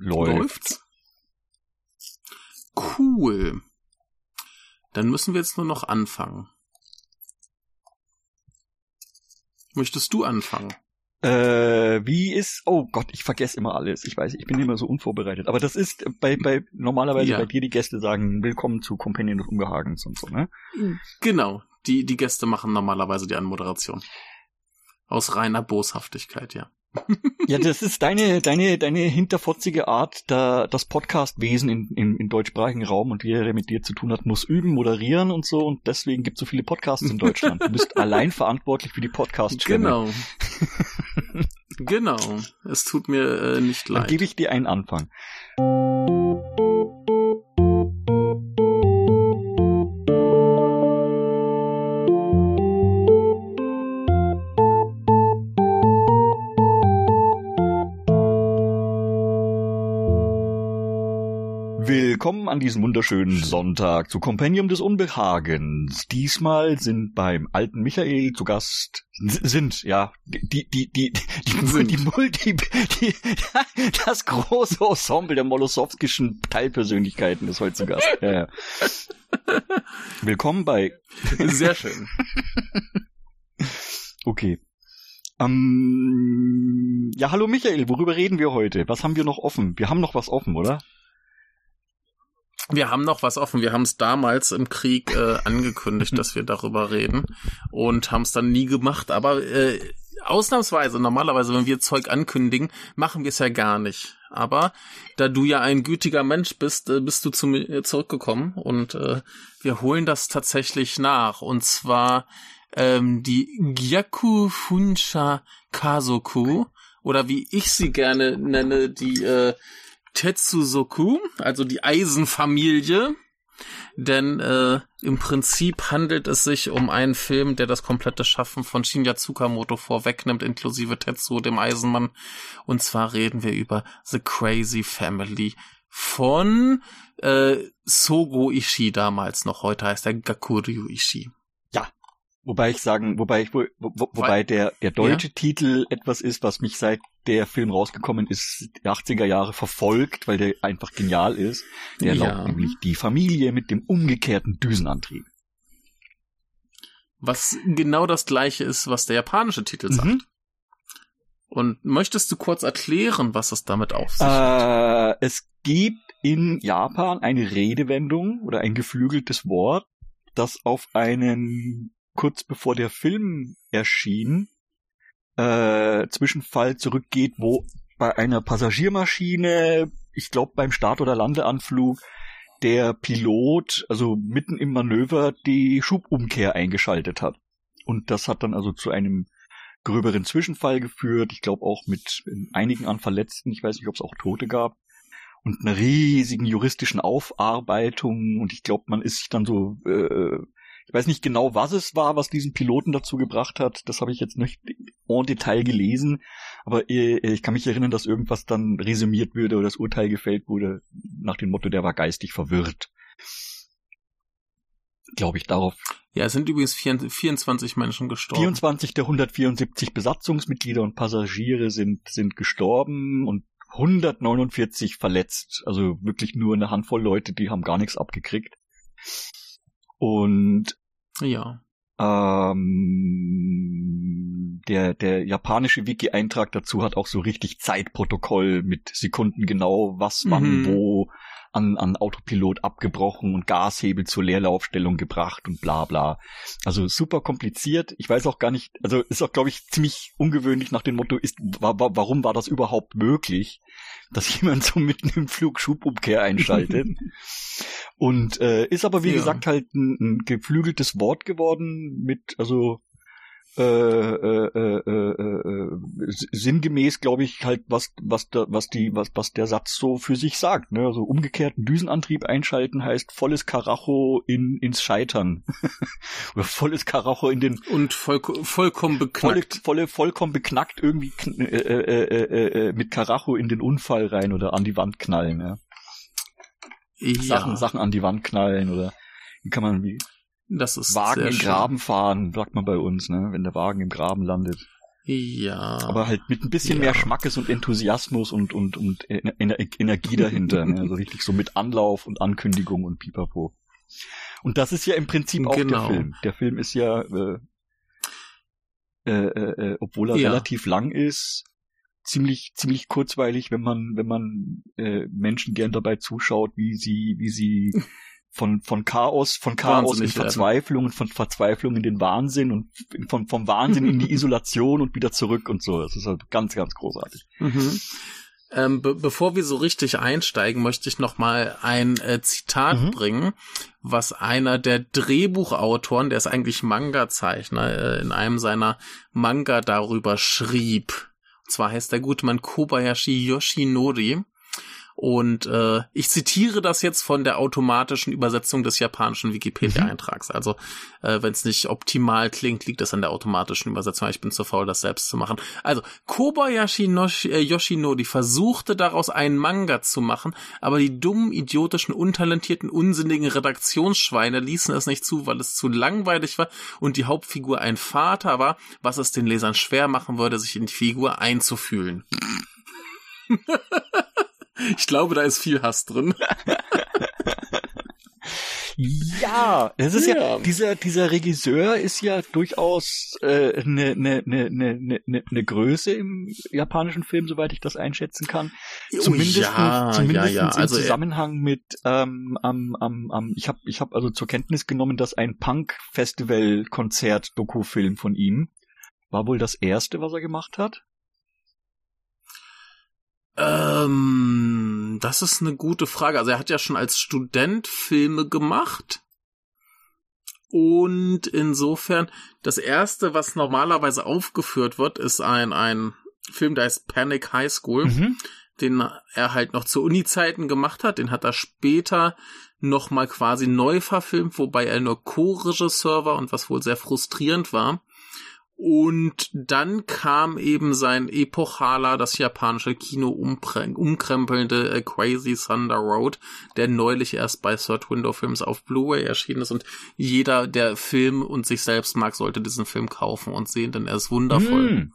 Läuft. Läuft's? Cool. Dann müssen wir jetzt nur noch anfangen. Möchtest du anfangen? Äh, wie ist, oh Gott, ich vergesse immer alles. Ich weiß, ich bin immer so unvorbereitet. Aber das ist bei, bei, normalerweise Ja. bei dir die Gäste sagen, willkommen zu Companion des Unbehagens und so, ne? Genau. Die, die Gäste machen normalerweise die Anmoderation. Aus reiner Boshaftigkeit, ja. Ja, das ist deine, deine, deine hinterfotzige Art, da das Podcastwesen in, in, in deutschsprachigen Raum und jeder, der mit dir zu tun hat, muss üben, moderieren und so und deswegen gibt es so viele Podcasts in Deutschland. Du bist allein verantwortlich für die podcast Genau. genau. Es tut mir äh, nicht Dann leid. gebe ich dir einen Anfang. Willkommen an diesem wunderschönen Sonntag zu Compendium des Unbehagens. Diesmal sind beim alten Michael zu Gast sind ja die die die die Multi die, das große Ensemble der molosowskischen Teilpersönlichkeiten ist heute zu Gast. Willkommen bei Sehr schön. Okay. Ähm, ja, hallo Michael, worüber reden wir heute? Was haben wir noch offen? Wir haben noch was offen, oder? Wir haben noch was offen. Wir haben es damals im Krieg äh, angekündigt, dass wir darüber reden und haben es dann nie gemacht. Aber äh, ausnahmsweise, normalerweise, wenn wir Zeug ankündigen, machen wir es ja gar nicht. Aber da du ja ein gütiger Mensch bist, äh, bist du zu mir zurückgekommen und äh, wir holen das tatsächlich nach. Und zwar ähm, die Gyaku Funsha Kazoku oder wie ich sie gerne nenne, die äh, Tetsuzoku, also die Eisenfamilie. Denn äh, im Prinzip handelt es sich um einen Film, der das komplette Schaffen von Shinya Tsukamoto vorwegnimmt, inklusive Tetsuo, dem Eisenmann. Und zwar reden wir über The Crazy Family von äh, Sogo Ishii damals noch. Heute heißt er Gakuryu Ishii. Wobei ich sagen, wobei ich, wo, wo, wobei der, der deutsche Titel etwas ist, was mich seit der Film rausgekommen ist, die 80er Jahre verfolgt, weil der einfach genial ist. Der Ja. lautet nämlich die Familie mit dem umgekehrten Düsenantrieb. Was genau das gleiche ist, was der japanische Titel sagt. Mhm. Und möchtest du kurz erklären, was es damit auf sich hat? Äh, es gibt in Japan eine Redewendung oder ein geflügeltes Wort, das auf einen kurz bevor der Film erschien äh, Zwischenfall zurückgeht, wo bei einer Passagiermaschine, ich glaube beim Start- oder Landeanflug, der Pilot, also mitten im Manöver, die Schubumkehr eingeschaltet hat. Und das hat dann also zu einem gröberen Zwischenfall geführt. Ich glaube auch mit einigen an Verletzten. Ich weiß nicht, ob es auch Tote gab. Und einer riesigen juristischen Aufarbeitung. Und ich glaube, man ist sich dann so, äh, ich weiß nicht genau, was es war, was diesen Piloten dazu gebracht hat. Das habe ich jetzt nicht en Detail gelesen. Aber äh, ich kann mich erinnern, dass irgendwas dann resümiert würde oder das Urteil gefällt wurde nach dem Motto, der war geistig verwirrt. Glaube ich darauf. Ja, es sind übrigens 24 Menschen gestorben. 24 der 174 Besatzungsmitglieder und Passagiere sind, sind gestorben und 149 verletzt. Also wirklich nur eine Handvoll Leute, die haben gar nichts abgekriegt. Und Ja. ähm, der, der japanische Wiki-Eintrag dazu hat auch so richtig Zeitprotokoll mit Sekunden genau, was wann Mhm. wo an, an Autopilot abgebrochen und Gashebel zur Leerlaufstellung gebracht und bla bla. Also super kompliziert. Ich weiß auch gar nicht, also ist auch, glaube ich, ziemlich ungewöhnlich nach dem Motto, ist, wa, wa, warum war das überhaupt möglich, dass jemand so mitten im Flug Schubumkehr einschaltet? Und äh, ist aber wie Ja. gesagt halt ein, ein geflügeltes Wort geworden mit also äh, äh, äh, äh, äh, sinngemäß glaube ich halt was was da, was die was was der Satz so für sich sagt ne also umgekehrten Düsenantrieb einschalten heißt volles Karacho in ins Scheitern oder volles Karacho in den Und voll, vollkommen volle, beknackt. volle vollkommen beknackt irgendwie äh, mit Karacho in den Unfall rein oder an die Wand knallen ja. Ja, Sachen Sachen an die Wand knallen oder wie kann man wie das ist Wagen im. Graben fahren, sagt man bei uns, ne? Wenn der Wagen im Graben landet. Ja. Aber halt mit ein bisschen Ja. mehr Schmackes und Enthusiasmus und, und, und Ener Ener Energie dahinter. ne? Also richtig so mit Anlauf und Ankündigung und Pipapo. Und das ist ja im Prinzip auch Genau. der Film. Der Film ist ja, äh, äh, äh, äh, obwohl er Ja. relativ lang ist, ziemlich ziemlich kurzweilig, wenn man wenn man äh, Menschen gern dabei zuschaut, wie sie wie sie von von Chaos von Chaos in Wahnsinnig werden. Verzweiflung und von Verzweiflung in den Wahnsinn und von vom Wahnsinn in die Isolation und wieder zurück und so. Das ist halt ganz ganz großartig. Mhm. Ähm, be bevor wir so richtig einsteigen, möchte ich noch mal ein äh, Zitat Mhm. bringen, was einer der Drehbuchautoren, der ist eigentlich Manga-Zeichner, äh, in einem seiner Manga darüber schrieb. Und zwar heißt der gute Mann Kobayashi Yoshinori. Und äh, ich zitiere das jetzt von der automatischen Übersetzung des japanischen Wikipedia-Eintrags. Also äh, wenn es nicht optimal klingt, liegt es an der automatischen Übersetzung. Ich bin zu faul, das selbst zu machen. Also Kobayashi Noshi, äh, Yoshinori versuchte daraus einen Manga zu machen, aber die dummen, idiotischen, untalentierten, unsinnigen Redaktionsschweine ließen es nicht zu, weil es zu langweilig war und die Hauptfigur ein Vater war, was es den Lesern schwer machen würde, sich in die Figur einzufühlen. Ich glaube, da ist viel Hass drin. Ja, es ist ja, Ja. dieser dieser Regisseur ist ja durchaus eine äh, ne, ne, ne, ne, ne, ne Größe im japanischen Film, soweit ich das einschätzen kann. Zumindest, Oh ja, zumindest ja, ja. im Also, er- Zusammenhang mit ähm, am, am, am, ich habe ich hab also zur Kenntnis genommen, dass ein Punk-Festival-Konzert-Doku-Film von ihm war wohl das erste, was er gemacht hat. Ähm, das ist eine gute Frage. Also er hat ja schon als Student Filme gemacht. Und insofern, das erste, was normalerweise aufgeführt wird, ist ein, ein Film, der heißt Panic High School, Mhm. den er halt noch zu Uni-Zeiten gemacht hat. Den hat er später nochmal quasi neu verfilmt, wobei er nur Co-Regisseur war und was wohl sehr frustrierend war. Und dann kam eben sein epochaler, das japanische Kino umkrempelnde äh, Crazy Thunder Road, der neulich erst bei Third Window Films auf Blu-ray erschienen ist. Und jeder, der Film und sich selbst mag, sollte diesen Film kaufen und sehen, denn er ist wundervoll. Mhm.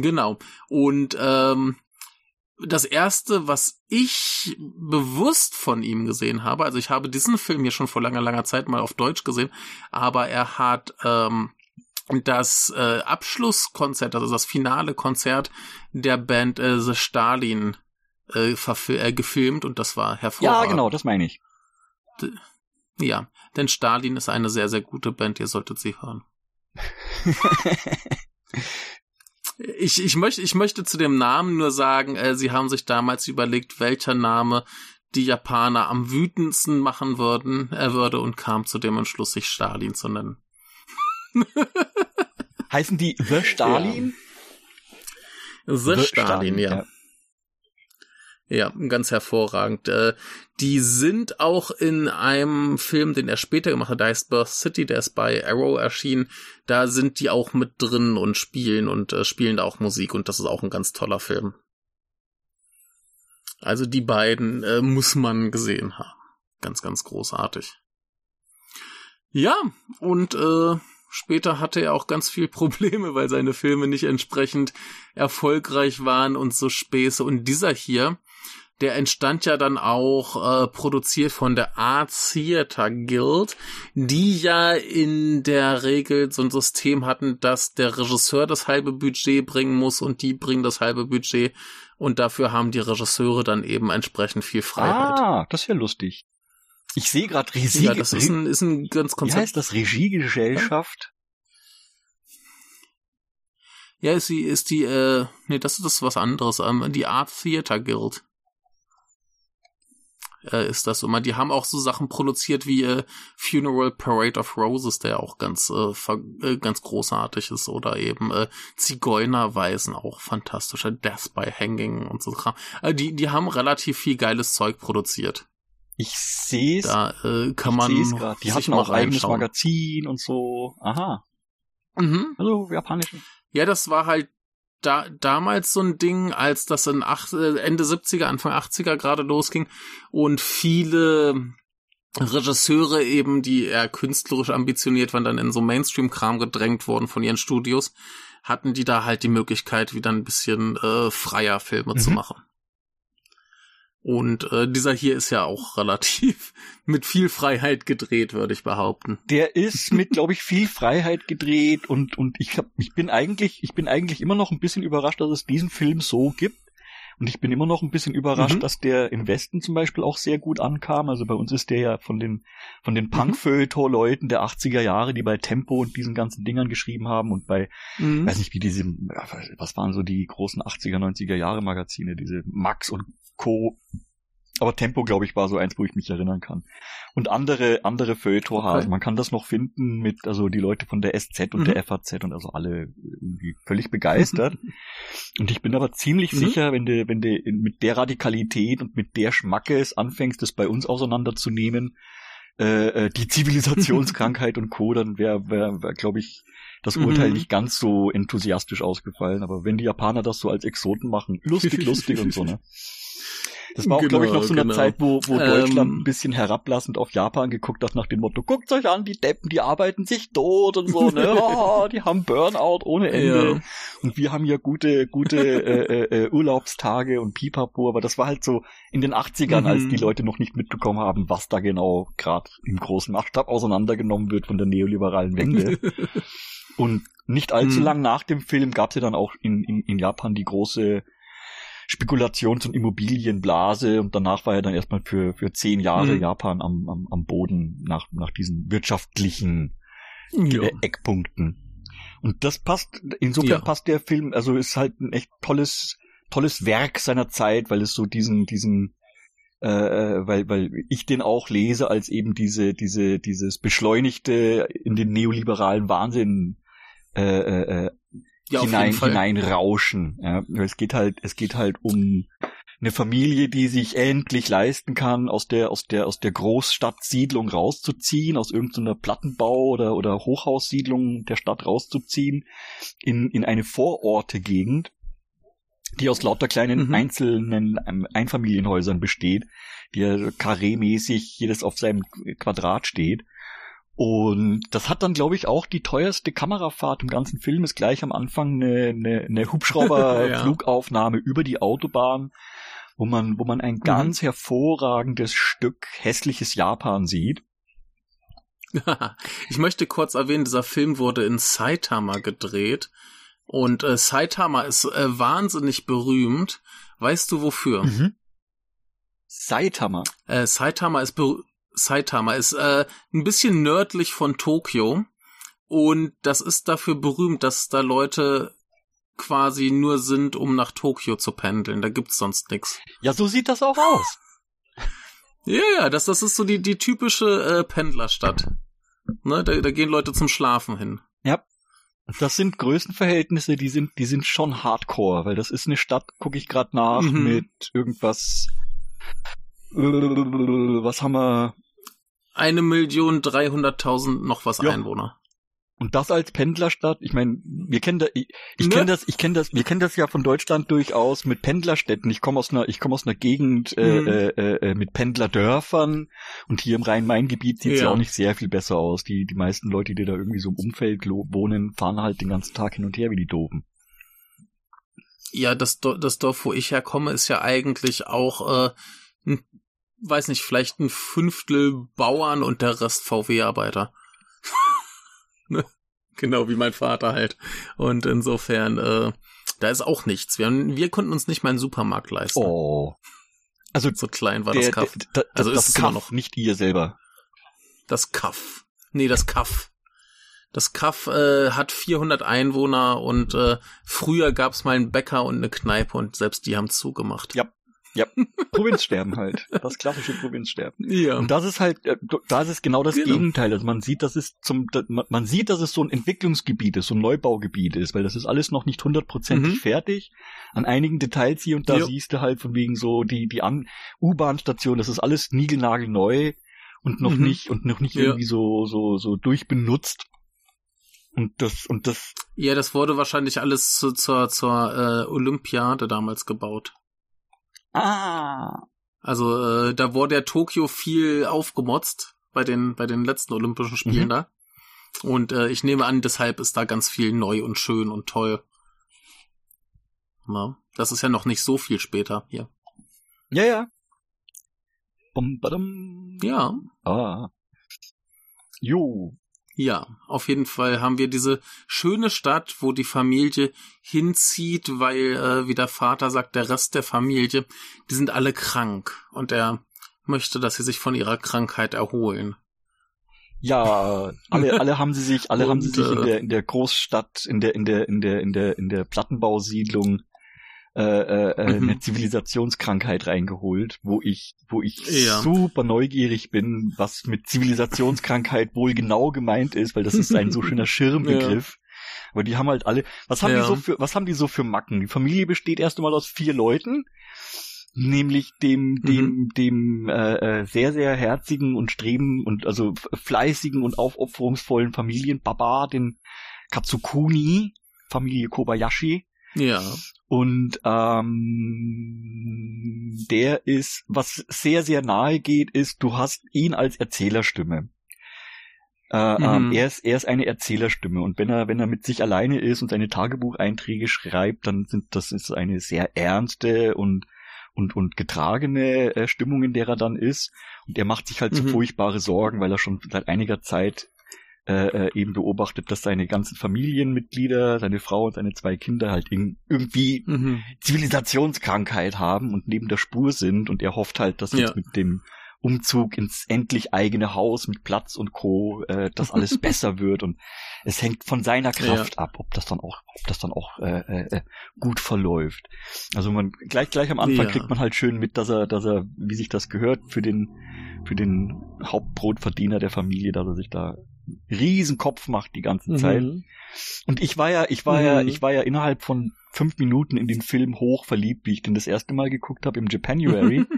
Genau. Und ähm, das erste, was ich bewusst von ihm gesehen habe, also ich habe diesen Film hier schon vor langer, langer Zeit mal auf Deutsch gesehen, aber er hat ähm, das äh, Abschlusskonzert, also das finale Konzert der Band äh, The Stalin äh, äh, gefilmt und das war Ja, hervorragend. genau, das meine ich. Ja, denn Stalin ist eine sehr, sehr gute Band, ihr solltet sie hören. Ich, ich, möchte, ich möchte zu dem Namen nur sagen, äh, sie haben sich damals überlegt, welcher Name die Japaner am wütendsten machen würden, er würde und kam zu dem Entschluss, sich Stalin zu nennen. Heißen die The Stalin? The, Stalin, ja. Ja, ganz hervorragend. Äh, die sind auch in einem Film, den er später gemacht hat, der heißt Birth City, der ist bei Arrow erschienen. Da sind die auch mit drin und spielen und äh, spielen da auch Musik und das ist auch ein ganz toller Film. Also die beiden äh, muss man gesehen haben. Ganz, ganz großartig. Ja, und äh, später hatte er auch ganz viel Probleme, weil seine Filme nicht entsprechend erfolgreich waren und so Späße. Und dieser hier, der entstand ja dann auch äh, produziert von der Art Theater Guild, die ja in der Regel so ein System hatten, dass der Regisseur das halbe Budget bringen muss und die bringen das halbe Budget und dafür haben die Regisseure dann eben entsprechend viel Freiheit. Ah, das ist ja lustig. Ich sehe gerade Regie. ja, das ist ein, ist ein ganz wie Konzept. heißt das? Regiegesellschaft? Ja, ist die, ist die, äh, nee, das ist was anderes. Ähm, die Art Theater Guild. Äh, ist das immer. Die haben auch so Sachen produziert wie äh, Funeral Parade of Roses, der auch ganz, äh, äh, ganz großartig ist. Oder eben äh, Zigeunerweisen, auch fantastischer Death by Hanging und so Kram. Äh, die, die haben relativ viel geiles Zeug produziert. Ich sehe es. Da äh, kann ich man seh's grad. Die sich hatten auch eigenes. Magazin und so. Aha. Mhm. Also japanischen. Ja, das war halt da, damals so ein Ding, als das in acht, äh, Ende 70er, Anfang 80er gerade losging und viele Regisseure eben, die eher künstlerisch ambitioniert waren, dann in so Mainstream-Kram gedrängt wurden von ihren Studios, hatten die da halt die Möglichkeit, wieder ein bisschen äh, freier Filme mhm. zu machen. Und äh, dieser hier ist ja auch relativ mit viel Freiheit gedreht, würde ich behaupten. Der ist mit, glaube ich, viel Freiheit gedreht und und ich hab, ich bin eigentlich, ich bin eigentlich immer noch ein bisschen überrascht, dass es diesen Film so gibt. Und ich bin immer noch ein bisschen überrascht, mhm. dass der im Westen zum Beispiel auch sehr gut ankam. Also bei uns ist der ja von den, von den mhm. Punk-Feuilleton-Leuten der 80er Jahre, die bei Tempo und diesen ganzen Dingern geschrieben haben und bei, mhm. weiß nicht, wie diese, was waren so die großen 80er, 90er Jahre Magazine, diese Max und Co. Aber Tempo, glaube ich, war so eins, wo ich mich erinnern kann. Und andere, andere Feuilleton okay. Man kann das noch finden mit, also die Leute von der SZ und mhm. der FAZ und also alle irgendwie völlig begeistert. und ich bin aber ziemlich mhm. sicher, wenn du, wenn du mit der Radikalität und mit der Schmacke es anfängst, das bei uns auseinanderzunehmen, äh, äh die Zivilisationskrankheit und Co., dann wäre, wär, wär, glaube ich, das Urteil mhm. nicht ganz so enthusiastisch ausgefallen. Aber wenn die Japaner das so als Exoten machen, lustig, lustig und so, ne? Das war auch, genau, glaube ich, noch so eine genau. Zeit, wo, wo Deutschland ähm, ein bisschen herablassend auf Japan geguckt hat nach dem Motto, guckt euch an, die Deppen, die arbeiten sich tot und so, ne? Oh, die haben Burnout ohne Ende. Ja. Und wir haben hier gute, gute äh, äh, äh, Urlaubstage und Pipapo, aber das war halt so in den 80ern, mhm. als die Leute noch nicht mitbekommen haben, was da genau gerade im großen Maßstab auseinandergenommen wird von der neoliberalen Wende. und nicht allzu mhm. lang nach dem Film gab es ja dann auch in, in, in Japan die große Spekulations- und Immobilienblase und danach war er dann erstmal für, für zehn Jahre mhm. Japan am, am, am Boden nach, nach diesen wirtschaftlichen ja. Eckpunkten. Und das passt, insofern ja. passt der Film, also ist halt ein echt tolles, tolles Werk seiner Zeit, weil es so diesen, diesen, äh, äh weil, weil ich den auch lese als eben diese, diese, dieses beschleunigte in den neoliberalen Wahnsinn äh, äh, äh ja, hinein, hineinrauschen. Ja, es geht halt, es geht halt um eine Familie, die sich endlich leisten kann, aus der, aus der, aus der Großstadtsiedlung rauszuziehen, aus irgendeiner Plattenbau oder, oder Hochhaussiedlung der Stadt rauszuziehen, in, in eine Vororte-Gegend, die aus lauter kleinen mhm. einzelnen ähm, Einfamilienhäusern besteht, die ja karree-mäßig jedes auf seinem Quadrat steht. Und das hat dann, glaube ich, auch die teuerste Kamerafahrt im ganzen Film, ist gleich am Anfang eine, eine, eine Hubschrauber-Flugaufnahme ja. über die Autobahn, wo man, wo man ein mhm. ganz hervorragendes Stück hässliches Japan sieht. ich möchte kurz erwähnen, dieser Film wurde in Saitama gedreht. Und äh, Saitama ist äh, wahnsinnig berühmt. Weißt du wofür? Mhm. Saitama. Äh, Saitama ist berühmt Saitama ist äh, ein bisschen nördlich von Tokio und das ist dafür berühmt, dass da Leute quasi nur sind, um nach Tokio zu pendeln. Da gibt's sonst nix. Ja, so sieht das auch aus. Ja, ja, das, das ist so die, die typische äh, Pendlerstadt. Ne, da, da gehen Leute zum Schlafen hin. Ja. Das sind Größenverhältnisse, die sind, die sind schon hardcore, weil das ist eine Stadt, gucke ich gerade nach, mhm. mit irgendwas. Äh, was haben wir? Eine Million dreihunderttausend noch was ja. Einwohner. Und das als Pendlerstadt, ich meine, wir kennen da, ich, ich ne? kenne das, ich kenne das, wir kennen das ja von Deutschland durchaus mit Pendlerstädten. Ich komme aus einer, ich komme aus einer Gegend äh, mhm. äh, äh, mit Pendlerdörfern und hier im Rhein-Main-Gebiet sieht es ja. ja. auch nicht sehr viel besser aus. Die die meisten Leute, die da irgendwie so im Umfeld wohnen, fahren halt den ganzen Tag hin und her wie die Doofen. Ja, das, das Dorf, wo ich herkomme, ist ja eigentlich auch äh, weiß nicht, vielleicht ein Fünftel Bauern und der Rest VW-Arbeiter. ne? Genau wie mein Vater halt. Und insofern, äh, da ist auch nichts. Wir, wir konnten uns nicht mal einen Supermarkt leisten. Oh. Also so klein war der, das Kaff. Der, der, also das ist Kaff, noch nicht ihr selber. Das Kaff. Nee, das Kaff. Das Kaff äh, hat 400 Einwohner und äh, früher gab's mal einen Bäcker und eine Kneipe und selbst die haben zugemacht. Ja, ja, Provinzsterben halt. Das klassische Provinzsterben. Ja. Und das ist halt, äh, da ist es genau das genau. Gegenteil. Also man sieht, dass es zum, man sieht, dass es so ein Entwicklungsgebiet ist, so ein Neubaugebiet ist, weil das ist alles noch nicht hundertprozentig mhm. fertig. An einigen Details hier und da jo. siehst du halt von wegen so die, die U-Bahn-Station, das ist alles niegelnagelneu und noch mhm. nicht, und noch nicht ja. irgendwie so, so, so durchbenutzt. Und das, und das. Ja, das wurde wahrscheinlich alles zu, zur, zur äh, Olympiade damals gebaut. Ah. Also äh, da wurde der Tokio viel aufgemotzt bei den bei den letzten Olympischen Spielen Mhm. da. Und äh, ich nehme an, deshalb ist da ganz viel neu und schön und toll. Na, das ist ja noch nicht so viel später hier. Ja, ja. Bum, badum. Ja, Ah. Jo. Ja, auf jeden Fall haben wir diese schöne Stadt, wo die Familie hinzieht, weil, äh, wie der Vater sagt, der Rest der Familie, die sind alle krank und er möchte, dass sie sich von ihrer Krankheit erholen. Ja, alle, alle haben sie sich, alle haben sie Und, sich in äh, der, in der Großstadt, in der, in der, in der, in der, in der Plattenbausiedlung äh, äh, äh, Mhm. eine Zivilisationskrankheit reingeholt, wo ich, wo ich Ja. super neugierig bin, was mit Zivilisationskrankheit wohl genau gemeint ist, weil das ist ein so schöner Schirmbegriff. Aber die haben halt alle, was haben Ja. die so für, was haben die so für Macken? Die Familie besteht erst einmal aus vier Leuten, nämlich dem, dem, dem äh, äh, sehr, sehr herzigen und streben und also fleißigen und aufopferungsvollen Familienbaba, den Katsukuni, Familie Kobayashi. Ja. Und ähm, der ist, was sehr, sehr nahe geht, ist, du hast ihn als Erzählerstimme. Äh, Mhm. ähm, er, ist, er ist eine Erzählerstimme und wenn er, wenn er mit sich alleine ist und seine Tagebucheinträge schreibt, dann sind das ist eine sehr ernste und und und getragene äh, Stimmung, in der er dann ist. Und er macht sich halt so Mhm. furchtbare Sorgen, weil er schon seit einiger Zeit äh, äh, eben beobachtet, dass seine ganzen Familienmitglieder, seine Frau und seine zwei Kinder halt in, irgendwie Mhm. Zivilisationskrankheit haben und neben der Spur sind und er hofft halt, dass jetzt Ja. mit dem Umzug ins endlich eigene Haus mit Platz und Co. Äh, das alles besser wird und es hängt von seiner Kraft ab, ob das dann auch, ob das dann auch äh, äh, gut verläuft. Also man gleich gleich am Anfang Ja. kriegt man halt schön mit, dass er, dass er, wie sich das gehört, für den für den Hauptbrotverdiener der Familie, dass er sich da riesen Kopf macht die ganze Zeit. Mhm. Und ich war ja, ich war ja, Mhm. ich war ja innerhalb von fünf Minuten in den Film hoch verliebt, wie ich den das erste Mal geguckt habe im Japanuary.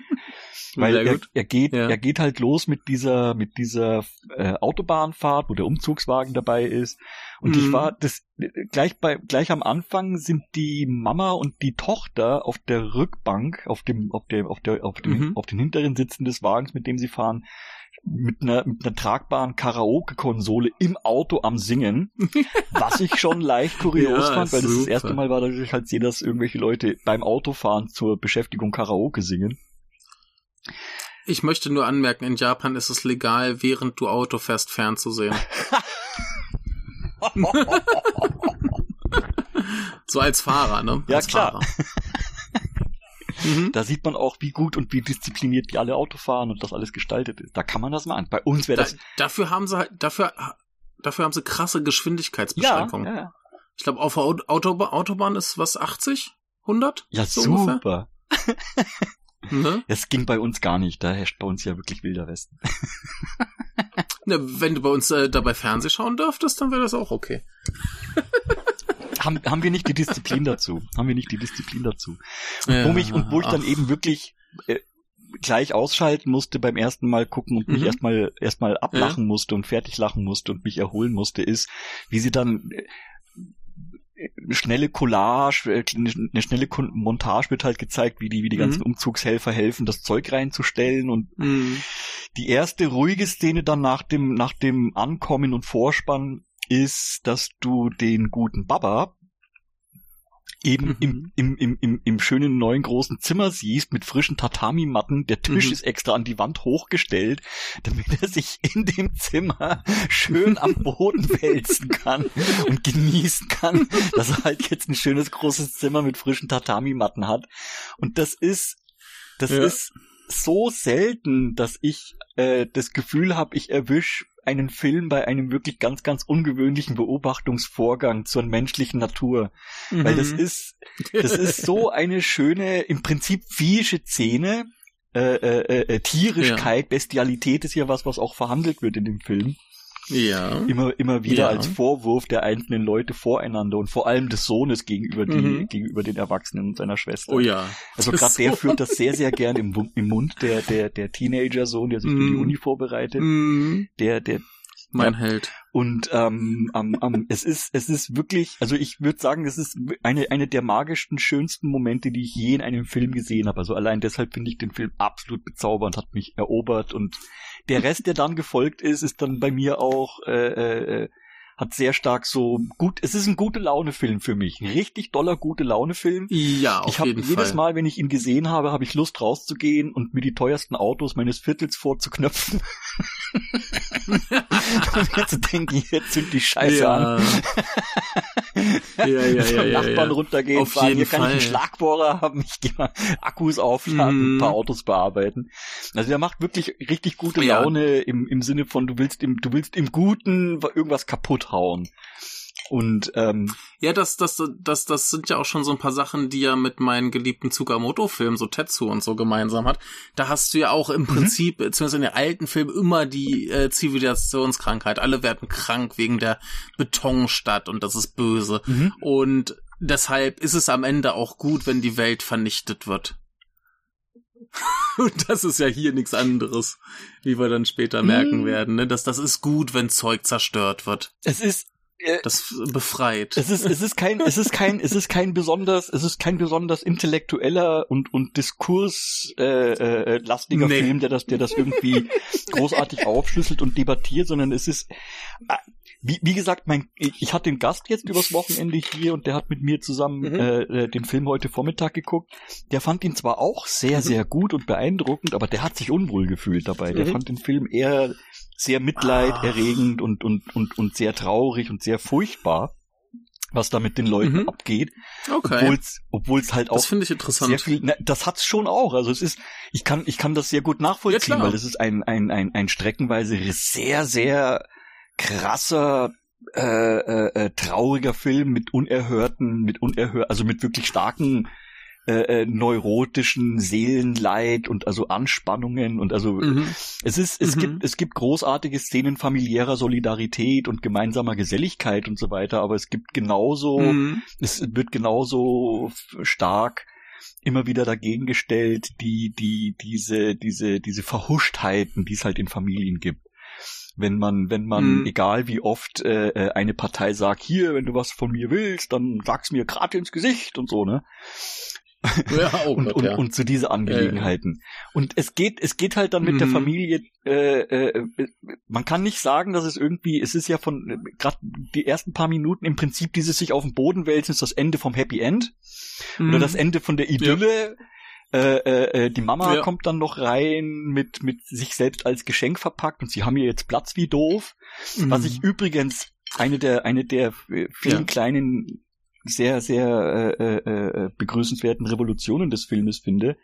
weil er, er geht, Ja. er geht halt los mit dieser, mit dieser äh, Autobahnfahrt, wo der Umzugswagen dabei ist. Und ich Mhm. war das gleich bei gleich am Anfang sind die Mama und die Tochter auf der Rückbank, auf dem, auf der, auf der, auf dem, Mhm. auf den hinteren Sitzen des Wagens, mit dem sie fahren, mit einer, mit einer tragbaren Karaoke-Konsole im Auto am Singen, was ich schon leicht kurios Ja, fand, weil das das super. erste Mal war, dass ich halt sehe, dass irgendwelche Leute beim Autofahren zur Beschäftigung Karaoke singen. Ich möchte nur anmerken, in Japan ist es legal, während du Auto fährst, fernzusehen. so als Fahrer, ne? Ja, als klar. Fahrer. Mhm. Da sieht man auch, wie gut und wie diszipliniert die alle Auto fahren und das alles gestaltet ist. Da kann man das machen. Bei uns wäre Da, das dafür haben sie halt, dafür, dafür haben sie krasse ja, Geschwindigkeitsbeschränkungen. ja, ja. Ich glaube, auf der Auto Autobahn, Autobahn ist was 80? 100? ja So super. Ne? Das ging bei uns gar nicht. Da herrscht bei uns ja wirklich wilder Westen. Ne, wenn du bei uns äh, dabei Fernseh schauen dürftest, dann wäre das auch okay. haben, haben wir nicht die Disziplin dazu? Haben wir nicht die Disziplin dazu? Ja, wo mich und wo ich dann ach. eben wirklich äh, gleich ausschalten musste beim ersten Mal gucken und mich Mhm. erstmal erstmal ablachen musste und fertig lachen musste und mich erholen musste, ist, wie sie dann äh, eine schnelle Collage, äh, eine schnelle Montage wird halt gezeigt, wie die, wie die Mhm. ganzen Umzugshelfer helfen, das Zeug reinzustellen und Mhm. die erste ruhige Szene dann nach dem, nach dem Ankommen und Vorspann ist, dass du den guten Baba eben Mhm. im, im, im, im, im schönen neuen großen Zimmer siehst mit frischen Tatami-Matten. Der Tisch Mhm. ist extra an die Wand hochgestellt, damit er sich in dem Zimmer schön am Boden wälzen kann und genießen kann, dass er halt jetzt ein schönes großes Zimmer mit frischen Tatami-Matten hat. Und das ist, das Ja. ist so selten, dass ich äh, das Gefühl habe, ich erwisch einen Film bei einem wirklich ganz, ganz ungewöhnlichen Beobachtungsvorgang zur menschlichen Natur. Weil das Mhm. ist, das ist so eine schöne, im Prinzip viehsche Szene. Äh, äh, äh, Tierischkeit, Bestialität ist ja was, was auch verhandelt wird in dem Film. Ja. Immer, immer wieder Ja. als Vorwurf der einzelnen Leute voreinander und vor allem des Sohnes gegenüber, die, Mhm. gegenüber den Erwachsenen und seiner Schwester. Oh ja. Also gerade der führt das sehr, sehr gern im, im Mund, der, der, der Teenager-Sohn, der sich für die Mhm. Uni vorbereitet. Mhm. Der, der, Mein Ja. Held. Und ähm, ähm, ähm, es ist, es ist wirklich, also ich würde sagen, es ist eine, eine der magischsten, schönsten Momente, die ich je in einem Film gesehen habe. Also allein deshalb finde ich den Film absolut bezaubernd, hat mich erobert und der Rest, der dann gefolgt ist, ist dann bei mir auch äh, äh, hat sehr stark so gut, es ist ein gute Laune-Film für mich. Ein richtig doller gute Laune-Film. Ja, auf ich hab jeden jedes Fall. Mal, wenn ich ihn gesehen habe, habe ich Lust rauszugehen und mir die teuersten Autos meines Viertels vorzuknöpfen. und mir zu denken, jetzt sind die Scheiße an. Ja, ja, ja, ja, Nachbarn ja. runtergehen, Auf jeden hier kann ich einen Fall. Schlagbohrer haben, ich gehe mal Akkus aufladen, Mhm. ein paar Autos bearbeiten. Also der macht wirklich richtig gute Ja. Laune im, im Sinne von, du willst im, du willst im Guten irgendwas kaputt hauen. Und ähm, Ja, das, das, das, das sind ja auch schon so ein paar Sachen, die er mit meinen geliebten Tsukamoto-Filmen, so Tetsu und so gemeinsam hat. Da hast du ja auch im Prinzip, äh, zumindest in den alten Filmen, immer die äh, Zivilisationskrankheit. Alle werden krank wegen der Betonstadt und das ist böse. mhm. Und deshalb ist es am Ende auch gut, wenn die Welt vernichtet wird. Und das ist ja hier nichts anderes, wie wir dann später merken Mm. werden. Ne? Dass das ist gut, wenn Zeug zerstört wird. es ist Das befreit. Es ist, es ist kein, es ist kein, es ist kein besonders, es ist kein besonders intellektueller und und Diskurs äh, äh, lastiger Nee. Film, der das, der das irgendwie großartig aufschlüsselt und debattiert, sondern es ist, äh, wie, wie gesagt, mein, ich ich hatte den Gast jetzt übers Wochenende hier und der hat mit mir zusammen Mhm. äh, äh, den Film heute Vormittag geguckt. Der fand ihn zwar auch sehr, sehr gut und beeindruckend, aber der hat sich unwohl gefühlt dabei. Der Mhm. fand den Film eher sehr mitleiderregend und, und, und, und sehr traurig und sehr furchtbar, was da mit den Leuten Mhm. abgeht. Okay. Obwohl's, obwohl's halt auch Das finde ich interessant. sehr viel, na, das hat's schon auch. Also es ist, ich kann, ich kann das sehr gut nachvollziehen, Ja, weil es ist ein, ein, ein, ein streckenweise sehr, sehr krasser, äh, äh, äh, trauriger Film mit unerhörten, mit unerhört, also mit wirklich starken äh, äh, neurotischen Seelenleid und also Anspannungen und also Mhm. es ist, es Mhm. gibt, es gibt großartige Szenen familiärer Solidarität und gemeinsamer Geselligkeit und so weiter, aber es gibt genauso, Mhm. es wird genauso stark immer wieder dagegen gestellt, die, die, diese, diese, diese Verhuschtheiten, die es halt in Familien gibt. Wenn man, wenn man, Mhm. egal wie oft äh, äh, eine Partei sagt, hier, wenn du was von mir willst, dann sag's mir gerade ins Gesicht und so, ne? Ja, oh und, Gott, und, ja. und zu diese Angelegenheiten. Und es geht, es geht halt dann mit der Mhm. Familie, äh, äh, man kann nicht sagen, dass es irgendwie, es ist ja von, gerade die ersten paar Minuten im Prinzip dieses sich auf den Boden wälzen, ist das Ende vom Happy End oder Mhm. das Ende von der Idylle. Äh, äh, äh, die Mama Ja. kommt dann noch rein mit, mit sich selbst als Geschenk verpackt und sie haben hier jetzt Platz wie doof. Mhm. Was ich übrigens eine der, eine der äh, vielen Ja. kleinen, sehr, sehr äh, äh, äh, begrüßenswerten Revolutionen des Filmes finde.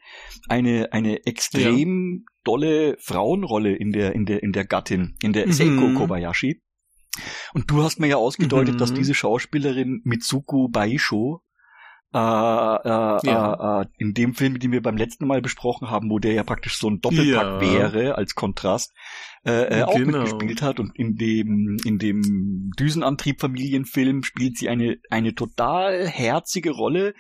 Eine, eine extrem dolle Frauenrolle in der, in der, in der Gattin, in der Mhm. Seiko Kobayashi. Und du hast mir ja ausgedeutet, Mhm. dass diese Schauspielerin Mitsuko Baisho äh, äh, Ja. äh, äh, in dem Film, den wir beim letzten Mal besprochen haben, wo der ja praktisch so ein Doppelpack Ja. wäre als Kontrast, äh, äh, auch Genau. mitgespielt hat und in dem in dem Düsenantrieb Familienfilm spielt sie eine eine total herzige Rolle,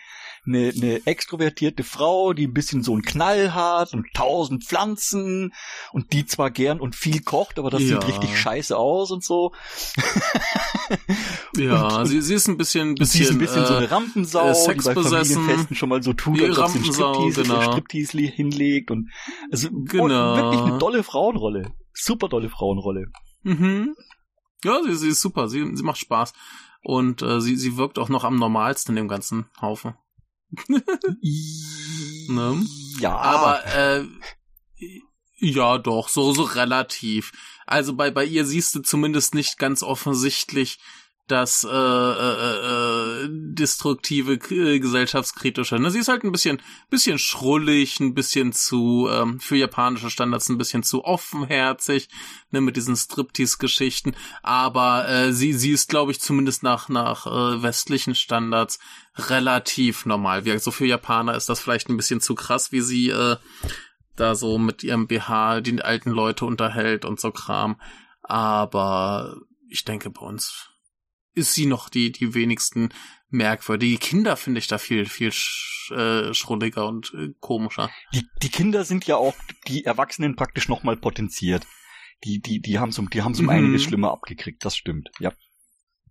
eine, eine extrovertierte Frau, die ein bisschen so einen Knall hat und tausend Pflanzen und die zwar gern und viel kocht, aber das Ja. sieht richtig scheiße aus und so. Ja, und- sie, sie ist ein bisschen, bisschen, sie ist ein bisschen so äh, eine Rampensau, äh, die bei. Familienfesten schon mal so tut, als ob sie einen Striptease, genau. Striptease hinlegt und also Genau. wirklich eine tolle Frauenrolle. Super tolle Frauenrolle. Mhm. Ja, sie, sie ist super, sie, sie macht Spaß. Und äh, sie, sie wirkt auch noch am normalsten in dem ganzen Haufen. Ne? Ja, Aber äh, ja, doch, so, so relativ. Also bei, bei ihr siehst du zumindest nicht ganz offensichtlich das äh, äh, äh, destruktive, äh, gesellschaftskritische. Ne? Sie ist halt ein bisschen, bisschen schrullig, ein bisschen zu, ähm, für japanische Standards ein bisschen zu offenherzig, ne, mit diesen Striptease-Geschichten. Aber äh, sie, sie ist, glaube ich, zumindest nach, nach äh, westlichen Standards relativ normal. Wie so für Japaner ist das vielleicht ein bisschen zu krass, wie sie äh, da so mit ihrem BH die alten Leute unterhält und so Kram. Aber ich denke, bei uns ist sie noch die, die wenigsten merkwürdige. Die Kinder finde ich da viel, viel sch, äh, schrulliger und äh, komischer. die, die Kinder sind ja auch die Erwachsenen praktisch nochmal potenziert. Die, die, die haben um, die haben's um Mhm. einiges schlimmer abgekriegt, das stimmt. Ja.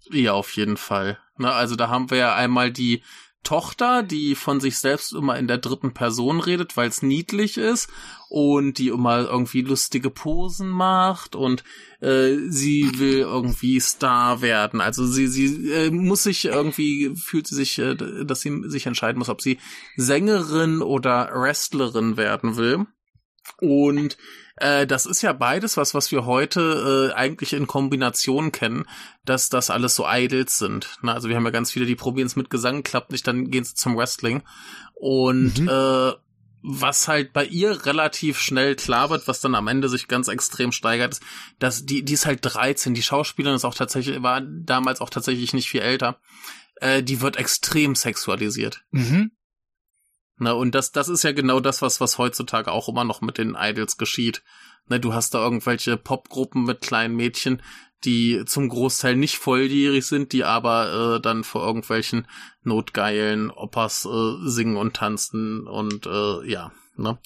Ja, auf jeden Fall. Na, also da haben wir ja einmal die Tochter, die von sich selbst immer in der dritten Person redet, weil es niedlich ist und die immer irgendwie lustige Posen macht und äh, sie will irgendwie Star werden. Also sie sie äh, muss sich irgendwie fühlt sie sich, äh, dass sie sich entscheiden muss, ob sie Sängerin oder Wrestlerin werden will. Und äh, das ist ja beides was, was wir heute äh, eigentlich in Kombination kennen, dass das alles so Idols sind. Na, also wir haben ja ganz viele, die probieren es mit Gesang, klappt nicht, dann gehen sie zum Wrestling. Und Mhm. äh, was halt bei ihr relativ schnell klar wird, was dann am Ende sich ganz extrem steigert, ist, dass die, die ist halt 13, die Schauspielerin ist auch tatsächlich, war damals auch tatsächlich nicht viel älter. Äh, die wird extrem sexualisiert. Mhm. Na, und das, das ist ja genau das, was, was heutzutage auch immer noch mit den Idols geschieht. Ne, du hast da irgendwelche Popgruppen mit kleinen Mädchen, die zum Großteil nicht volljährig sind, die aber äh, dann vor irgendwelchen notgeilen Opas äh, singen und tanzen und äh, ja, ne?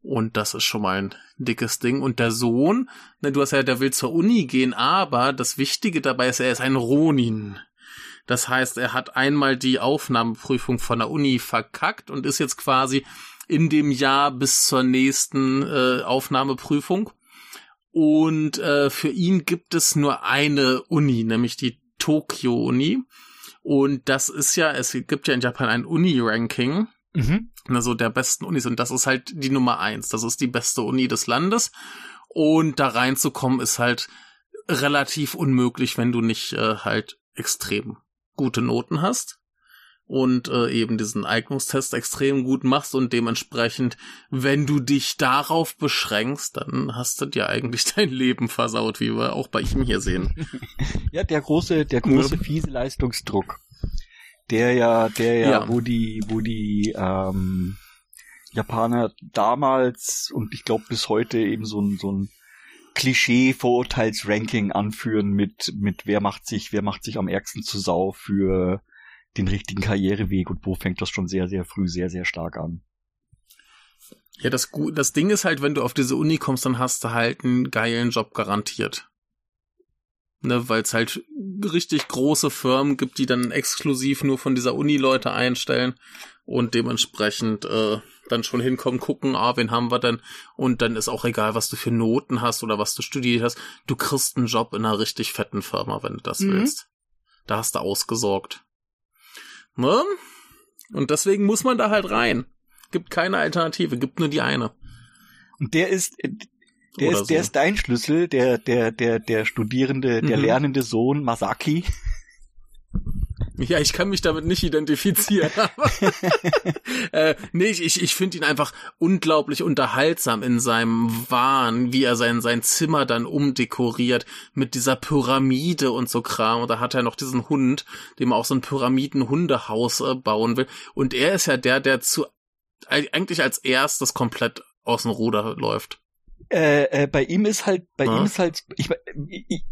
Und das ist schon mal ein dickes Ding. Und der Sohn, ne, du hast ja, der will zur Uni gehen, aber das Wichtige dabei ist, er ist ein Ronin. Das heißt, er hat einmal die Aufnahmeprüfung von der Uni verkackt und ist jetzt quasi in dem Jahr bis zur nächsten äh, Aufnahmeprüfung. Und äh, für ihn gibt es nur eine Uni, nämlich die Tokyo-Uni. Und das ist ja, es gibt ja in Japan ein Uni-Ranking, Mhm. also der besten Unis. Und das ist halt die Nummer eins. Das ist die beste Uni des Landes. Und da reinzukommen ist halt relativ unmöglich, wenn du nicht äh, halt extrem gute Noten hast und äh, eben diesen Eignungstest extrem gut machst und dementsprechend, wenn du dich darauf beschränkst, dann hast du dir eigentlich dein Leben versaut, wie wir auch bei ihm hier sehen. Ja, der große, der große fiese Leistungsdruck. Der ja, der ja, Ja. wo die, wo die ähm, Japaner damals und ich glaube bis heute eben so ein, so ein Klischee-Vorurteils-Ranking anführen mit, mit wer macht sich, wer macht sich am ärgsten zu Sau für den richtigen Karriereweg und wo fängt das schon sehr, sehr früh sehr, sehr stark an. Ja, das, das Ding ist halt, wenn du auf diese Uni kommst, dann hast du halt einen geilen Job garantiert. Ne, weil es halt richtig große Firmen gibt, die dann exklusiv nur von dieser Uni Leute einstellen und dementsprechend äh, dann schon hinkommen, gucken, ah, wen haben wir denn? Und dann ist auch egal, was du für Noten hast oder was du studiert hast. Du kriegst einen Job in einer richtig fetten Firma, wenn du das Mhm. willst. Da hast du ausgesorgt. Ne? Und deswegen muss man da halt rein. Gibt keine Alternative, gibt nur die eine. Und der ist, äh, der Oder ist, der so. ist dein Schlüssel, der, der, der, der Studierende, der Mhm. lernende Sohn Masaki. Ja, ich kann mich damit nicht identifizieren. aber, äh, nee, ich, ich, ich finde ihn einfach unglaublich unterhaltsam in seinem Wahn, wie er sein, sein Zimmer dann umdekoriert mit dieser Pyramide und so Kram. Und da hat er noch diesen Hund, dem er auch so ein Pyramiden-Hundehaus äh, bauen will. Und er ist ja der, der zu eigentlich als erstes komplett aus dem Ruder läuft. Äh, äh, bei ihm ist halt, bei Ja. ihm ist halt, ich, ich,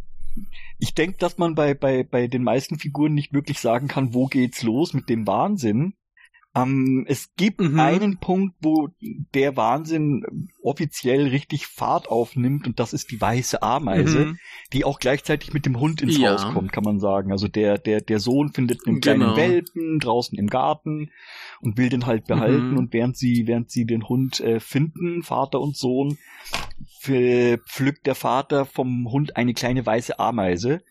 ich denke, dass man bei, bei, bei den meisten Figuren nicht wirklich sagen kann, wo geht's los mit dem Wahnsinn. Ähm, es gibt Mhm. einen Punkt, wo der Wahnsinn offiziell richtig Fahrt aufnimmt und das ist die weiße Ameise, Mhm. die auch gleichzeitig mit dem Hund ins Ja. Haus kommt, kann man sagen. Also der, der, der Sohn findet einen kleinen Genau. Welpen draußen im Garten und will den halt behalten Mhm. und während sie, während sie den Hund äh, finden, Vater und Sohn, pflückt der Vater vom Hund eine kleine weiße Ameise.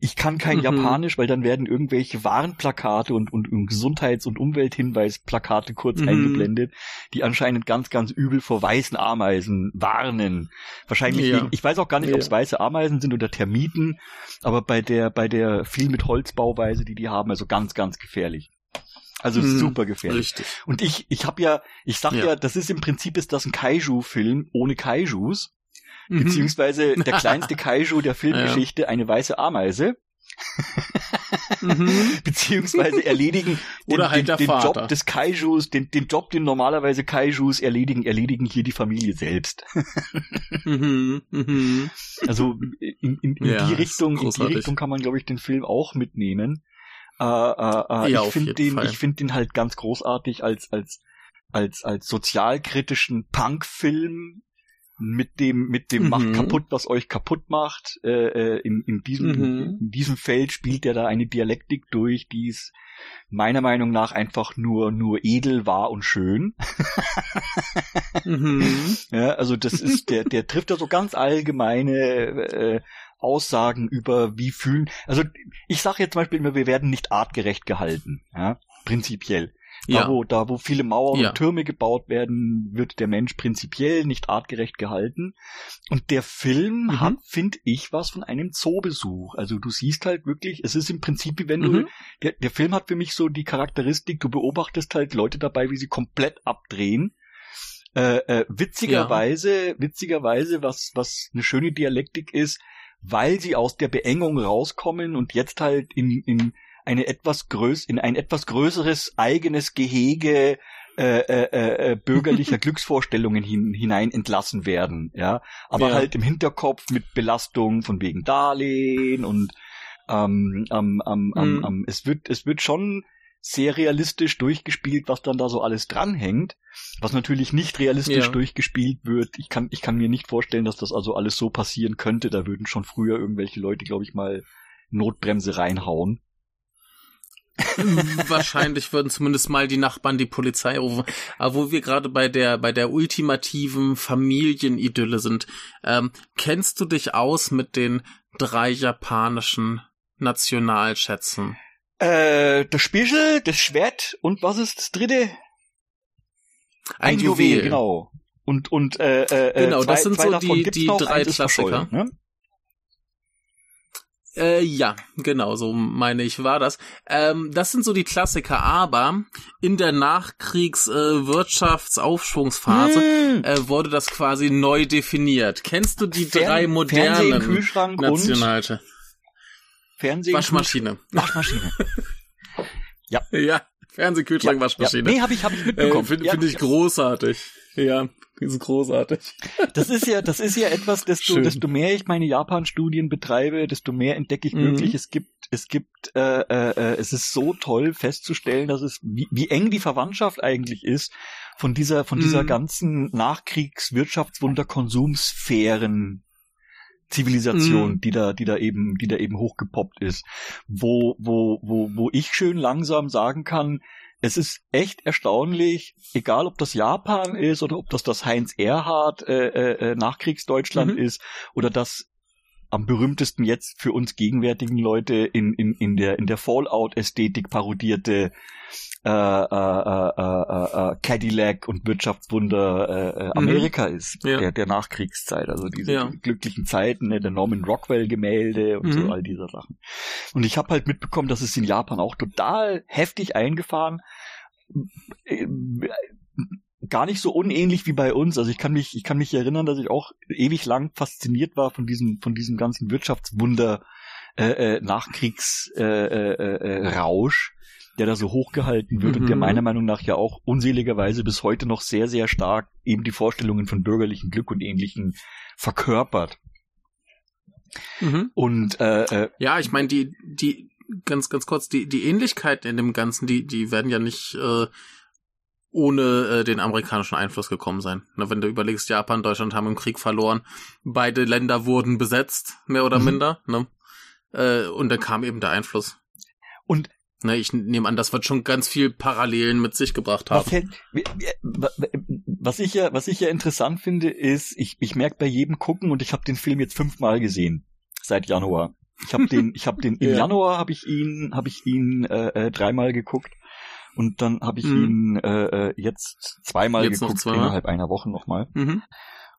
Ich kann kein Mhm. Japanisch, weil dann werden irgendwelche Warnplakate und, und, und Gesundheits- und Umwelthinweisplakate kurz Mhm. eingeblendet, die anscheinend ganz, ganz übel vor weißen Ameisen warnen. Wahrscheinlich Ja. wegen, ich weiß auch gar nicht, Ja. ob es weiße Ameisen sind oder Termiten, aber bei der, bei der viel mit Holzbauweise, die die haben, also ganz, ganz gefährlich. Also Mhm. super gefährlich. Richtig. Und ich, ich habe ja, ich sag ja. Ja. das ist im Prinzip ist das ein Kaiju-Film ohne Kaijus, Mhm. beziehungsweise der kleinste Kaiju der Filmgeschichte, eine weiße Ameise, Mhm. beziehungsweise erledigen den, Oder halt den, den. Job des Kaijus, den, den Job, den normalerweise Kaijus erledigen, erledigen hier die Familie selbst. Mhm. Mhm. Also in, in, in Ja, die Richtung, in die. Richtung kann man, glaube ich, den Film auch mitnehmen. Äh, äh, äh, Ja, ich finde den, Fall. ich finde den halt ganz großartig als als als als sozialkritischen Punkfilm mit dem mit dem Mhm. macht kaputt, was euch kaputt macht. Äh, äh, in, in diesem Mhm. in diesem Feld spielt er da eine Dialektik durch, die ist meiner Meinung nach einfach nur nur edel, wahr und schön. Mhm. Ja, also das ist der der trifft da so ganz allgemeine äh, Aussagen über wie fühlen. Also ich sage jetzt zum Beispiel immer, wir werden nicht artgerecht gehalten, ja, prinzipiell. Da, Ja. wo, da, wo viele Mauern Ja. und Türme gebaut werden, wird der Mensch prinzipiell nicht artgerecht gehalten. Und der Film Mhm. hat, finde ich, was von einem Zoobesuch. Also du siehst halt wirklich, es ist im Prinzip wie wenn du, Mhm. der, der Film hat für mich so die Charakteristik, du beobachtest halt Leute dabei, wie sie komplett abdrehen. Äh, äh, witzigerweise, witzigerweise, was, was eine schöne Dialektik ist, weil sie aus der Beengung rauskommen und jetzt halt in, in eine etwas größ in ein etwas größeres eigenes Gehege äh, äh, äh, bürgerlicher Glücksvorstellungen hin, hinein entlassen werden, ja, aber Ja. halt im Hinterkopf mit Belastung von wegen Darlehen und ähm, ähm, ähm, ähm, Mhm. ähm, es wird es wird schon sehr realistisch durchgespielt, was dann da so alles dranhängt, was natürlich nicht realistisch Ja. durchgespielt wird. Ich kann ich kann mir nicht vorstellen, dass das also alles so passieren könnte. Da würden schon früher irgendwelche Leute, glaube ich, mal Notbremse reinhauen. Wahrscheinlich würden zumindest mal die Nachbarn die Polizei rufen. Aber wo wir gerade bei der bei der ultimativen Familienidylle sind, ähm, kennst du dich aus mit den drei japanischen Nationalschätzen? Äh, das Spiegel, das Schwert und was ist das dritte? Ein, Juwel. genau. Und und äh, äh, äh, Genau, zwei, das sind so die- die noch, drei Klassiker. verschollen, Ne? Äh, ja, genau, so meine ich war das. Ähm, das sind so die Klassiker, aber in der Nachkriegs-Wirtschaftsaufschwungsphase äh, Hm. äh, wurde das quasi neu definiert. Kennst du die Fern- drei modernen Nationalschätzen? Fernsehen, Waschmaschine. Waschmaschine. Ja, Fernsehkühlschrank, Waschmaschine. Ja. Nee, habe ich, hab ich äh, mitbekommen. Finde ja, find ich großartig. Ja, die ist großartig. Das ist ja, das ist ja etwas, desto, Schön. desto mehr ich meine Japan-Studien betreibe, desto mehr entdecke ich Mhm. wirklich. Es gibt, es gibt, äh, äh, äh, es ist so toll festzustellen, dass es, wie, wie eng die Verwandtschaft eigentlich ist von dieser, von dieser Mhm. ganzen Nachkriegs-Wirtschaftswunder-Konsumsphären. Zivilisation, Mhm. die da, die da eben, die da eben hochgepoppt ist, wo, wo, wo, wo ich schön langsam sagen kann, es ist echt erstaunlich, egal ob das Japan ist oder ob das das Heinz Erhard äh, äh, äh, Nachkriegsdeutschland Mhm. ist oder das am berühmtesten jetzt für uns gegenwärtigen Leute in, in, in der in der Fallout-Ästhetik parodierte äh, äh, äh, äh, äh, Cadillac und Wirtschaftswunder äh, äh, Amerika ist, Ja. der, der Nachkriegszeit, also diese Ja. glücklichen Zeiten, ne, der Norman Rockwell-Gemälde und Mhm. so all dieser Sachen. Und ich habe halt mitbekommen, dass es in Japan auch total heftig eingefahren äh, gar nicht so unähnlich wie bei uns. Also ich kann mich, ich kann mich erinnern, dass ich auch ewig lang fasziniert war von diesem, von diesem ganzen Wirtschaftswunder äh, äh, Nachkriegs äh, äh, äh, Rausch, der da so hochgehalten wird und der Mhm. meiner Meinung nach ja auch unseligerweise bis heute noch sehr, sehr stark eben die Vorstellungen von bürgerlichem Glück und ähnlichen verkörpert. Mhm. Und äh, äh, Ja, ich meine, die, die, ganz, ganz kurz, die, die Ähnlichkeiten in dem Ganzen, die, die werden ja nicht äh, ohne äh, den amerikanischen Einfluss gekommen sein. Na, wenn du überlegst, Japan, Deutschland haben im Krieg verloren, beide Länder wurden besetzt, mehr oder Mhm. minder, ne? Äh, und dann kam eben der Einfluss. Und Ne, ich nehme an, das wird schon ganz viel Parallelen mit sich gebracht Was, haben. hält, wie- was ich ja, was ich ja interessant finde, ist, ich, ich merke bei jedem gucken und ich habe den Film jetzt fünfmal gesehen seit Januar. Ich habe den, ich habe den im Ja. Januar habe ich ihn, habe ich ihn äh, äh, dreimal geguckt und dann habe ich Mhm. ihn äh, äh, jetzt zweimal Jetzt geguckt zweimal? innerhalb einer Woche nochmal. Mhm.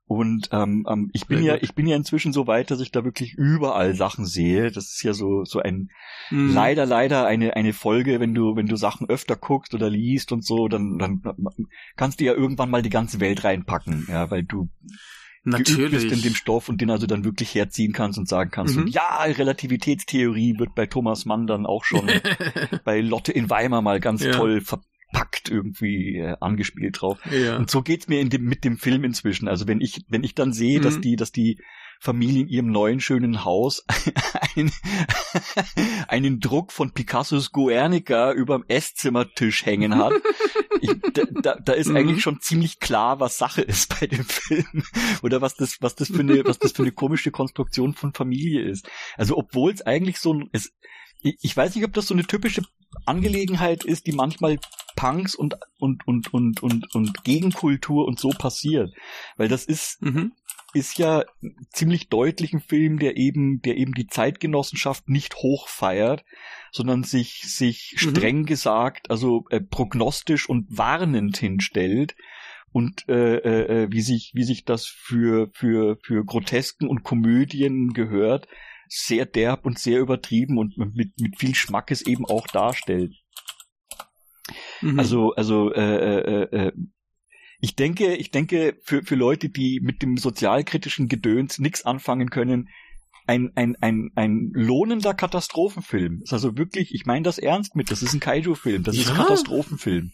Und ähm, ähm, ich bin Sehr ja, gut. ich bin ja inzwischen so weit, dass ich da wirklich überall Sachen sehe. Das ist ja so so ein Mhm. leider, leider eine, eine Folge, wenn du, wenn du Sachen öfter guckst oder liest und so, dann, dann kannst du ja irgendwann mal die ganze Welt reinpacken, ja, weil du geübt bist in Natürlich. dem Stoff und den also dann wirklich herziehen kannst und sagen kannst, Mhm. und ja, Relativitätstheorie wird bei Thomas Mann dann auch schon bei Lotte in Weimar mal ganz Ja. toll verpackt irgendwie äh, angespielt drauf. ja. Und so geht's mir in dem, mit dem Film inzwischen. Also wenn ich, wenn ich dann sehe, dass Mhm. die, dass die Familie in ihrem neuen schönen Haus einen, einen Druck von Picassos Guernica überm Esszimmertisch hängen hat. Ich, da, da ist mhm. eigentlich schon ziemlich klar, was Sache ist bei dem Film oder was das, was das für eine, was das für eine komische Konstruktion von Familie ist. Also obwohl es eigentlich so ein, es, ich weiß nicht, ob das so eine typische Angelegenheit ist, die manchmal Punks und und und und und und Gegenkultur und so passiert, weil das ist mhm. Ist ja ziemlich deutlich ein Film, der eben der eben die Zeitgenossenschaft nicht hochfeiert, sondern sich sich mhm. streng gesagt, also äh, prognostisch und warnend hinstellt und äh, äh, äh wie sich wie sich das für für für Grotesken und Komödien gehört sehr derb und sehr übertrieben und mit, mit viel Schmackes eben auch darstellt. Mhm. Also, also äh, äh, äh, äh, ich denke, ich denke, für, für Leute, die mit dem sozialkritischen Gedöns nichts anfangen können, ein, ein, ein, ein lohnender Katastrophenfilm. ist also wirklich, ich meine das ernst mit, das ist ein Kaiju-Film, das ja. ist ein Katastrophenfilm.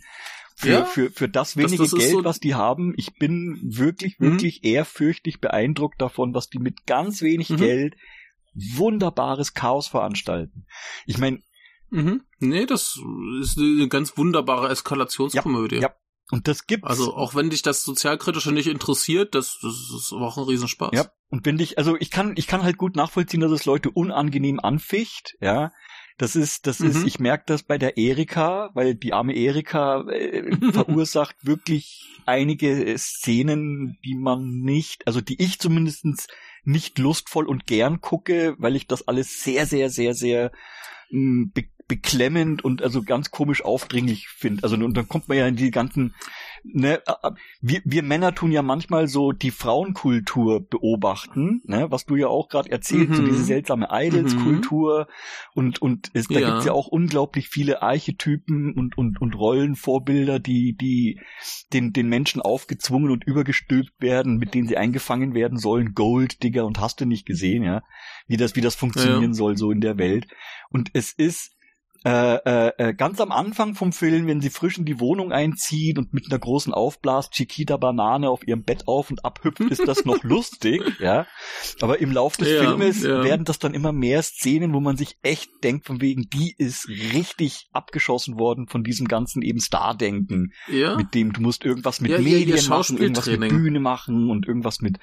Für, ja? für, für das wenige das, das Geld, so was die haben, ich bin wirklich, mhm. wirklich mhm. ehrfürchtig beeindruckt davon, was die mit ganz wenig mhm. Geld wunderbares Chaos veranstalten. Ich meine, mhm. nee, das ist eine ganz wunderbare Eskalationskomödie. Ja, ja. Und das gibt's. Also auch wenn dich das Sozialkritische nicht interessiert, das, das ist aber auch ein Riesenspaß. Ja. Und wenn dich, also ich kann, ich kann halt gut nachvollziehen, dass es Leute unangenehm anficht, ja. Das ist, das mhm. ist, ich merke das bei der Erika, weil die arme Erika äh, verursacht wirklich einige Szenen, die man nicht, also die ich zumindestens nicht lustvoll und gern gucke, weil ich das alles sehr, sehr, sehr, sehr mh, be beklemmend und also ganz komisch aufdringlich finde. Also und dann kommt man ja in die ganzen ne, wir, wir Männer tun ja manchmal so die Frauenkultur beobachten, ne, was du ja auch gerade erzählst, mhm. so diese seltsame Idols-Kultur mhm. und und es, da ja. gibt's ja auch unglaublich viele Archetypen und und und Rollenvorbilder, die die den den Menschen aufgezwungen und übergestülpt werden, mit denen sie eingefangen werden sollen, Gold Digger und hast du nicht gesehen, ja, wie das wie das funktionieren ja. soll so in der Welt und es ist äh, äh, äh, ganz am Anfang vom Film, wenn sie frisch in die Wohnung einzieht und mit einer großen Aufblas Chiquita Banane auf ihrem Bett auf und abhüpft, ist das noch lustig, ja. Aber im Lauf des ja, Filmes ja. werden das dann immer mehr Szenen, wo man sich echt denkt, von wegen, die ist richtig abgeschossen worden von diesem ganzen eben Star-Denken, ja. mit dem du musst irgendwas mit Medien machen, irgendwas mit Bühne machen und irgendwas mit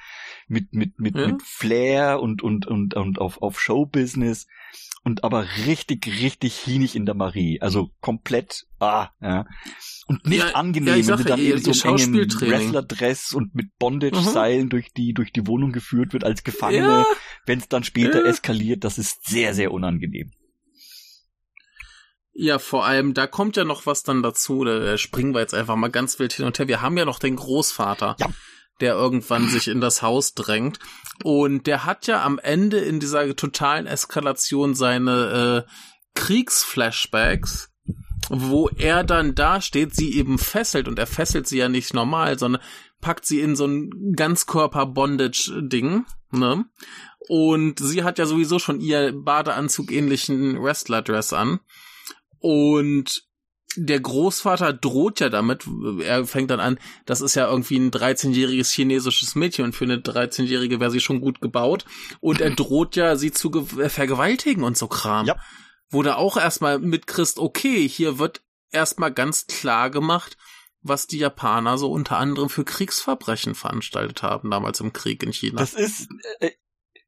mit mit mit, mit Flair und und und und auf auf Showbusiness und aber richtig, richtig hienig in der Marie. Also komplett, ah, ja. Und nicht ja, angenehm, ja, wenn sie dann eben so engen Wrestler-Dress und mit Bondage-Seilen mhm. durch die, durch die Wohnung geführt wird als Gefangene. Ja. Wenn es dann später eskaliert, das ist sehr, sehr unangenehm. Ja, vor allem, da kommt ja noch was dann dazu, da springen wir jetzt einfach mal ganz wild hin und her. Wir haben ja noch den Großvater. Ja der irgendwann sich in das Haus drängt. Und der hat ja am Ende in dieser totalen Eskalation seine äh, Kriegsflashbacks, wo er dann da steht, sie eben fesselt und er fesselt sie ja nicht normal, sondern packt sie in so ein Ganzkörper-Bondage-Ding, ne? Und sie hat ja sowieso schon ihr Badeanzug ähnlichen Wrestler-Dress an. Und der Großvater droht ja damit, er fängt dann an, das ist ja irgendwie ein 13-jähriges chinesisches Mädchen und für eine 13-jährige wäre sie schon gut gebaut und er droht ja, sie zu äh, vergewaltigen und so Kram. Ja. Wo da auch erstmal mitkriegst, okay, hier wird erstmal ganz klar gemacht, was die Japaner so unter anderem für Kriegsverbrechen veranstaltet haben, damals im Krieg in China. Das ist, äh,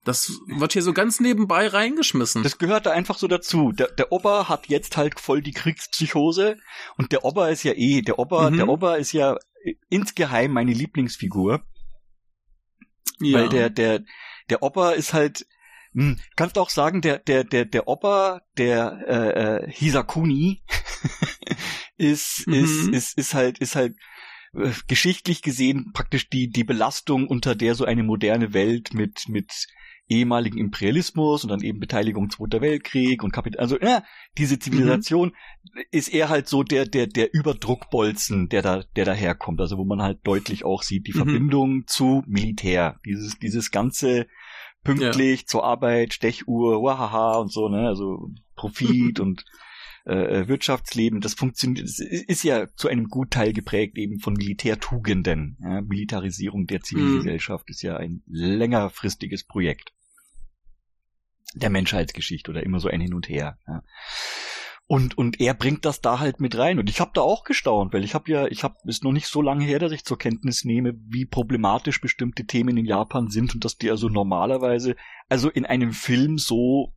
das wird hier so ganz nebenbei reingeschmissen. Das gehört da einfach so dazu. Der, der Opa hat jetzt halt voll die Kriegspsychose und der Opa ist ja eh, der Opa, mhm. der Opa ist ja insgeheim meine Lieblingsfigur. Ja. Weil der, der, der Opa ist halt, hm, kannst du auch sagen, der, der, der, der Opa, der äh, äh, Hisakuni ist, mhm. ist, ist, ist halt, ist halt äh, geschichtlich gesehen praktisch die, die Belastung, unter der so eine moderne Welt mit, mit ehemaligen Imperialismus und dann eben Beteiligung Zweiter Weltkrieg und Kapital, also ja, diese Zivilisation mhm. ist eher halt so der der der Überdruckbolzen, der da der daherkommt, also wo man halt deutlich auch sieht die mhm. Verbindung zu Militär, dieses dieses ganze pünktlich ja. zur Arbeit, Stechuhr, wahaha und so, ne, also Profit und äh, Wirtschaftsleben, das funktioniert, das ist ja zu einem Gutteil geprägt eben von Militärtugenden. Ja? Militarisierung der Zivilgesellschaft mhm. ist ja ein längerfristiges Projekt der Menschheitsgeschichte oder immer so ein Hin und Her. Ja. Und, und er bringt das da halt mit rein. Und ich habe da auch gestaunt, weil ich habe ja, ich habe, ist noch nicht so lange her, dass ich zur Kenntnis nehme, wie problematisch bestimmte Themen in Japan sind und dass die also normalerweise, also in einem Film so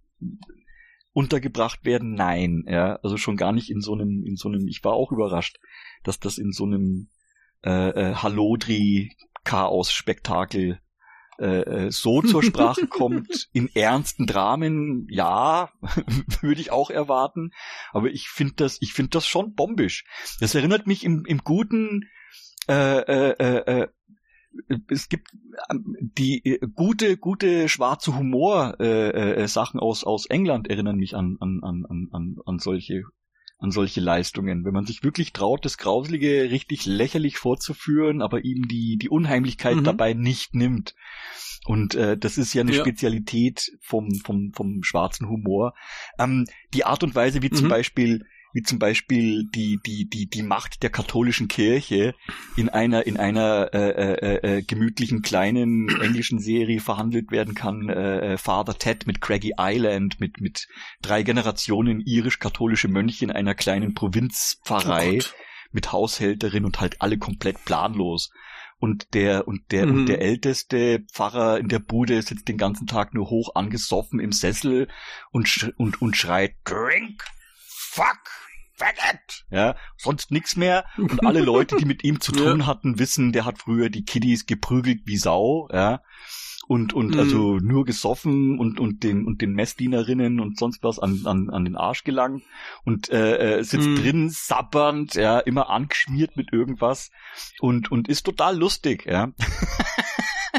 untergebracht werden, nein, ja, also schon gar nicht in so einem, in so einem, ich war auch überrascht, dass das in so einem äh, äh, Hallodri-Chaos-Spektakel äh, äh, so zur Sprache kommt. In ernsten Dramen, ja, würde ich auch erwarten. Aber ich finde das, ich finde das schon bombisch. Das erinnert mich im, im guten, äh, äh, äh, äh es gibt ähm, die äh, gute, gute schwarze Humor äh, äh, aus aus England erinnern mich an an an an an solche an solche Leistungen. Wenn man sich wirklich traut, das Grauselige richtig lächerlich vorzuführen, aber ihm die, die Unheimlichkeit mhm. dabei nicht nimmt. Und äh, das ist ja eine ja. Spezialität vom, vom, vom schwarzen Humor. Ähm, die Art und Weise, wie mhm. zum Beispiel wie zum Beispiel die die die die Macht der katholischen Kirche in einer in einer äh, äh, äh, gemütlichen kleinen englischen Serie verhandelt werden kann äh, äh, Father Ted mit Craggy Island mit mit drei Generationen irisch-katholische Mönche in einer kleinen Provinzpfarrei oh mit Haushälterin und halt alle komplett planlos und der und der mhm. und der älteste Pfarrer in der Bude sitzt den ganzen Tag nur hoch angesoffen im Sessel und und und schreit Drink fuck faggot. Ja sonst nix mehr. Und alle Leute die mit ihm zu tun hatten wissen der hat früher die Kiddies geprügelt wie Sau ja. Und und mhm. also nur gesoffen und und den und den Messdienerinnen und sonst was an an, an den Arsch gelangt. Und äh, äh, sitzt mhm. drin sabbernd ja immer angeschmiert mit irgendwas. Und und ist total lustig ja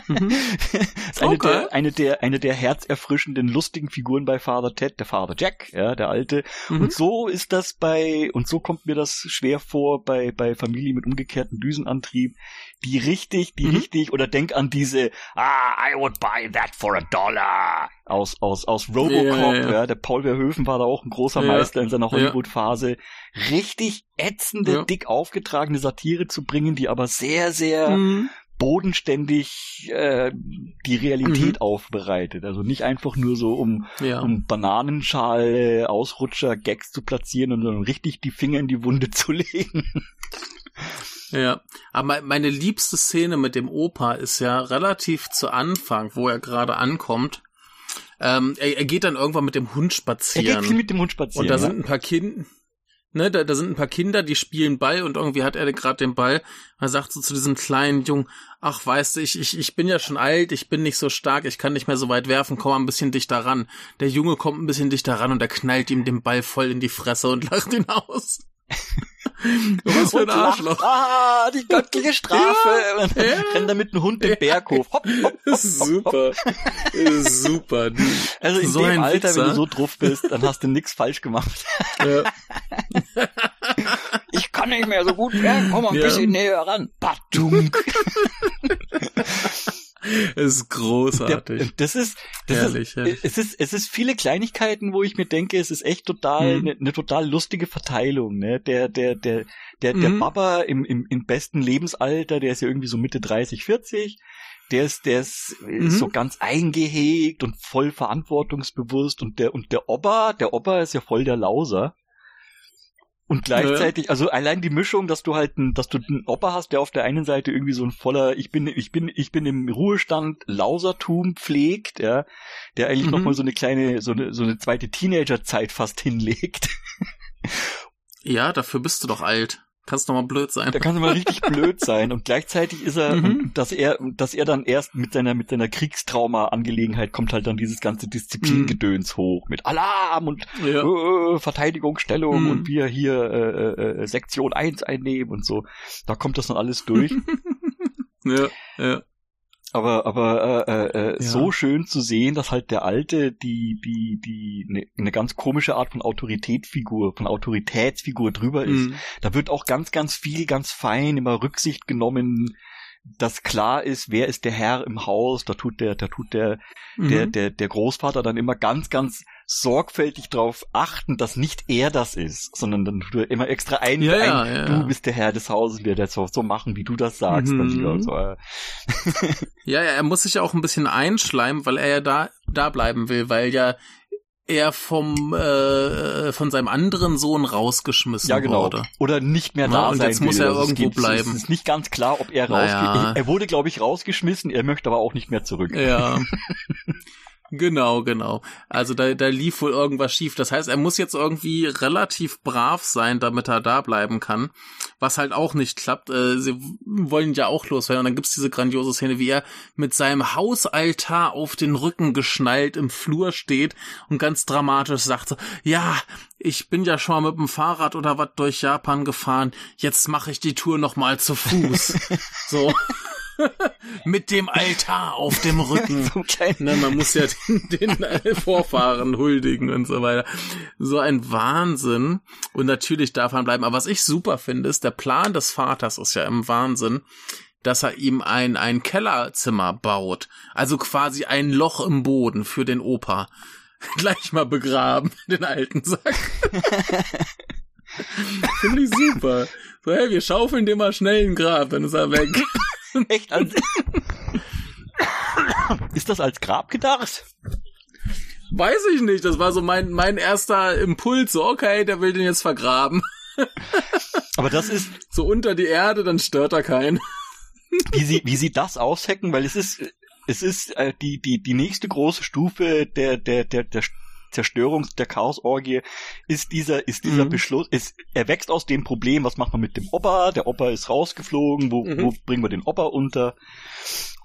Mhm. ist eine, okay. der, eine der eine der herzerfrischenden lustigen Figuren bei Father Ted, der Father Jack, ja, der alte. Mhm. Und so ist das bei und so kommt mir das schwer vor bei bei Familie mit umgekehrten Düsenantrieb, die richtig, die mhm. richtig oder denk an diese Ah, I would buy that for a dollar aus aus aus Robocop, ja, ja, ja. der Paul Verhoeven war da auch ein großer Meister in seiner Hollywood Phase, richtig ätzende, dick aufgetragene Satire zu bringen, die aber sehr sehr mhm bodenständig äh, die Realität mhm. aufbereitet. Also nicht einfach nur so, um, ja. um Bananenschale, Ausrutscher, Gags zu platzieren, sondern richtig die Finger in die Wunde zu legen. Ja, aber meine liebste Szene mit dem Opa ist ja relativ zu Anfang, wo er gerade ankommt. Ähm, er, er, geht dann irgendwann mit dem Hund spazieren. Er geht mit dem Hund spazieren. Und da ja? sind ein paar Kinder ne, da, da sind ein paar Kinder, die spielen Ball und irgendwie hat er gerade den Ball. Er sagt so zu diesem kleinen Jungen, ach weißt du, ich, ich, ich bin ja schon alt, ich bin nicht so stark, ich kann nicht mehr so weit werfen, komm mal ein bisschen dichter ran. Der Junge kommt ein bisschen dichter ran und er knallt ihm den Ball voll in die Fresse und lacht ihn aus. Was für ein Arschloch. Ah, die göttliche Strafe. Ja, ja. Rennt damit ein Hund den Berg hoch. Hopp, hopp, hopp, super. Super. Also in so dem Alter, Wichser. wenn du so drauf bist, dann hast du nix falsch gemacht. Ja. ich kann nicht mehr so gut werden. Komm mal ein ja. bisschen näher ran. Badunk. Es ist großartig. Der, das ist, das herrlich, ist, herrlich. es ist, es ist viele Kleinigkeiten, wo ich mir denke, es ist echt total, mhm. eine, ne total lustige Verteilung, ne? Der, der, der, der, mhm. der Baba im, im, im besten Lebensalter, der ist ja irgendwie so Mitte 30, 40. Der ist, der ist mhm. so ganz eingehegt und voll verantwortungsbewusst und der, und der Opa, der Opa ist ja voll der Lauser. Und gleichzeitig, ja. also allein die Mischung, dass du halt, ein, dass du einen Opa hast, der auf der einen Seite irgendwie so ein voller, ich bin, ich bin, ich bin im Ruhestand Lausertum pflegt, ja, der eigentlich mhm. noch mal so eine kleine, so eine, so eine zweite Teenagerzeit fast hinlegt. Ja, dafür bist du doch alt. Kannst doch mal blöd sein. Da kann du mal richtig blöd sein. Und gleichzeitig ist er, mhm. dass er, dass er dann erst mit seiner, mit seiner Kriegstrauma-Angelegenheit kommt halt dann dieses ganze Disziplingedöns mhm. hoch. Mit Alarm und ja. äh, Verteidigungsstellung mhm. und wir hier äh, äh, Sektion 1 einnehmen und so. Da kommt das dann alles durch. ja, ja aber aber äh, äh, äh, ja. so schön zu sehen, dass halt der alte die die die eine ne ganz komische Art von Autoritätsfigur, von Autoritätsfigur drüber ist. Mhm. Da wird auch ganz ganz viel ganz fein immer Rücksicht genommen, dass klar ist, wer ist der Herr im Haus. Da tut der da tut der mhm. der der der Großvater dann immer ganz ganz sorgfältig darauf achten, dass nicht er das ist, sondern dann du immer extra ein, Ja, ein ja, ja. du bist der Herr des Hauses, wir das so, machen, wie du das sagst. Mhm. So, äh, Ja, ja, er muss sich ja auch ein bisschen einschleimen, weil er ja da, da bleiben will, weil ja er vom, äh, von seinem anderen Sohn rausgeschmissen ja, genau. wurde. Oder nicht mehr Ja, da und sein jetzt muss will. er Also es irgendwo geht- bleiben. Es ist nicht ganz klar, ob er Naja. rausgeht. Er wurde, glaube ich, rausgeschmissen, er möchte aber auch nicht mehr zurück. Ja. Genau, genau. Also da, da lief wohl irgendwas schief. Das heißt, er muss jetzt irgendwie relativ brav sein, damit er da bleiben kann. Was halt auch nicht klappt. Äh, sie wollen ja auch loswerden. Und dann gibt's diese grandiose Szene, wie er mit seinem Hausaltar auf den Rücken geschnallt im Flur steht und ganz dramatisch sagt so, ja, ich bin ja schon mal mit dem Fahrrad oder was durch Japan gefahren. Jetzt mache ich die Tour noch mal zu Fuß. so. Mit dem Altar auf dem Rücken. So kleiner Ne, man muss ja den, den Vorfahren huldigen und so weiter. So ein Wahnsinn. Und natürlich darf man bleiben. Aber was ich super finde, ist, der Plan des Vaters ist ja im Wahnsinn, dass er ihm ein, ein Kellerzimmer baut. Also quasi ein Loch im Boden für den Opa. Gleich mal begraben, den alten Sack. Finde ich super. So, hey, wir schaufeln dir mal schnell ein Grab, dann ist er weg. Echt? Als ist das als Grab gedacht? Weiß ich nicht, das war so mein, mein erster Impuls, so okay, der will den jetzt vergraben. Aber das ist, So unter die Erde, dann stört er keinen. wie sie, wie sie das aushacken, weil es ist, es ist äh, die, die, die nächste große Stufe der, der, der, der Zerstörungs-, der Chaosorgie ist dieser, ist dieser Mhm. Beschluss, ist, er wächst aus dem Problem, was macht man mit dem Opa? Der Opa ist rausgeflogen, wo, Mhm. wo bringen wir den Opa unter?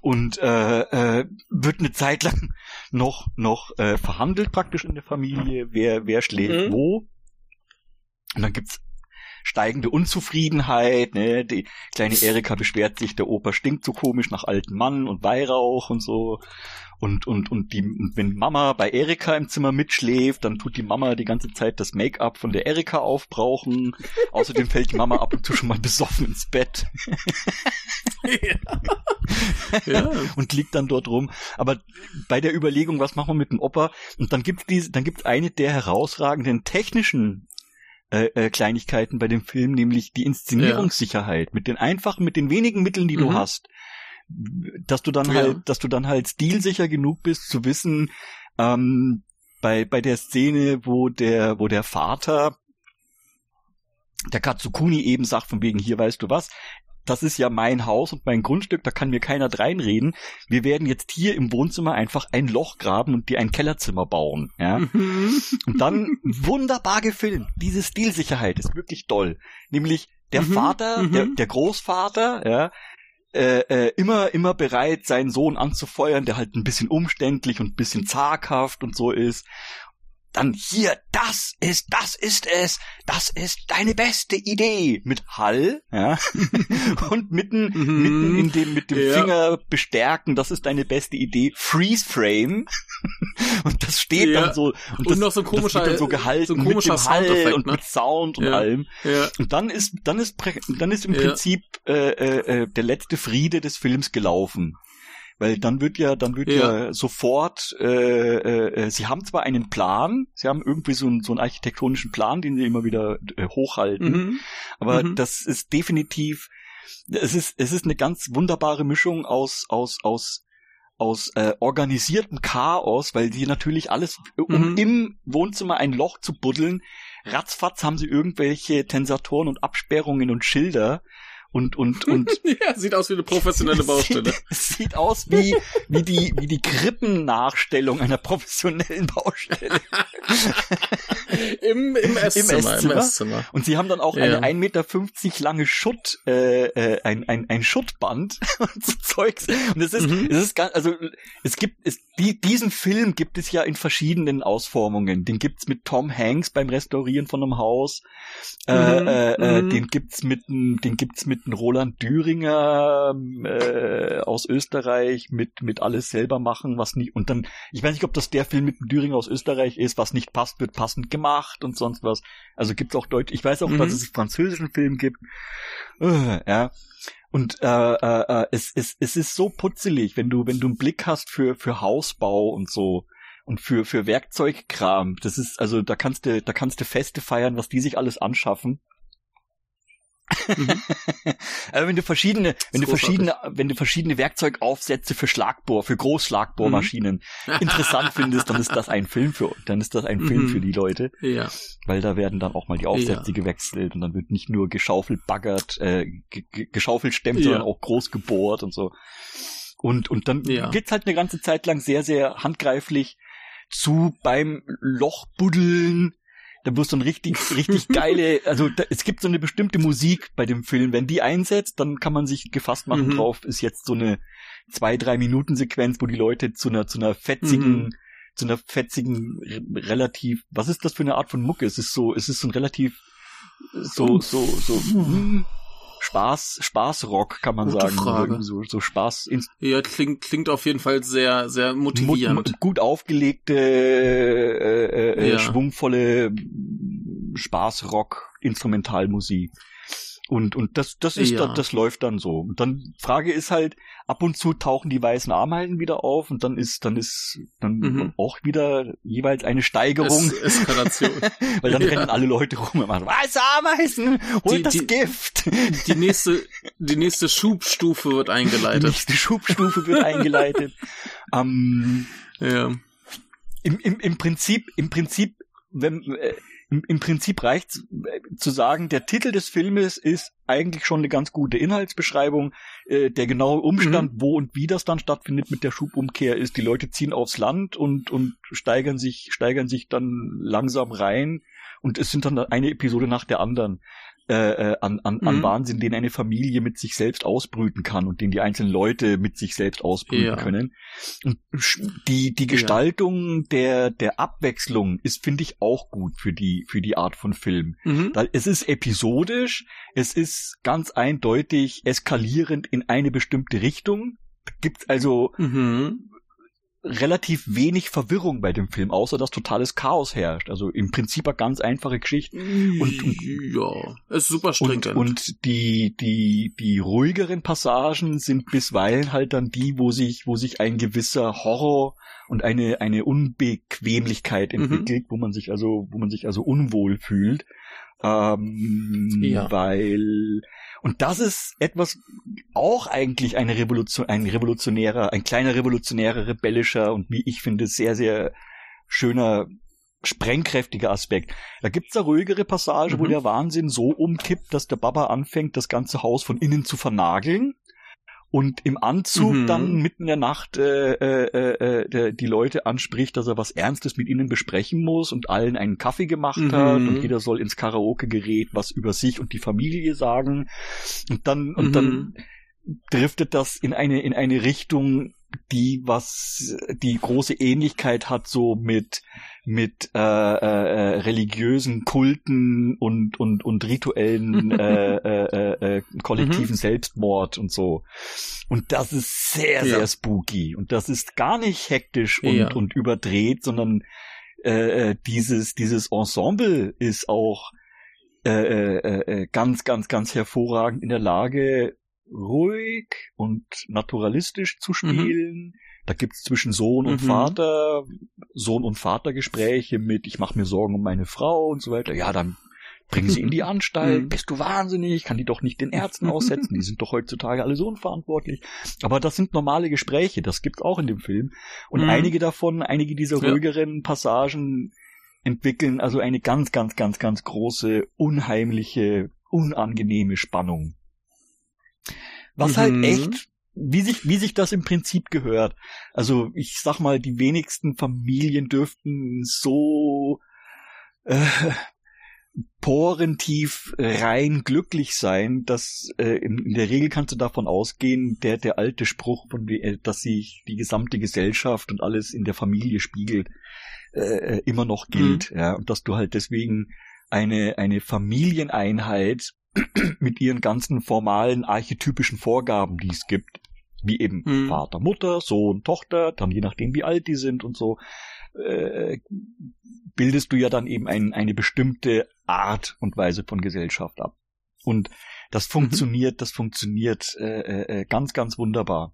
Und äh, äh, wird eine Zeit lang noch, noch äh, verhandelt praktisch in der Familie, wer, wer schläft Mhm. wo. Und dann gibt's steigende Unzufriedenheit, ne? Die kleine Erika beschwert sich, der Opa stinkt so komisch nach alten Mann und Weihrauch und so. Und, und, und die, und wenn Mama bei Erika im Zimmer mitschläft, dann tut die Mama die ganze Zeit das Make-up von der Erika aufbrauchen. Außerdem fällt die Mama ab und zu schon mal besoffen ins Bett ja. und liegt dann dort rum. Aber bei der Überlegung, was machen wir mit dem Opa? Und dann gibt's diese, dann gibt's eine der herausragenden technischen äh, äh, Kleinigkeiten bei dem Film, nämlich die Inszenierungssicherheit mit den einfachen, mit den wenigen Mitteln, die du Mhm. hast, dass du dann Ja. halt, dass du dann halt stilsicher genug bist zu wissen, ähm, bei bei der Szene, wo der wo der Vater der Katsukuni eben sagt von wegen hier weißt du was, das ist ja mein Haus und mein Grundstück, da kann mir keiner dreinreden. Wir werden jetzt hier im Wohnzimmer einfach ein Loch graben und dir ein Kellerzimmer bauen. Ja? Mhm. Und dann wunderbar gefilmt. Diese Stilsicherheit ist wirklich toll. Nämlich der Mhm, Vater, mhm. der, der Großvater, ja, äh, äh, immer, immer bereit, seinen Sohn anzufeuern, der halt ein bisschen umständlich und ein bisschen zaghaft und so ist. Dann hier, das ist, das ist es, das ist deine beste Idee mit Hall, ja, und mitten, Mhm. mitten in dem, mit dem Ja. Finger bestärken, das ist deine beste Idee, Freeze Frame, und das steht Ja. dann so, und, Und das, noch so ein komischer- das wird dann so gehalten so mit dem Hall und ne? mit Sound und allem. Und dann ist, dann ist, dann ist im. Prinzip äh, äh, äh, der letzte Friede des Films gelaufen. Weil dann wird ja, dann wird ja, Ja. sofort, äh, äh, äh, sie haben zwar einen Plan, sie haben irgendwie so einen, so einen architektonischen Plan, den sie immer wieder äh, hochhalten, Mhm. aber Mhm. das ist definitiv, es ist, es ist eine ganz wunderbare Mischung aus, aus, aus, aus äh, organisiertem Chaos, weil sie natürlich alles, um Mhm. im Wohnzimmer ein Loch zu buddeln, ratzfatz haben sie irgendwelche Tensatoren und Absperrungen und Schilder und, und, und ja, sieht aus wie eine professionelle Baustelle. Sieht, sieht aus wie, wie die, wie die Krippennachstellung einer professionellen Baustelle. Im, im Esszimmer, im Esszimmer? Esszimmer. Und sie haben dann auch Ja. eine 1,50 Meter lange Schutt, äh, äh, ein, ein, ein Schuttband und so Zeugs. Und es ist, Mhm. es ist ganz, also es gibt, es, die, diesen Film gibt es ja in verschiedenen Ausformungen. Den gibt's mit Tom Hanks beim Restaurieren von einem Haus. Äh, Mhm, äh, äh, mhm. den gibt's mit, den gibt's mit n Roland Düringer äh, aus Österreich mit mit alles selber machen, was nie und dann ich weiß nicht, ob das der Film mit dem Düringer aus Österreich ist, was nicht passt, wird passend gemacht und sonst was. Also gibt's auch Deutsch. Ich weiß auch, Mhm. dass es französischen Film gibt. Äh, ja. Und äh, äh, äh, es, es, es ist so putzelig, wenn du wenn du einen Blick hast für für Hausbau und so, und für, für Werkzeugkram. Das ist, also da kannst du, da kannst du Feste feiern, was die sich alles anschaffen. Mhm. Aber wenn du verschiedene, wenn du verschiedene, wenn du verschiedene Werkzeugaufsätze für Schlagbohr, für Großschlagbohrmaschinen mhm. interessant findest, dann ist das ein Film für, dann ist das ein mhm. Film für die Leute. Ja. Weil da werden dann auch mal die Aufsätze ja. gewechselt und dann wird nicht nur geschaufelt, baggert, äh, geschaufelt stemmt, ja. sondern auch groß gebohrt und so. Und, und dann ja. geht's halt eine ganze Zeit lang sehr, sehr handgreiflich zu beim Lochbuddeln, da wirst du ein richtig, richtig geile, also da, es gibt so eine bestimmte Musik bei dem Film. Wenn die einsetzt, dann kann man sich gefasst machen mhm. drauf, ist jetzt so eine zwei, drei Minuten Sequenz, wo die Leute zu einer, zu einer fetzigen, mhm. zu einer fetzigen, relativ, was ist das für eine Art von Mucke? Es ist so, es ist so ein relativ, so, so, so, hm, Spaß, Spaßrock, kann man Gute sagen. Frage. So, so Spaß. Ja, klingt, klingt auf jeden Fall sehr, sehr motivierend. Mut, gut aufgelegte, äh, äh, ja. schwungvolle Spaßrock, Instrumentalmusik. Und, und das, das ist, ja. das, das läuft dann so. Und dann, Frage ist halt, ab und zu tauchen die weißen Ameisen wieder auf und dann ist, dann ist, dann mhm. auch wieder jeweils eine Steigerung. Es Eskalation. Weil dann ja. rennen alle Leute rum und machen, weiße Ameisen, hol die, das die, Gift. Die nächste, die nächste Schubstufe wird eingeleitet. Die nächste Schubstufe wird eingeleitet. ähm, ja. Im, im, im Prinzip, im Prinzip, wenn, äh, im, Prinzip reicht äh, zu sagen, der Titel des Filmes ist eigentlich schon eine ganz gute Inhaltsbeschreibung. Äh, der genaue Umstand, mhm. wo und wie das dann stattfindet mit der Schubumkehr, ist, die Leute ziehen aufs Land und, und steigern sich, steigern sich dann langsam rein. Und es sind dann eine Episode nach der anderen äh, äh, an, an, mhm. an Wahnsinn, den eine Familie mit sich selbst ausbrüten kann und den die einzelnen Leute mit sich selbst ausbrüten ja. können. Und die, die Gestaltung ja. der, der Abwechslung ist, finde ich, auch gut für die, für die Art von Film. Mhm. Es ist episodisch, es ist ganz eindeutig eskalierend in eine bestimmte Richtung. Gibt also mhm relativ wenig Verwirrung bei dem Film, außer dass totales Chaos herrscht. Also im Prinzip eine ganz einfache Geschichte. Und, und ja, ist super stringent. Und, und die, die, die ruhigeren Passagen sind bisweilen halt dann die, wo sich, wo sich ein gewisser Horror und eine, eine Unbequemlichkeit mhm. entwickelt, mhm. wo man sich also, wo man sich also unwohl fühlt. Ähm, ja. Weil und das ist etwas, auch eigentlich eine Revolution, ein revolutionärer, ein kleiner revolutionärer, rebellischer und wie ich finde, sehr, sehr schöner, sprengkräftiger Aspekt. Da gibt's eine ruhigere Passage, mhm. wo der Wahnsinn so umkippt, dass der Baba anfängt, das ganze Haus von innen zu vernageln und im Anzug mhm. dann mitten in der Nacht äh, äh, äh, der, die Leute anspricht, dass er was Ernstes mit ihnen besprechen muss und allen einen Kaffee gemacht mhm. hat und jeder soll ins Karaoke-Gerät was über sich und die Familie sagen und dann und mhm. dann driftet das in eine in eine Richtung, die was die große Ähnlichkeit hat so mit mit äh, äh, religiösen Kulten und und und rituellen äh, äh, äh, kollektiven mhm. Selbstmord und so und das ist sehr sehr ja. spooky und das ist gar nicht hektisch und ja. und überdreht sondern äh, äh, dieses dieses Ensemble ist auch äh, äh, äh, ganz ganz ganz hervorragend in der Lage ruhig und naturalistisch zu mhm. spielen. Mhm. Da gibt's zwischen Sohn und mhm. Vater, Sohn und Vatergespräche mit, ich mache mir Sorgen um meine Frau und so weiter. Ja, dann bring sie in die Anstalt. Mhm. Bist du wahnsinnig? Kann die doch nicht den Ärzten aussetzen. Die sind doch heutzutage alle so unverantwortlich. Aber das sind normale Gespräche. Das gibt's auch in dem Film. Und mhm. einige davon, einige dieser ruhigeren Passagen entwickeln also eine ganz, ganz, ganz, ganz große, unheimliche, unangenehme Spannung. Was halt mhm. halt echt, wie sich, wie sich das im Prinzip gehört. Also ich sag mal, die wenigsten Familien dürften so äh, porentief rein glücklich sein, dass äh, in, in, der Regel kannst du davon ausgehen, der der alte Spruch, von äh, dass sich die gesamte Gesellschaft und alles in der Familie spiegelt, äh, immer noch gilt, mhm. ja, und dass du halt deswegen eine eine Familieneinheit mit ihren ganzen formalen archetypischen Vorgaben, die es gibt, wie eben hm. Vater, Mutter, Sohn, Tochter, dann je nachdem wie alt die sind und so, äh, bildest du ja dann eben ein, eine bestimmte Art und Weise von Gesellschaft ab. Und das mhm. funktioniert, mhm. das funktioniert äh, äh, ganz, ganz wunderbar.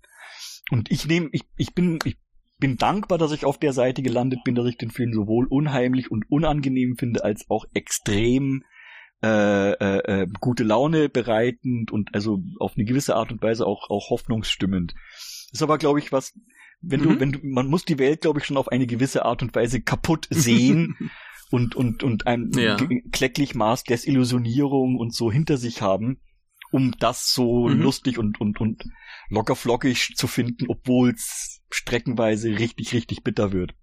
Und ich nehme, ich, ich bin, ich bin dankbar, dass ich auf der Seite gelandet bin, dass ich den Film sowohl unheimlich und unangenehm finde, als auch extrem äh, äh, äh, gute Laune bereitend und also auf eine gewisse Art und Weise auch auch hoffnungsstimmend. Ist aber, glaube ich, was, wenn du, mhm. wenn du, man muss die Welt, glaube ich, schon auf eine gewisse Art und Weise kaputt sehen und und und ein ja. kläglich Maß Desillusionierung und so hinter sich haben, um das so mhm. lustig und und und locker flockig zu finden, obwohl es streckenweise richtig richtig bitter wird.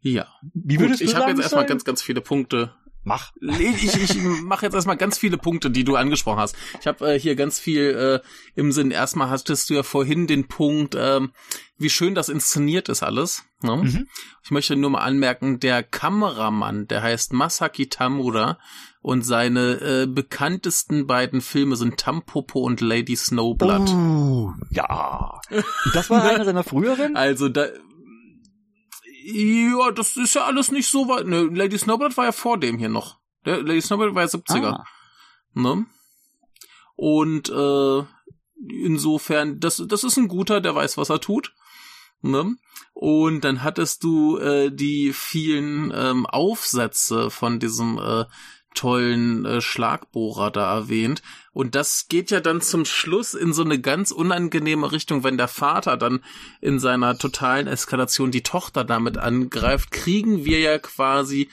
Ja. Wie würdest Gut, du Ich habe jetzt erstmal ganz ganz viele Punkte Mach. Ich, ich mache jetzt erstmal ganz viele Punkte, die du angesprochen hast. Ich habe äh, hier ganz viel äh, im Sinn. Erstmal hattest du ja vorhin den Punkt, ähm, wie schön das inszeniert ist alles. Ne? Mhm. Ich möchte nur mal anmerken, der Kameramann, der heißt Masaki Tamura und seine äh, bekanntesten beiden Filme sind Tampopo und Lady Snowblood. Oh, ja. Das war einer seiner früheren? Also da ja, das ist ja alles nicht so weit. Ne, Lady Snowblood war ja vor dem hier noch. Der Lady Snowblood war ja 70er. Ah. Ne? Und äh, insofern, das, das ist ein guter, der weiß, was er tut. Ne? Und dann hattest du äh, die vielen ähm, Aufsätze von diesem äh, tollen äh, Schlagbohrer da erwähnt. Und das geht ja dann zum Schluss in so eine ganz unangenehme Richtung, wenn der Vater dann in seiner totalen Eskalation die Tochter damit angreift, kriegen wir ja quasi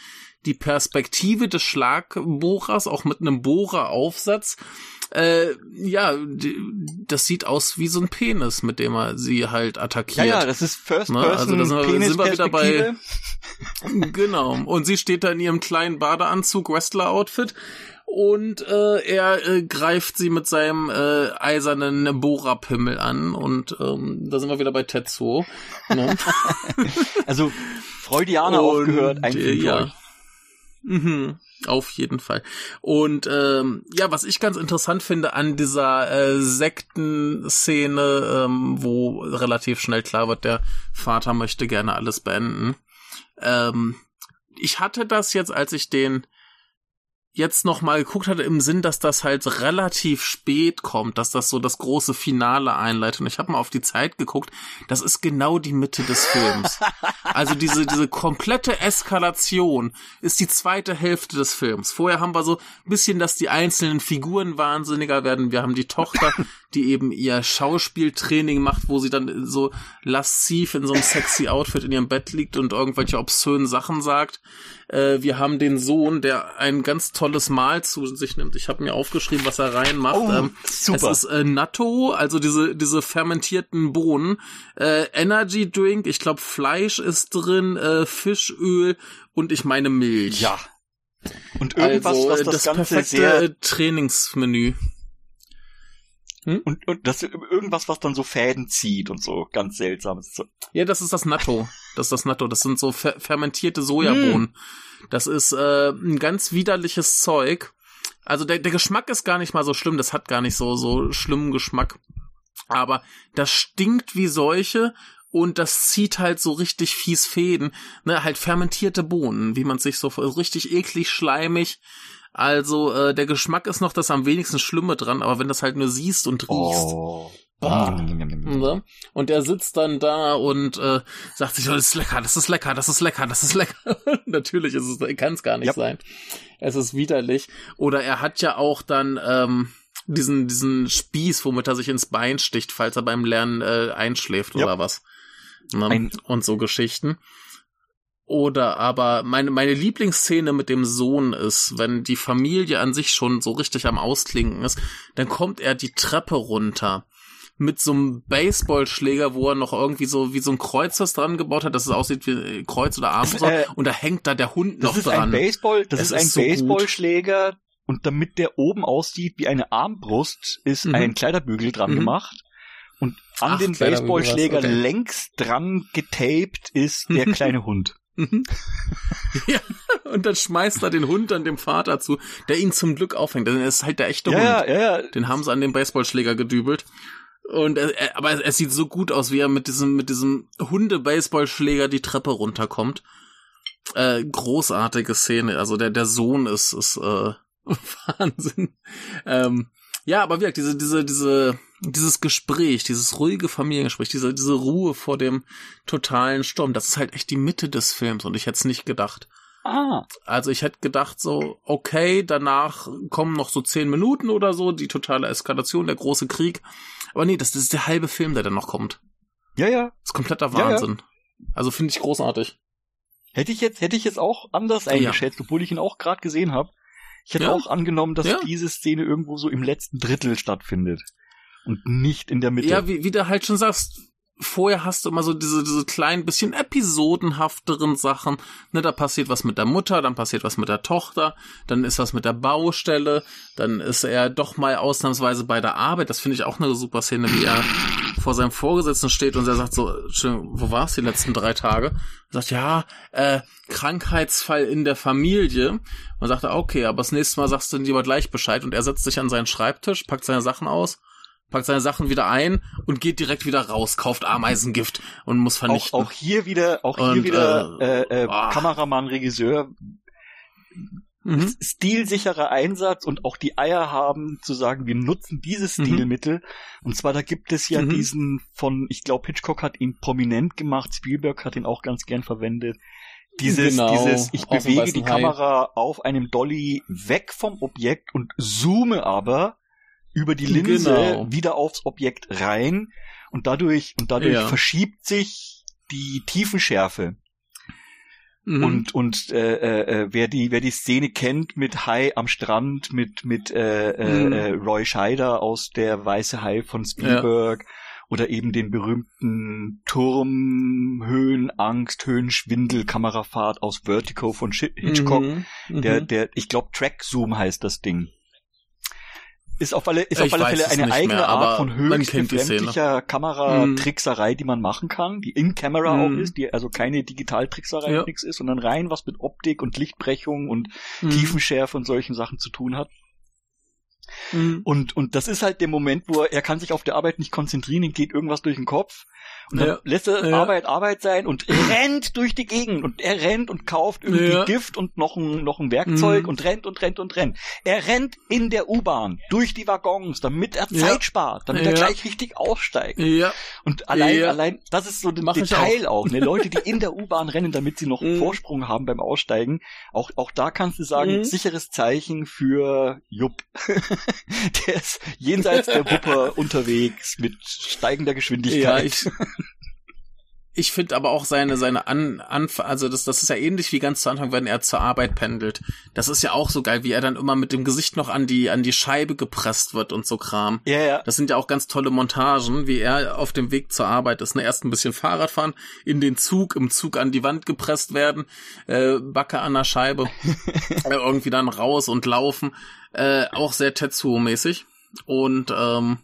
die Perspektive des Schlagbohrers, auch mit einem Bohreraufsatz, äh, ja, das sieht aus wie so ein Penis, mit dem er sie halt attackiert. Ja, ja, das ist First ne? Person also da sind, sind wir wieder bei Genau. Und sie steht da in ihrem kleinen Badeanzug, Wrestler-Outfit und äh, er äh, greift sie mit seinem äh, eisernen Bohrerpimmel an und ähm, da sind wir wieder bei Tetsuo. Ne? also Freudianer und, aufgehört, ein äh, ja. Mhm. Auf jeden Fall. Und ähm, ja, was ich ganz interessant finde an dieser äh, Sektenszene, ähm, wo relativ schnell klar wird, der Vater möchte gerne alles beenden. Ähm, ich hatte das jetzt, als ich den jetzt noch mal geguckt hatte im Sinn, dass das halt relativ spät kommt, dass das so das große Finale einleitet. Und ich habe mal auf die Zeit geguckt. Das ist genau die Mitte des Films. also diese diese komplette Eskalation ist die zweite Hälfte des Films. Vorher haben wir so ein bisschen, dass die einzelnen Figuren wahnsinniger werden. Wir haben die Tochter, die eben ihr Schauspieltraining macht, wo sie dann so lasziv in so einem sexy Outfit in ihrem Bett liegt und irgendwelche obszönen Sachen sagt. Äh, wir haben den Sohn, der ein ganz tolles Mahl zu sich nimmt. Ich habe mir aufgeschrieben, was er reinmacht. Oh, ähm, super. Es ist äh, Natto, also diese diese fermentierten Bohnen, äh, Energy Drink, ich glaube Fleisch ist drin, äh, Fischöl und ich meine Milch. Ja. Und irgendwas, also, was das, das Ganze perfekte sehr Trainingsmenü. Hm? Und, und das irgendwas, was dann so Fäden zieht und so ganz seltsames. Ja, das ist das Natto. Das ist das Natto. Das sind so fer fermentierte Sojabohnen. Hm. Das ist äh, ein ganz widerliches Zeug. Also der, der Geschmack ist gar nicht mal so schlimm. Das hat gar nicht so so schlimmen Geschmack. Aber das stinkt wie solche und das zieht halt so richtig fies Fäden, ne, halt fermentierte Bohnen, wie man sich so richtig eklig schleimig also äh, der Geschmack ist noch das am wenigsten Schlimme dran, aber wenn das halt nur siehst und riechst. Oh. Ah. Und er sitzt dann da und äh, sagt sich, oh, das ist lecker, das ist lecker, das ist lecker, das ist lecker. Natürlich ist es, kann es gar nicht yep. sein. Es ist widerlich. Oder er hat ja auch dann ähm, diesen diesen Spieß, womit er sich ins Bein sticht, falls er beim Lernen äh, einschläft yep. oder was. Ne? Und so Geschichten. Oder aber meine, meine Lieblingsszene mit dem Sohn ist, wenn die Familie an sich schon so richtig am Ausklinken ist, dann kommt er die Treppe runter mit so einem Baseballschläger, wo er noch irgendwie so wie so ein Kreuz was dran gebaut hat, dass es aussieht wie Kreuz oder Arm äh, und da hängt da der Hund noch das ist dran. Ein Baseball, das es ist ein so Baseballschläger gut. und damit der oben aussieht wie eine Armbrust, ist mhm. ein Kleiderbügel dran mhm. gemacht. Und an Ach, dem Baseballschläger okay. längs dran getaped ist der kleine Hund. Mhm. ja, und dann schmeißt er den Hund an dem Vater zu, der ihn zum Glück aufhängt. Denn er ist halt der echte ja, Hund. Ja, ja. Den haben sie an den Baseballschläger gedübelt. Und er, er, aber es sieht so gut aus, wie er mit diesem mit diesem Hunde-Baseballschläger die Treppe runterkommt. Äh, großartige Szene. Also der der Sohn ist ist äh, Wahnsinn. Ähm, ja, aber wirklich diese diese diese dieses Gespräch, dieses ruhige Familiengespräch, diese, diese Ruhe vor dem totalen Sturm, das ist halt echt die Mitte des Films und ich hätte es nicht gedacht. Ah. Also ich hätte gedacht so, okay, danach kommen noch so zehn Minuten oder so, die totale Eskalation, der große Krieg. Aber nee, das, das ist der halbe Film, der dann noch kommt. Ja, ja. Das ist kompletter Wahnsinn. Ja, ja. Also finde ich großartig. Hätte ich jetzt, hätte ich jetzt auch anders eingeschätzt, ja. obwohl ich ihn auch gerade gesehen habe. Ich hätte auch angenommen, dass diese Szene irgendwo so im letzten Drittel stattfindet. Und nicht in der Mitte. Ja, wie, wie du halt schon sagst, vorher hast du immer so diese, diese kleinen, bisschen episodenhafteren Sachen. Ne, da passiert was mit der Mutter, dann passiert was mit der Tochter, dann ist was mit der Baustelle, dann ist er doch mal ausnahmsweise bei der Arbeit. Das finde ich auch eine super Szene, wie er vor seinem Vorgesetzten steht und er sagt so, wo war's die letzten drei Tage? Er sagt, ja, äh, Krankheitsfall in der Familie. Man sagt, okay, aber das nächste Mal sagst du lieber gleich Bescheid und er setzt sich an seinen Schreibtisch, packt seine Sachen aus packt seine Sachen wieder ein und geht direkt wieder raus, kauft Ameisengift und muss vernichten. Auch, auch hier wieder, auch und, hier wieder äh, äh, äh, Kameramann, Regisseur, mhm. stilsicherer Einsatz und auch die Eier haben zu sagen, wir nutzen dieses mhm. Stilmittel. Mhm. Und zwar da gibt es ja mhm. diesen von, ich glaube Hitchcock hat ihn prominent gemacht, Spielberg hat ihn auch ganz gern verwendet. Dieses, genau, dieses, ich bewege die Kamera auf einem Dolly weg vom Objekt und zoome aber über die Linse genau. wieder aufs Objekt rein und dadurch und dadurch ja. verschiebt sich die Tiefenschärfe. Mhm. Und und äh, äh, äh, wer die wer die Szene kennt mit Hai am Strand mit mit äh, äh, mhm. äh, Roy Scheider aus der Weiße Hai von Spielberg ja. oder eben den berühmten Turm Höhenangst Höhenschwindel Kamerafahrt aus Vertigo von Hitchcock, mhm. der mhm. der ich glaube Track Zoom heißt das Ding ist auf alle, ist auf alle Fälle eine eigene mehr, Art von höchst befremdlicher Kameratrickserei, die man machen kann, die in Camera mm. auch mhm. ist, die also keine Digitaltrickserei ja. nix ist, sondern rein was mit Optik und Lichtbrechung und mm. Tiefenschärfe und solchen Sachen zu tun hat. Mm. Und, und das ist halt der Moment, wo er, er kann sich auf der Arbeit nicht konzentrieren, ihm geht irgendwas durch den Kopf und dann ja. lässt er ja. Arbeit Arbeit sein und rennt durch die Gegend und er rennt und kauft irgendwie ja. Gift und noch ein, noch ein Werkzeug mhm. und rennt und rennt und rennt. Er rennt in der U-Bahn durch die Waggons, damit er Zeit spart, damit er gleich richtig aussteigt. Ja. Und allein, allein, das ist so ein Mach Detail auch. auch ne? Leute, die in der U-Bahn rennen, damit sie noch einen mhm. Vorsprung haben beim Aussteigen. Auch, auch da kannst du sagen, mhm. sicheres Zeichen für Jupp. der ist jenseits der Wupper unterwegs mit steigender Geschwindigkeit. Ja, ich, ich finde aber auch seine, seine An, Anf also das, das ist ja ähnlich wie ganz zu Anfang, wenn er zur Arbeit pendelt. Das ist ja auch so geil, wie er dann immer mit dem Gesicht noch an die, an die Scheibe gepresst wird und so Kram. Ja, ja. Das sind ja auch ganz tolle Montagen, wie er auf dem Weg zur Arbeit ist. Ne, erst ein bisschen Fahrrad fahren, in den Zug, im Zug an die Wand gepresst werden, äh, Backe an der Scheibe, äh, irgendwie dann raus und laufen. Äh, auch sehr Tetsuo-mäßig. Und, ähm,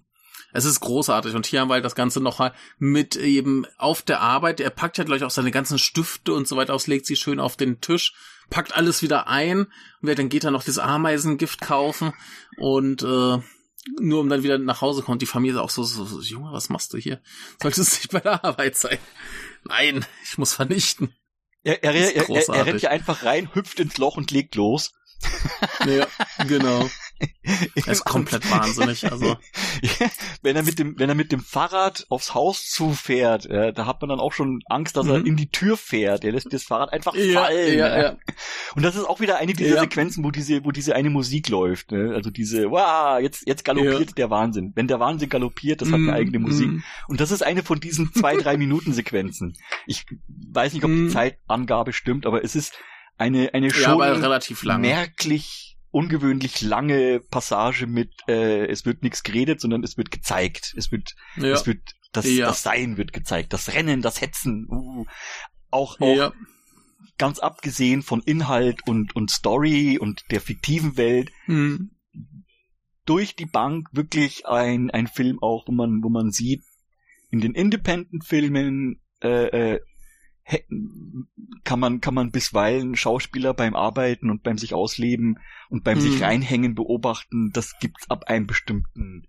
es ist großartig. Und hier haben wir halt das Ganze noch mit eben auf der Arbeit. Er packt ja gleich auch seine ganzen Stifte und so weiter aus, legt sie schön auf den Tisch, packt alles wieder ein. Und dann geht er noch das Ameisengift kaufen und äh, nur um dann wieder nach Hause kommt. Die Familie auch so, so, so Junge, was machst du hier? Solltest nicht bei der Arbeit sein. Nein, ich muss vernichten. Er, er, er, er, rennt ja einfach rein, hüpft ins Loch und legt los. ja, genau. Er ist komplett wahnsinnig, also. wenn er mit dem, wenn er mit dem Fahrrad aufs Haus zufährt, äh, da hat man dann auch schon Angst, dass mhm. er in die Tür fährt. Er lässt das Fahrrad einfach ja, fallen. Ja, ja. Und das ist auch wieder eine dieser. Sequenzen, wo diese, wo diese eine Musik läuft. Ne? Also diese, wow, jetzt, jetzt galoppiert der Wahnsinn. Wenn der Wahnsinn galoppiert, das hat eine mhm. eigene Musik. Mm. Und das ist eine von diesen zwei, drei Minuten Sequenzen. Ich weiß nicht, ob die mhm. Zeitangabe stimmt, aber es ist eine, eine schon relativ lang. merklich ungewöhnlich lange Passage mit äh, es wird nichts geredet, sondern es wird gezeigt. Es wird ja. es wird das, ja. das Sein wird gezeigt, das Rennen, das Hetzen. Uh, auch auch ja. ganz abgesehen von Inhalt und und Story und der fiktiven Welt. Mhm. Durch die Bank wirklich ein ein Film auch, wo man wo man sieht in den Independent Filmen äh, äh, kann man, kann man bisweilen Schauspieler beim Arbeiten und beim sich ausleben und beim hm. sich reinhängen beobachten, das gibt's ab einem bestimmten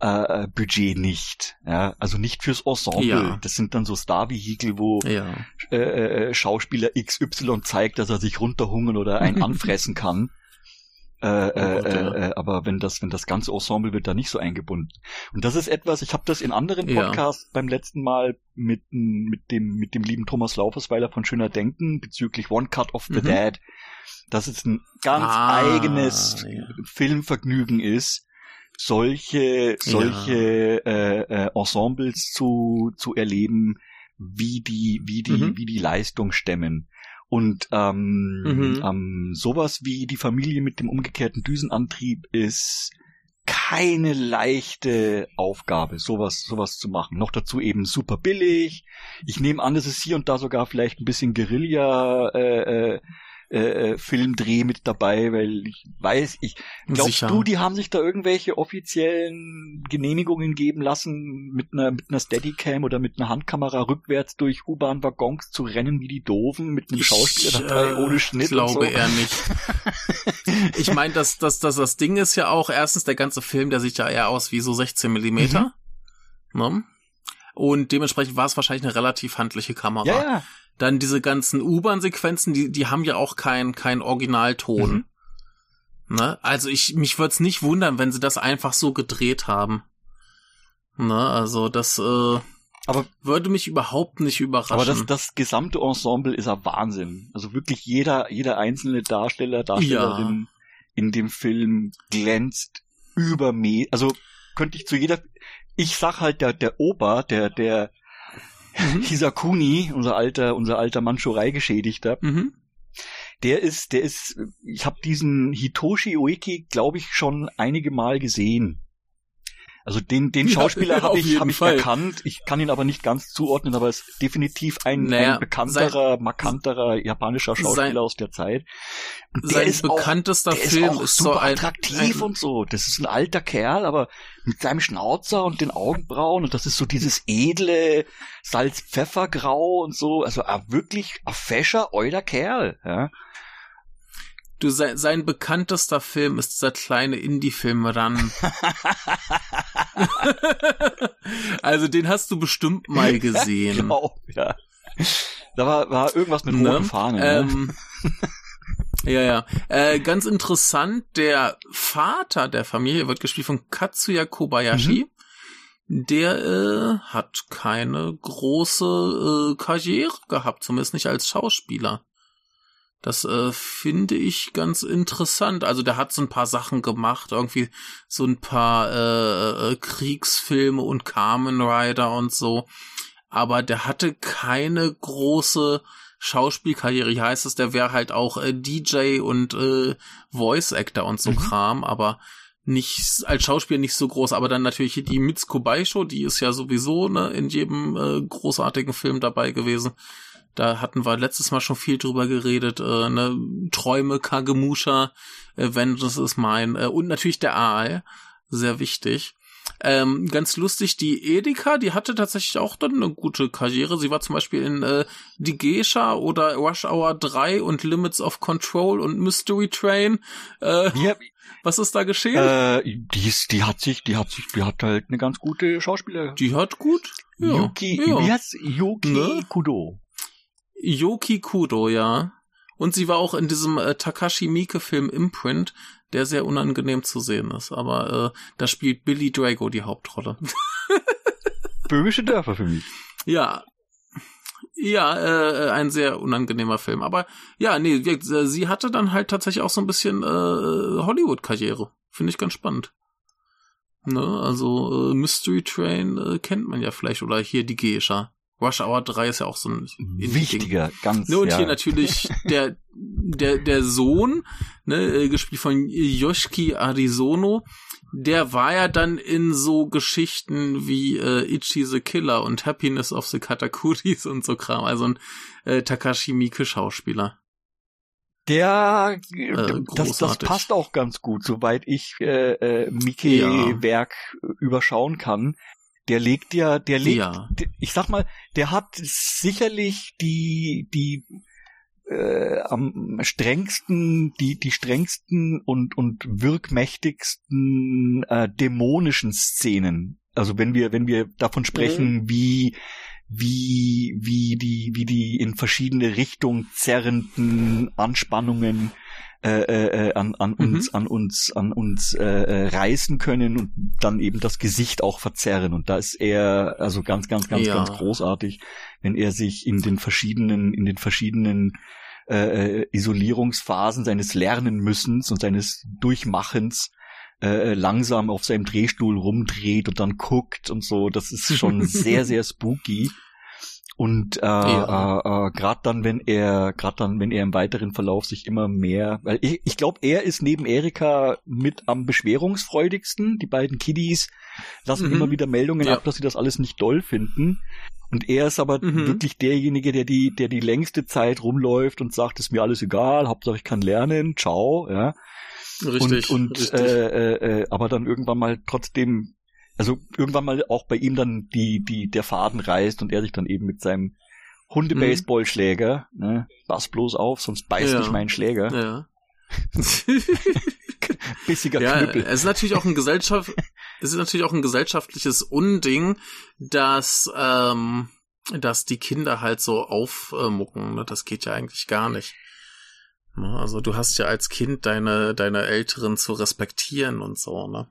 äh, äh, Budget nicht. Ja, also nicht fürs Ensemble. Ja. Das sind dann so Star-Vehikel, wo ja. äh, äh Schauspieler XY zeigt, dass er sich runterhungern oder einen anfressen kann. Äh, oh äh, ja. äh, aber wenn das, wenn das ganze Ensemble wird da nicht so eingebunden. Und das ist etwas, ich habe das in anderen Podcasts ja. beim letzten Mal mit, mit dem, mit dem lieben Thomas Laufesweiler von Schöner Denken bezüglich One Cut of the mhm. Dead, dass es ein ganz ah, eigenes ja. Filmvergnügen ist, solche, solche äh, äh, Ensembles zu, zu erleben, wie die, wie die, mhm. wie die Leistung stemmen. Und ähm, mhm. ähm, sowas wie die Familie mit dem umgekehrten Düsenantrieb ist keine leichte Aufgabe, sowas, sowas zu machen. Noch dazu eben super billig. Ich nehme an, dass es hier und da sogar vielleicht ein bisschen Guerilla äh, äh, äh, äh, Filmdreh mit dabei, weil ich weiß, ich glaubst Sicher. du, die haben sich da irgendwelche offiziellen Genehmigungen geben lassen, mit einer mit einer Steadicam oder mit einer Handkamera rückwärts durch U-Bahn-Waggons zu rennen wie die Doofen mit einem Schauspieler dabei äh, ohne Schnitt? Ich glaube so. eher nicht. ich meine, das, das, das, das Ding ist ja auch erstens der ganze Film, der sieht ja eher aus wie so 16 Millimeter. Mhm. Ne? Und dementsprechend war es wahrscheinlich eine relativ handliche Kamera. Ja, ja. Dann diese ganzen U-Bahn-Sequenzen, die, die haben ja auch kein, kein Originalton. Mhm. Ne? Also ich, mich würde es nicht wundern, wenn sie das einfach so gedreht haben. Ne? Also das äh, aber würde mich überhaupt nicht überraschen. Aber das, das gesamte Ensemble ist ein Wahnsinn. Also wirklich jeder, jeder einzelne Darsteller, Darstellerin ja. in dem Film glänzt übermäßig. Also könnte ich zu jeder, ich sag halt der, der Ober, der, der, Mhm. Hisakuni, unser alter, unser alter Manchurei-Geschädigter, mhm. der ist, der ist, ich habe diesen Hitoshi Ueki, glaube ich, schon einige Mal gesehen. Also den, den Schauspieler ja, habe ich, hab ich erkannt. Ich kann ihn aber nicht ganz zuordnen, aber es ist definitiv ein, naja, ein bekannterer, sein, markanterer japanischer Schauspieler sein, aus der Zeit. Und der ist bekanntester auch, Film ist, ist super so ein, attraktiv ein, und so. Das ist ein alter Kerl, aber mit seinem Schnauzer und den Augenbrauen und das ist so dieses edle Salz-Pfeffer-Grau und so. Also wirklich ein fescher, euer Kerl. Ja. Du, sein, sein bekanntester Film ist dieser kleine Indie-Film Ran. also den hast du bestimmt mal gesehen. Ja, glaub, ja. Da war, war irgendwas mit ne? roten Fahnen. Ne? Ähm, ja, ja. Äh, ganz interessant, der Vater der Familie wird gespielt von Katsuya Kobayashi. Mhm. Der äh, hat keine große äh, Karriere gehabt, zumindest nicht als Schauspieler. Das äh, finde ich ganz interessant. Also der hat so ein paar Sachen gemacht, irgendwie so ein paar äh, äh, Kriegsfilme und Kamen Rider und so. Aber der hatte keine große Schauspielkarriere. Hier heißt es, der wäre halt auch äh, DJ und äh, Voice Actor und so mhm. Kram, aber nicht als Schauspieler nicht so groß, aber dann natürlich die Mitsuko Baisho, die ist ja sowieso ne, in jedem äh, großartigen Film dabei gewesen. Da hatten wir letztes Mal schon viel drüber geredet. Äh, ne? Träume, Kagemusha, äh, wenn das ist mein. Äh, und natürlich der Aal. Sehr wichtig. Ähm, ganz lustig, die Edeka, die hatte tatsächlich auch dann eine gute Karriere. Sie war zum Beispiel in äh, Die Geisha oder Rush Hour 3 und Limits of Control und Mystery Train. Äh, ja, was ist da geschehen? Äh, die, ist, die hat sich, die hat sich, die hat halt eine ganz gute Schauspielerin. Die hat gut. Ja, Yuki, ja. heißt Yuki ne? Kudo. Yoki Kudo, ja. Und sie war auch in diesem äh, Takashi Miike Film Imprint, der sehr unangenehm zu sehen ist. Aber äh, da spielt Billy Drago die Hauptrolle. Böhmische Dörfer für mich. Ja. Ja, äh, ein sehr unangenehmer Film. Aber ja, nee, äh, sie hatte dann halt tatsächlich auch so ein bisschen äh, Hollywood-Karriere. Finde ich ganz spannend. Ne, also äh, Mystery Train äh, kennt man ja vielleicht oder hier die Geisha. Rush Hour 3 ist ja auch so ein wichtiger, Ding. ganz. Ne, und ja. hier natürlich der der der Sohn, ne, äh, gespielt von Yoshiki Arizono, der war ja dann in so Geschichten wie äh, Ichi the Killer und Happiness of the Katakuris und so Kram, also ein äh, Takashi Miike Schauspieler. Der, äh, das, das passt auch ganz gut, soweit ich äh, äh, Mike ja. Werk überschauen kann der legt ja, der legt, ja. ich sag mal, der hat sicherlich die, die äh, am strengsten, die, die strengsten und, und wirkmächtigsten äh, dämonischen Szenen. Also wenn wir, wenn wir davon sprechen, mhm. wie, wie, wie die, wie die in verschiedene Richtungen zerrenden Anspannungen äh, äh, an, an mhm. uns, an uns, an uns äh, äh, reißen können und dann eben das Gesicht auch verzerren. Und da ist er also ganz, ganz, ganz, ja. ganz großartig, wenn er sich in den verschiedenen, in den verschiedenen äh, äh Isolierungsphasen seines Lernenmüssens und seines Durchmachens äh, langsam auf seinem Drehstuhl rumdreht und dann guckt und so. Das ist schon sehr, sehr spooky. Und äh, ja. äh, äh, gerade dann, wenn er, gerade dann, wenn er im weiteren Verlauf sich immer mehr, weil ich, ich glaube, er ist neben Erika mit am beschwerungsfreudigsten. Die beiden Kiddies lassen mhm. immer wieder Meldungen ja. ab, dass sie das alles nicht doll finden. Und er ist aber mhm. wirklich derjenige, der die, der die längste Zeit rumläuft und sagt, ist mir alles egal, Hauptsache ich kann lernen, ciao, ja. Richtig. Und, und richtig. Äh, äh, äh, aber dann irgendwann mal trotzdem also irgendwann mal auch bei ihm dann die, die, der Faden reißt und er sich dann eben mit seinem Hunde-Baseballschläger, ne, pass bloß auf, sonst beißt ja. nicht mein Schläger. Ja. Bissiger ja, Knüppel. Es ist natürlich auch ein Gesellschaft, es ist natürlich auch ein gesellschaftliches Unding, dass, ähm, dass die Kinder halt so aufmucken. Ne? Das geht ja eigentlich gar nicht. Ne? Also du hast ja als Kind deine, deine Älteren zu respektieren und so, ne?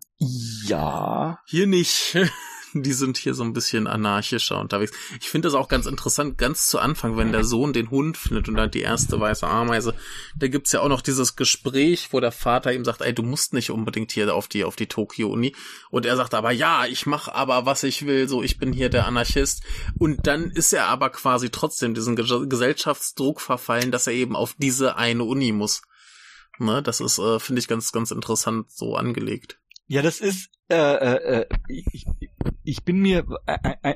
Ja. Hier nicht. die sind hier so ein bisschen anarchischer unterwegs. Ich finde das auch ganz interessant, ganz zu Anfang, wenn der Sohn den Hund findet und dann die erste weiße Ameise, da gibt's ja auch noch dieses Gespräch, wo der Vater ihm sagt, ey, du musst nicht unbedingt hier auf die, auf die Tokio-Uni. Und er sagt aber, ja, ich mach aber, was ich will, so, ich bin hier der Anarchist. Und dann ist er aber quasi trotzdem diesen Gesellschaftsdruck verfallen, dass er eben auf diese eine Uni muss. Ne, das ist, äh, finde ich, ganz, ganz interessant so angelegt. Ja, das ist, äh, äh, äh ich, ich bin mir, äh, äh, äh,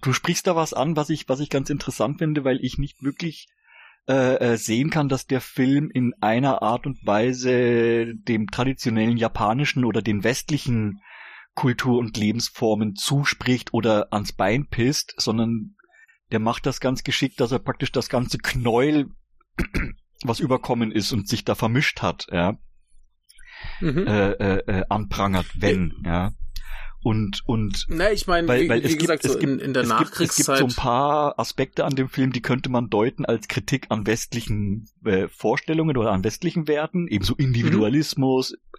du sprichst da was an, was ich, was ich ganz interessant finde, weil ich nicht wirklich äh, äh, sehen kann, dass der Film in einer Art und Weise dem traditionellen japanischen oder den westlichen Kultur- und Lebensformen zuspricht oder ans Bein pisst, sondern der macht das ganz geschickt, dass er praktisch das ganze Knäuel, was überkommen ist und sich da vermischt hat, ja, mhm. äh, äh, äh, anprangert, wenn, ja. Und, und, Na, ich meine, weil, weil wie, wie gesagt, gibt, so in, in der es Nachkriegszeit. Gibt, es gibt so ein paar Aspekte an dem Film, die könnte man deuten als Kritik an westlichen äh, Vorstellungen oder an westlichen Werten, ebenso Individualismus, mhm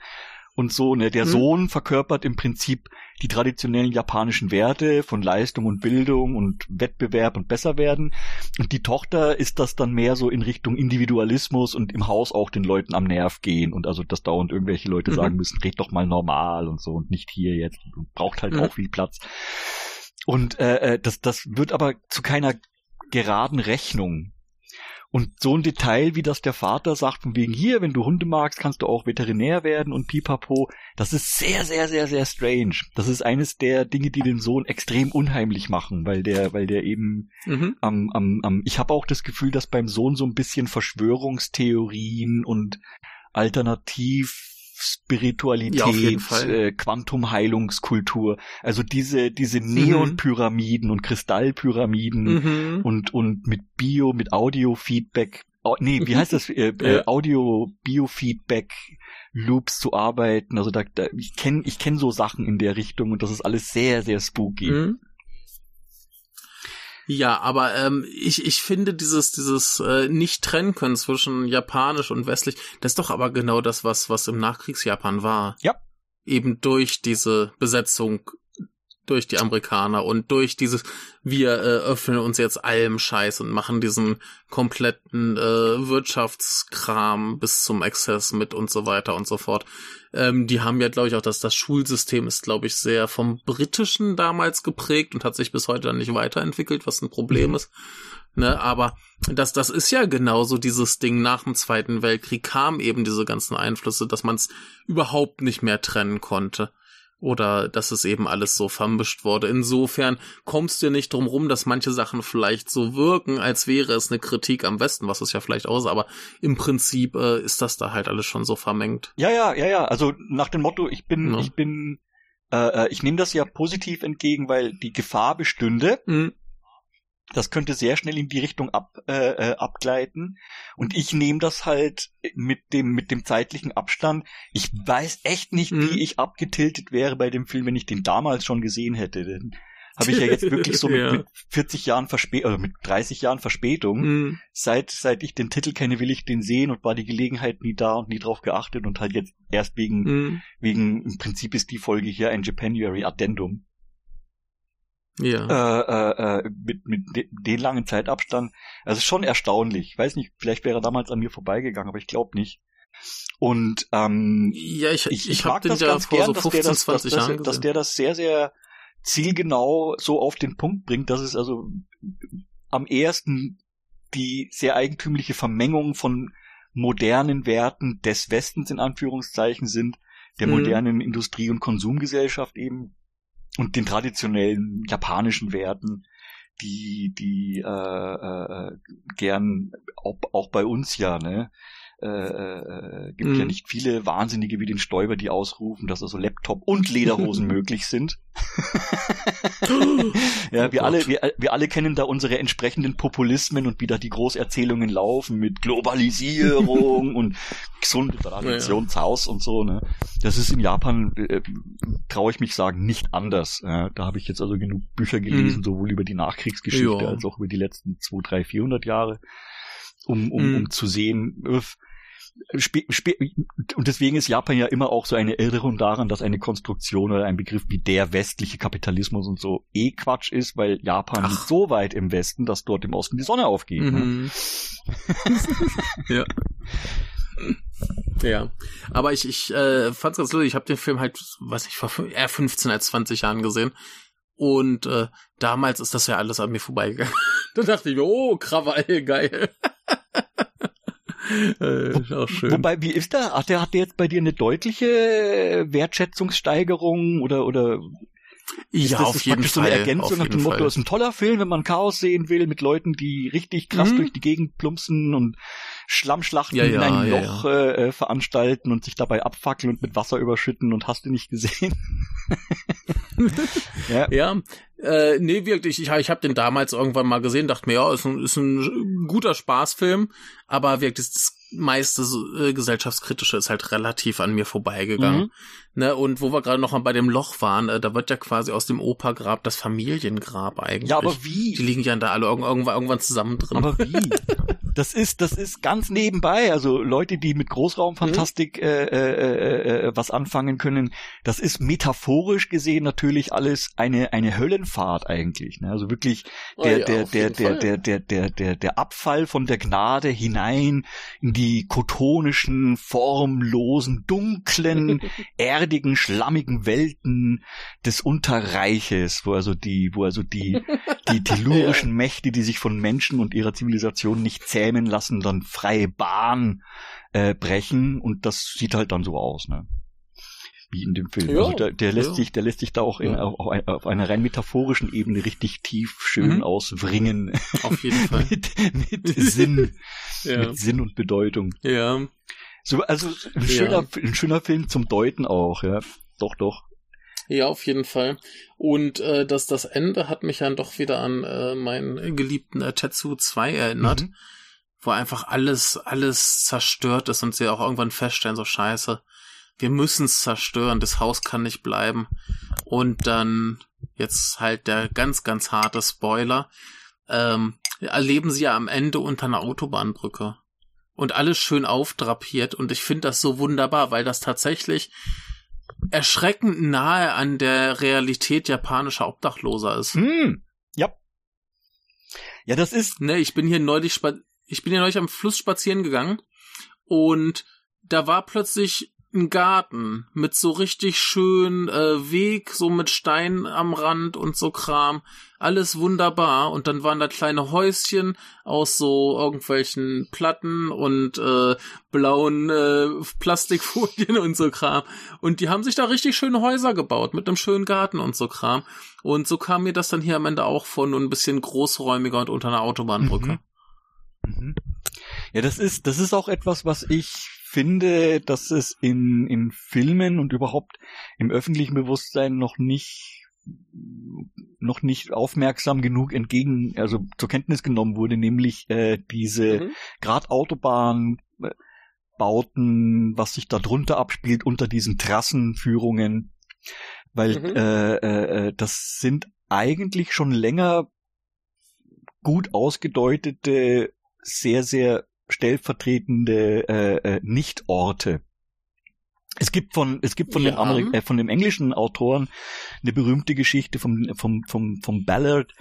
und so. Ne? Der mhm. Sohn verkörpert im Prinzip die traditionellen japanischen Werte von Leistung und Bildung und Wettbewerb und Besserwerden. Und die Tochter ist das dann mehr so in Richtung Individualismus und im Haus auch den Leuten am Nerv gehen und also dass dauernd irgendwelche Leute mhm. sagen müssen, red doch mal normal und so und nicht hier jetzt und braucht halt mhm. auch viel Platz. Und äh, äh, das, das wird aber zu keiner geraden Rechnung und so ein Detail, wie das der Vater sagt, von wegen hier, wenn du Hunde magst, kannst du auch Veterinär werden und pipapo, das ist sehr, sehr, sehr, sehr strange. Das ist eines der Dinge, die den Sohn extrem unheimlich machen, weil der, weil der eben mhm. am, am, am, ich habe auch das Gefühl, dass beim Sohn so ein bisschen Verschwörungstheorien und alternativ Spiritualität, ja, äh, Quantumheilungskultur, also diese diese mhm. Neonpyramiden und Kristallpyramiden mhm. und und mit Bio, mit Audio-Feedback, oh, nee, wie heißt das? Äh, äh, Audio-Biofeedback Loops zu arbeiten. Also da, da ich kenne ich kenn so Sachen in der Richtung und das ist alles sehr sehr spooky. Mhm. Ja, aber ähm, ich, ich finde dieses, dieses äh, nicht trennen können zwischen japanisch und westlich, das ist doch aber genau das, was, was im Nachkriegsjapan war. Ja. Eben durch diese Besetzung durch die Amerikaner und durch dieses, wir äh, öffnen uns jetzt allem Scheiß und machen diesen kompletten äh, Wirtschaftskram bis zum Exzess mit und so weiter und so fort. Ähm, die haben ja, glaube ich, auch das, das Schulsystem ist, glaube ich, sehr vom Britischen damals geprägt und hat sich bis heute dann nicht weiterentwickelt, was ein Problem mhm. ist. Ne, aber das, das ist ja genauso dieses Ding nach dem Zweiten Weltkrieg kam eben diese ganzen Einflüsse, dass man es überhaupt nicht mehr trennen konnte oder dass es eben alles so vermischt wurde. Insofern kommst du nicht drum rum, dass manche Sachen vielleicht so wirken, als wäre es eine Kritik am Westen, was es ja vielleicht auch ist, aber im Prinzip äh, ist das da halt alles schon so vermengt. Ja, ja, ja, ja. Also nach dem Motto, ich bin, ja. ich bin, äh, äh ich nehme das ja positiv entgegen, weil die Gefahr bestünde. Mhm das könnte sehr schnell in die Richtung ab, äh, äh, abgleiten. Und ich nehme das halt mit dem, mit dem zeitlichen Abstand. Ich weiß echt nicht, mhm. wie ich abgetiltet wäre bei dem Film, wenn ich den damals schon gesehen hätte. Den habe ich ja jetzt wirklich so mit, ja. mit 40 Jahren Verspätung, oder mit 30 Jahren Verspätung, mhm. seit, seit ich den Titel kenne, will ich den sehen und war die Gelegenheit nie da und nie drauf geachtet und halt jetzt erst wegen, mhm. wegen, im Prinzip ist die Folge hier ein Japanuary Addendum. Ja. Äh, äh, äh, mit, mit de den langen Zeitabstand. Also schon erstaunlich. Ich weiß nicht, vielleicht wäre er damals an mir vorbeigegangen, aber ich glaube nicht. Und ähm, ja, ich, ich, ich mag das ganz gern, so 15, dass, der das, dass, dass, dass der das sehr, sehr zielgenau so auf den Punkt bringt, dass es also am ersten die sehr eigentümliche Vermengung von modernen Werten des Westens in Anführungszeichen sind, der mhm. modernen Industrie- und Konsumgesellschaft eben und den traditionellen japanischen Werten, die die äh, äh, gern auch, auch bei uns ja ne äh, äh, gibt mm. ja mhm. nicht viele Wahnsinnige wie den Stoiber, die ausrufen, dass also Laptop und Lederhosen möglich sind. ja, oh wir alle, wir, wir alle kennen da unsere entsprechenden Populismen und wie da die Großerzählungen laufen mit Globalisierung und gesunde Traditionshaus ja, ja. und so. Ne? Das ist in Japan, äh, traue ich mich sagen, nicht anders. Ja, da habe ich jetzt also genug Bücher gelesen, mm. sowohl über die Nachkriegsgeschichte als auch über die letzten zwei, drei, vierhundert Jahre um, um, um zu sehen, und deswegen ist Japan ja immer auch so eine Erinnerung daran, dass eine Konstruktion oder ein Begriff wie der westliche Kapitalismus und so eh Quatsch ist, weil Japan Ach. liegt so weit im Westen, dass dort im Osten die Sonne aufgeht. Ne? Mhm. ja. Ja, aber ich, ich äh, fand's ganz lustig. Ich habe den Film halt, weiß ich, vor eher 15 als 20 Jahren gesehen. Und äh, damals ist das ja alles an mir vorbeigegangen. da dachte ich mir, oh, Krawall, geil. äh, auch schön. Wobei, wie ist der? Hat der, hat der jetzt bei dir eine deutliche Wertschätzungssteigerung oder, oder ist ja, das, auf jeden Fall. so eine Ergänzung nach dem Motto, ist ein toller Film, wenn man Chaos sehen will, mit Leuten, die richtig krass mhm. durch die Gegend plumpsen und Schlammschlachten ja, ja, in ein ja, Loch äh, äh, veranstalten und sich dabei abfackeln und mit Wasser überschütten und hast du nicht gesehen? ja, ja äh, nee, wirklich, ich, ich habe den damals irgendwann mal gesehen, dachte mir, ja, ist ein, ist ein guter Spaßfilm, aber wirklich, das meiste äh, gesellschaftskritische ist halt relativ an mir vorbeigegangen. Mhm. Ne, und wo wir gerade noch mal bei dem Loch waren, äh, da wird ja quasi aus dem Opergrab das Familiengrab eigentlich. Ja, aber wie? Die liegen ja da alle irgendwann, irgendwann zusammen drin. Aber wie? Das ist, das ist ganz nebenbei. Also Leute, die mit Großraumfantastik mhm. Äh äh, äh, äh, äh, was anfangen können, das ist metaphorisch gesehen natürlich alles eine eine Höllenfahrt eigentlich. Ne? Also wirklich oh der oh ja, der der der, der der der der der Abfall von der Gnade hinein in die kotonischen, formlosen, dunklen, erdigen, schlammigen Welten des Unterreiches, wo also die, wo also die, die tellurischen. Mächte, die sich von Menschen und ihrer Zivilisation nicht zähmen lassen, dann freie Bahn äh, brechen und das sieht halt dann so aus, ne? Wie in dem Film. Ja, also der, der lässt ja. sich, der lässt sich da auch in, ja. auf, auf, einer rein metaphorischen Ebene richtig tief schön mhm. auswringen. Auf jeden Fall. mit, mit Sinn. mit Sinn und Bedeutung. Ja. So, also ein schöner, ein schöner Film zum Deuten auch, ja. Doch, doch. Ja, auf jeden Fall. Und äh, das, das Ende hat mich dann doch wieder an äh, meinen geliebten äh, Tetsu 2 erinnert, mhm. wo einfach alles, alles zerstört ist und sie auch irgendwann feststellen, so scheiße, wir müssen es zerstören, das Haus kann nicht bleiben. Und dann, jetzt halt der ganz, ganz harte Spoiler, ähm, erleben sie ja am Ende unter einer Autobahnbrücke. Und alles schön aufdrapiert und ich finde das so wunderbar, weil das tatsächlich erschreckend nahe an der Realität japanischer Obdachloser ist. Hm, ja. Ja, das ist. Ne, ich bin hier neulich, ich bin hier neulich am Fluss spazieren gegangen und da war plötzlich ein Garten mit so richtig schön äh, Weg, so mit Stein am Rand und so Kram. Alles wunderbar. Und dann waren da kleine Häuschen aus so irgendwelchen Platten und äh, blauen äh, Plastikfolien und so Kram. Und die haben sich da richtig schöne Häuser gebaut mit einem schönen Garten und so Kram. Und so kam mir das dann hier am Ende auch von nur ein bisschen großräumiger und unter einer Autobahnbrücke. Mhm. Mhm. Ja, das ist, das ist auch etwas, was ich finde, dass es in, in Filmen und überhaupt im öffentlichen Bewusstsein noch nicht noch nicht aufmerksam genug entgegen, also zur Kenntnis genommen wurde, nämlich äh, diese mhm. gerade Autobahn Bauten, was sich da drunter abspielt unter diesen Trassenführungen, weil mhm. äh, äh, äh das sind eigentlich schon länger gut ausgedeutete, sehr, sehr stellvertretende äh, äh, Nichtorte. Es gibt von es gibt von ja. den Amerik äh, von dem englischen Autoren eine berühmte Geschichte vom vom vom vom Ballard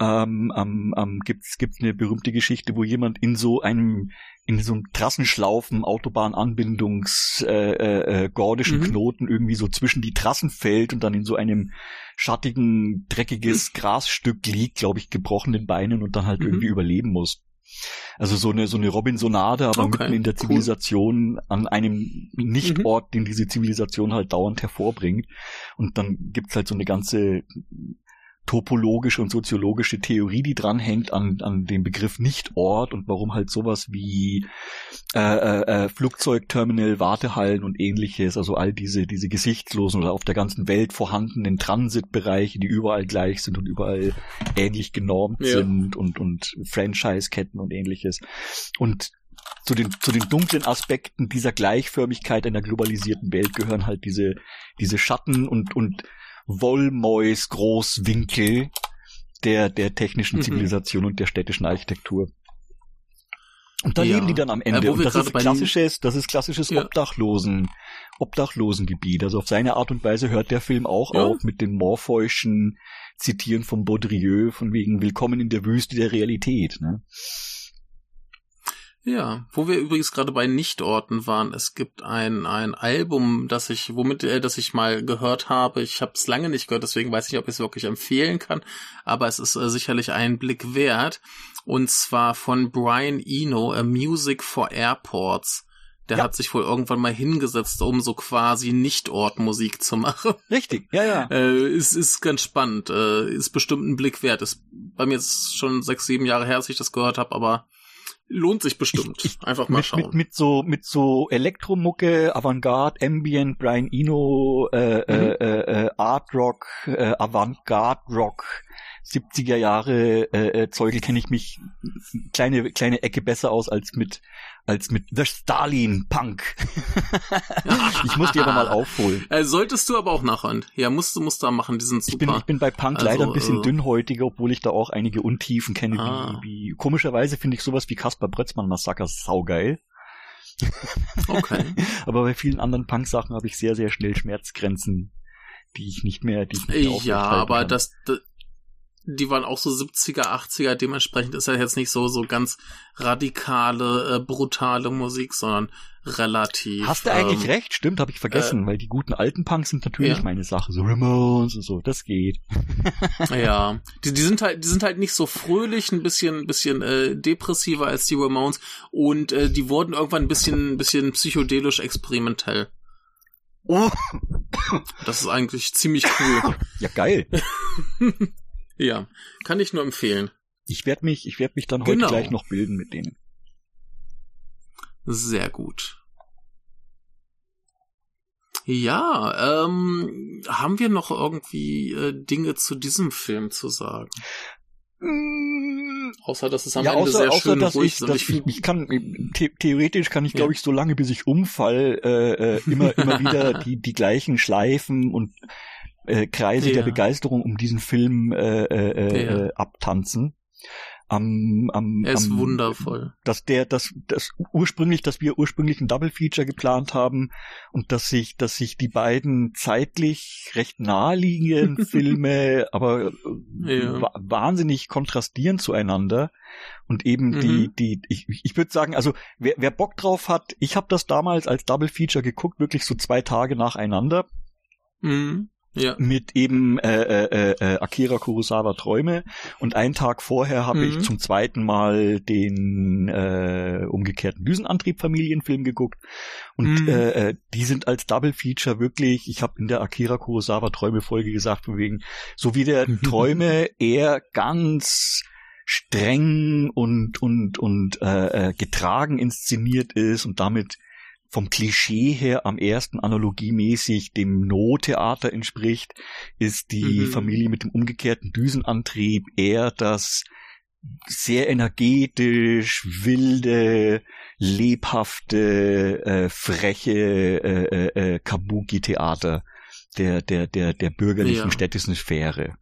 ähm, ähm, ähm, gibt's gibt's eine berühmte Geschichte, wo jemand in so einem in so einem Trassenschlaufen Autobahnanbindungs äh, äh, äh, gordischen mhm. Knoten irgendwie so zwischen die Trassen fällt und dann in so einem schattigen dreckiges mhm. Grasstück liegt, glaube ich, gebrochenen Beinen und dann halt mhm. irgendwie überleben muss. Also so eine so eine Robinsonade, aber okay, mitten in der Zivilisation cool. an einem Nichtort, mhm. den diese Zivilisation halt dauernd hervorbringt. Und dann gibt's halt so eine ganze topologische und soziologische Theorie, die dranhängt an, an dem Begriff Nicht-Ort und warum halt sowas wie äh, äh, äh, Flugzeugterminal, Wartehallen und ähnliches, also all diese, diese gesichtslosen oder auf der ganzen Welt vorhandenen Transitbereiche, die überall gleich sind und überall ähnlich genormt ja. sind und, und Franchise-Ketten und ähnliches. Und zu den, zu den dunklen Aspekten dieser Gleichförmigkeit einer globalisierten Welt gehören halt diese, diese Schatten und, und Wollmäus Großwinkel der, der technischen mhm. Zivilisation und der städtischen Architektur. Und da ja. leben die dann am Ende. Äh, und das ist klassisches, das ist klassisches ja. Obdachlosen, Obdachlosengebiet. Also auf seine Art und Weise hört der Film auch ja. auf mit den morpheuschen Zitieren von Baudrilleux von wegen Willkommen in der Wüste der Realität. Ne? Ja, wo wir übrigens gerade bei Nichtorten waren, es gibt ein, ein Album, das ich, womit, äh, das ich mal gehört habe. Ich habe es lange nicht gehört, deswegen weiß ich nicht, ob ich es wirklich empfehlen kann, aber es ist äh, sicherlich einen Blick wert. Und zwar von Brian Eno, A Music for Airports. Der ja. hat sich wohl irgendwann mal hingesetzt, um so quasi Nichtortmusik zu machen. Richtig, ja, ja. Äh, ist, ist ganz spannend. Äh, ist bestimmt ein Blick wert. Ist bei mir jetzt schon sechs, sieben Jahre her, als ich das gehört habe, aber lohnt sich bestimmt. Ich, ich, Einfach mal mit, schauen. Mit, mit so mit so Elektromucke, Avantgarde, Ambient, Brian Eno, äh, mhm. äh, äh, Art Rock, äh, Avantgarde Rock, 70er Jahre äh, äh, Zeugel kenne ich mich kleine kleine Ecke besser aus als mit als mit The Stalin Punk. ich muss die aber mal aufholen. Äh, solltest du aber auch nachhören. Ja, musst du musst da machen, die sind super. Ich bin, ich bin bei Punk also, leider ein bisschen äh, dünnhäutiger, obwohl ich da auch einige Untiefen kenne, ah. wie, wie komischerweise finde ich sowas wie Kaspar Brötzmann Massaker saugeil. Okay. aber bei vielen anderen Punk-Sachen habe ich sehr, sehr schnell Schmerzgrenzen, die ich nicht mehr, die ich nicht mehr Ja, aber das, das die waren auch so 70er, 80er, dementsprechend ist ja jetzt nicht so, so ganz radikale, äh, brutale Musik, sondern relativ. Hast du eigentlich ähm, recht? Stimmt, habe ich vergessen, äh, weil die guten alten Punks sind natürlich ja. meine Sache. So Ramones und so, das geht. ja, die, die sind halt, die sind halt nicht so fröhlich, ein bisschen, ein bisschen äh, depressiver als die Ramones und äh, die wurden irgendwann ein bisschen, ein bisschen psychedelisch experimentell. Oh. Das ist eigentlich ziemlich cool. Ja, geil. Ja, kann ich nur empfehlen. Ich werde mich, ich werde mich dann genau. heute gleich noch bilden mit denen. Sehr gut. Ja, ähm, haben wir noch irgendwie äh, Dinge zu diesem Film zu sagen? Mm. Außer dass es am ja, Ende außer, sehr außer, schön dass ruhig ich, dass ich, ich, ich kann the theoretisch kann ich ja. glaube ich so lange bis ich umfall äh, äh, immer immer wieder die die gleichen Schleifen und äh, Kreise ja. der Begeisterung um diesen Film äh, äh, äh, ja. abtanzen. Am, am, er ist am, wundervoll. Dass der, das, das ursprünglich, dass wir ursprünglich ein Double Feature geplant haben und dass sich, dass sich die beiden zeitlich recht naheliegenden Filme, aber ja. wahnsinnig kontrastieren zueinander und eben mhm. die, die, ich, ich würde sagen, also wer, wer Bock drauf hat, ich habe das damals als Double Feature geguckt, wirklich so zwei Tage nacheinander. Mhm ja. mit eben äh, äh, äh, Akira Kurosawa Träume und einen Tag vorher habe mhm. ich zum zweiten Mal den äh, umgekehrten Düsenantrieb Familienfilm geguckt und mhm. äh, äh, die sind als Double Feature wirklich, ich habe in der Akira Kurosawa Träume Folge gesagt von wegen, so wie der Träume eher ganz streng und und und äh, äh, getragen inszeniert ist und damit vom Klischee her am ersten analogiemäßig dem No-Theater entspricht, ist die mhm. Familie mit dem umgekehrten Düsenantrieb eher das sehr energetisch, wilde, lebhafte, äh, freche äh, äh, äh Kabuki-Theater der, der, der, der bürgerlichen ja. städtischen Sphäre.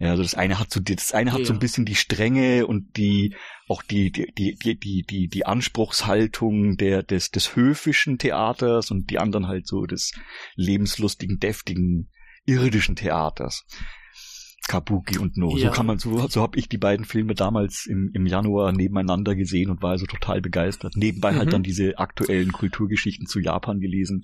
Ja, also das eine hat so, das eine hat ja. so ein bisschen die Strenge und die, auch die, die, die, die, die, die Anspruchshaltung der, des, des höfischen Theaters und die anderen halt so des lebenslustigen, deftigen, irdischen Theaters. Kabuki und No. Ja. So kann man, so, so habe ich die beiden Filme damals im, im Januar nebeneinander gesehen und war also total begeistert. Nebenbei halt mhm. halt dann diese aktuellen Kulturgeschichten zu Japan gelesen.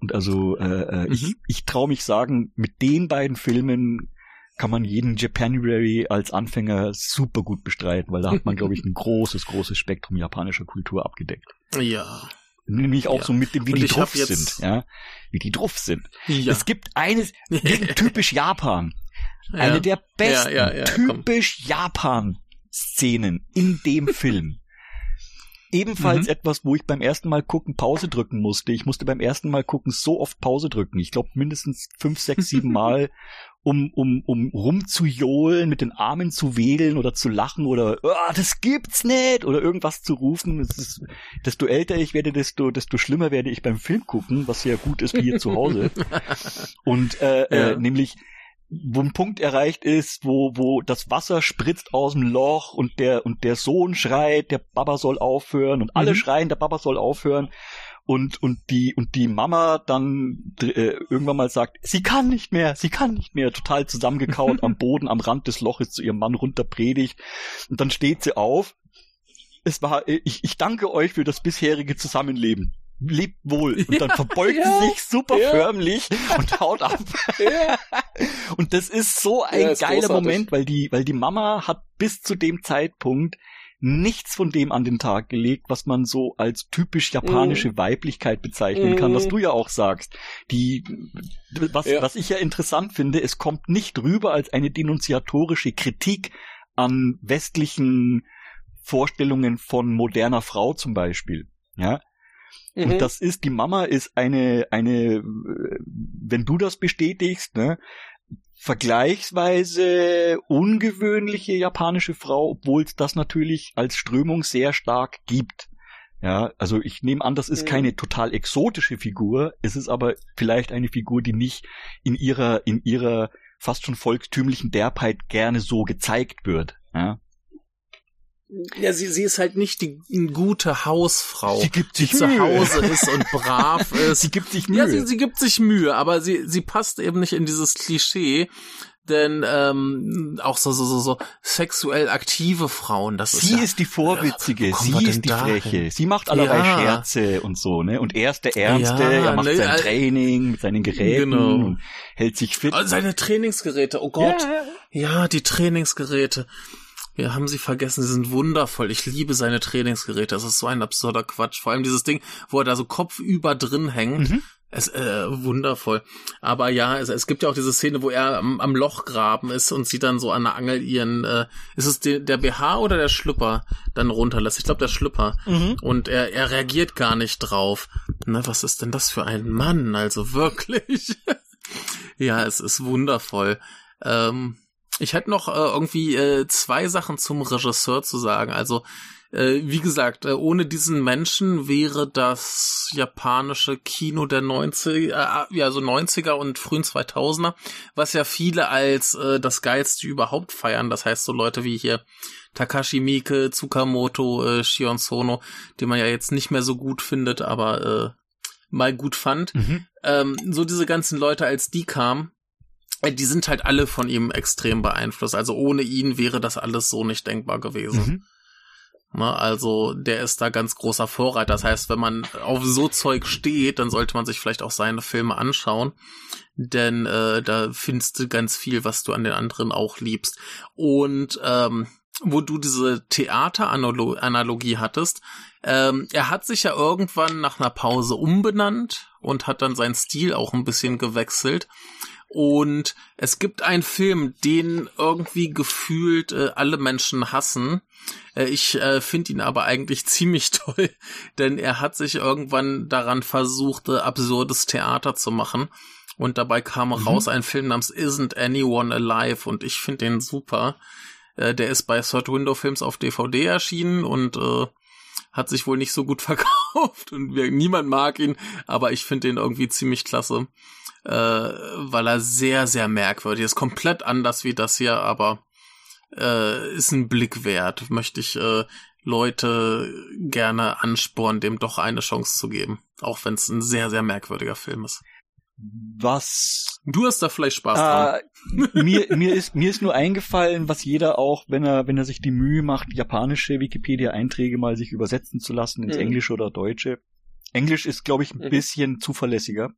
Und also äh, äh mhm. ich, ich traue mich sagen, mit den beiden Filmen kann man jeden Japanuary als Anfänger super gut bestreiten, weil da hat man, glaube ich, ein großes, großes Spektrum japanischer Kultur abgedeckt. Ja. Nämlich auch ja. so mit dem, wie Und die drauf sind, ja. Wie die drauf sind. Ja. Es gibt eines, typisch Japan. Eine der besten, typisch Japan-Szenen in dem Film. Ebenfalls mhm. etwas, wo ich beim ersten Mal gucken Pause drücken musste. Ich musste beim ersten Mal gucken so oft Pause drücken. Ich glaube mindestens fünf, sechs, sieben Mal, um, um, um rumzujohlen, mit den Armen zu wedeln oder zu lachen oder oh, das gibt's nicht oder irgendwas zu rufen. Ist, desto älter ich werde, desto, desto schlimmer werde ich beim Film gucken, was ja gut ist wie hier zu Hause. Und äh, äh ja. äh, nämlich wo ein Punkt erreicht ist, wo, wo das Wasser spritzt aus dem Loch und der, und der Sohn schreit, der Baba soll aufhören und alle mhm. schreien, der Baba soll aufhören und, und die, und die Mama dann äh, irgendwann mal sagt, sie kann nicht mehr, sie kann nicht mehr, total zusammengekaut am Boden, am Rand des Loches zu ihrem Mann runter predigt und dann steht sie auf. Es war, ich, ich danke euch für das bisherige Zusammenleben lebt wohl. Und dann verbeugt ja, sie sich super ja. förmlich und haut ab. Und das ist so ein geiler großartig. Moment, weil die, weil die Mama hat bis zu dem Zeitpunkt nichts von dem an den Tag gelegt, was man so als typisch japanische mm. Weiblichkeit bezeichnen mm. kann, was mhm. du ja auch sagst. Die, was, was ich ja interessant finde, es kommt nicht rüber als eine denunziatorische Kritik an westlichen Vorstellungen von moderner Frau zum Beispiel. Ja, Mhm. Und das ist, die Mama ist eine, eine, wenn du das bestätigst, ne, vergleichsweise ungewöhnliche japanische Frau, obwohl es das natürlich als Strömung sehr stark gibt. Ja, also ich nehme an, das ist mhm. keine total exotische Figur, es ist aber vielleicht eine Figur, die nicht in ihrer, in ihrer fast schon volkstümlichen Derbheit gerne so gezeigt wird. Ja, ja, sie, sie ist halt nicht die gute Hausfrau, sie gibt sich die zu Hause ist und brav ist. sie gibt sich Mühe. Ja, sie, sie gibt sich Mühe, aber sie, sie passt eben nicht in dieses Klischee, denn ähm, auch so so so so sexuell aktive Frauen, das sie ist ja, ist die vorwitzige, sie ist die freche, sie macht allerlei ja. Scherze und so, ne? Und er ist der Ernste, ja, er macht ne, sein Training mit seinen Geräten genau. und hält sich fit. Oh, seine Trainingsgeräte, oh Gott, ja die Trainingsgeräte. Wir haben sie vergessen, sie sind wundervoll. Ich liebe seine Trainingsgeräte. Das ist so ein absurder Quatsch. Vor allem dieses Ding, wo er da so kopfüber drin hängt. Mhm. Es äh, wundervoll. Aber ja, es, es gibt ja auch diese Szene, wo er am, am Lochgraben ist und sie dann so an der Angel ihren, äh, ist es de, der BH oder der Schlüpper dann runterlässt? Ich glaube der Schlüpper. Mhm. Und er, er reagiert gar nicht drauf. Na, was ist denn das für ein Mann? Also wirklich. ja, es ist wundervoll. Ähm, ich hätte noch äh, irgendwie äh, zwei Sachen zum Regisseur zu sagen. Also, äh, wie gesagt, äh, ohne diesen Menschen wäre das japanische Kino der 90 äh, ja, so 90er und frühen 2000er, was ja viele als äh, das geilste überhaupt feiern. Das heißt, so Leute wie hier Takashi Miike, Tsukamoto, äh, Shion Sono, die man ja jetzt nicht mehr so gut findet, aber äh, mal gut fand. Mhm. Ähm, so diese ganzen Leute, als die kamen, die sind halt alle von ihm extrem beeinflusst. Also ohne ihn wäre das alles so nicht denkbar gewesen. Mhm. Na, also der ist da ganz großer Vorreiter. Das heißt, wenn man auf so Zeug steht, dann sollte man sich vielleicht auch seine Filme anschauen. Denn äh, da findest du ganz viel, was du an den anderen auch liebst. Und ähm, wo du diese Theateranalogie hattest, ähm, er hat sich ja irgendwann nach einer Pause umbenannt und hat dann seinen Stil auch ein bisschen gewechselt. Und es gibt einen Film, den irgendwie gefühlt äh, alle Menschen hassen. Äh, ich äh, finde ihn aber eigentlich ziemlich toll, denn er hat sich irgendwann daran versucht, äh, absurdes Theater zu machen. Und dabei kam mhm. raus ein Film namens Isn't Anyone Alive und ich finde den super. Äh, der ist bei Third Window Films auf DVD erschienen und äh, hat sich wohl nicht so gut verkauft und niemand mag ihn, aber ich finde ihn irgendwie ziemlich klasse, äh, weil er sehr, sehr merkwürdig ist. Komplett anders wie das hier, aber äh, ist ein Blick wert. Möchte ich äh, Leute gerne anspornen, dem doch eine Chance zu geben. Auch wenn es ein sehr, sehr merkwürdiger Film ist. Was. Du hast da vielleicht Spaß dran. Äh, mir, mir, ist, mir ist nur eingefallen, was jeder auch, wenn er, wenn er sich die Mühe macht, japanische Wikipedia-Einträge mal sich übersetzen zu lassen ins mhm. Englische oder Deutsche. Englisch ist, glaube ich, ein mhm. bisschen zuverlässiger.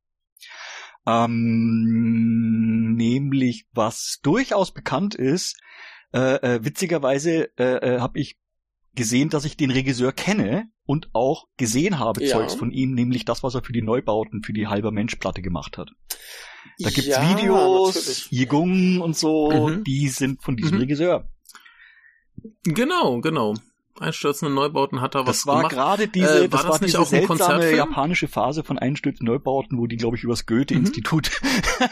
Ähm, nämlich, was durchaus bekannt ist, äh, äh, witzigerweise äh, äh, habe ich gesehen, dass ich den Regisseur kenne und auch gesehen habe ja. Zeugs von ihm, nämlich das, was er für die Neubauten, für die halber Mensch-Platte gemacht hat. Da gibt's ja, Videos, Yigung und so, mhm. die sind von diesem mhm. Regisseur. Genau, genau einstürzende Neubauten hat er was Das war gerade diese, äh, war das, war diese seltsame japanische Phase von einstürzenden Neubauten, wo die, glaube ich, übers Goethe-Institut, mhm.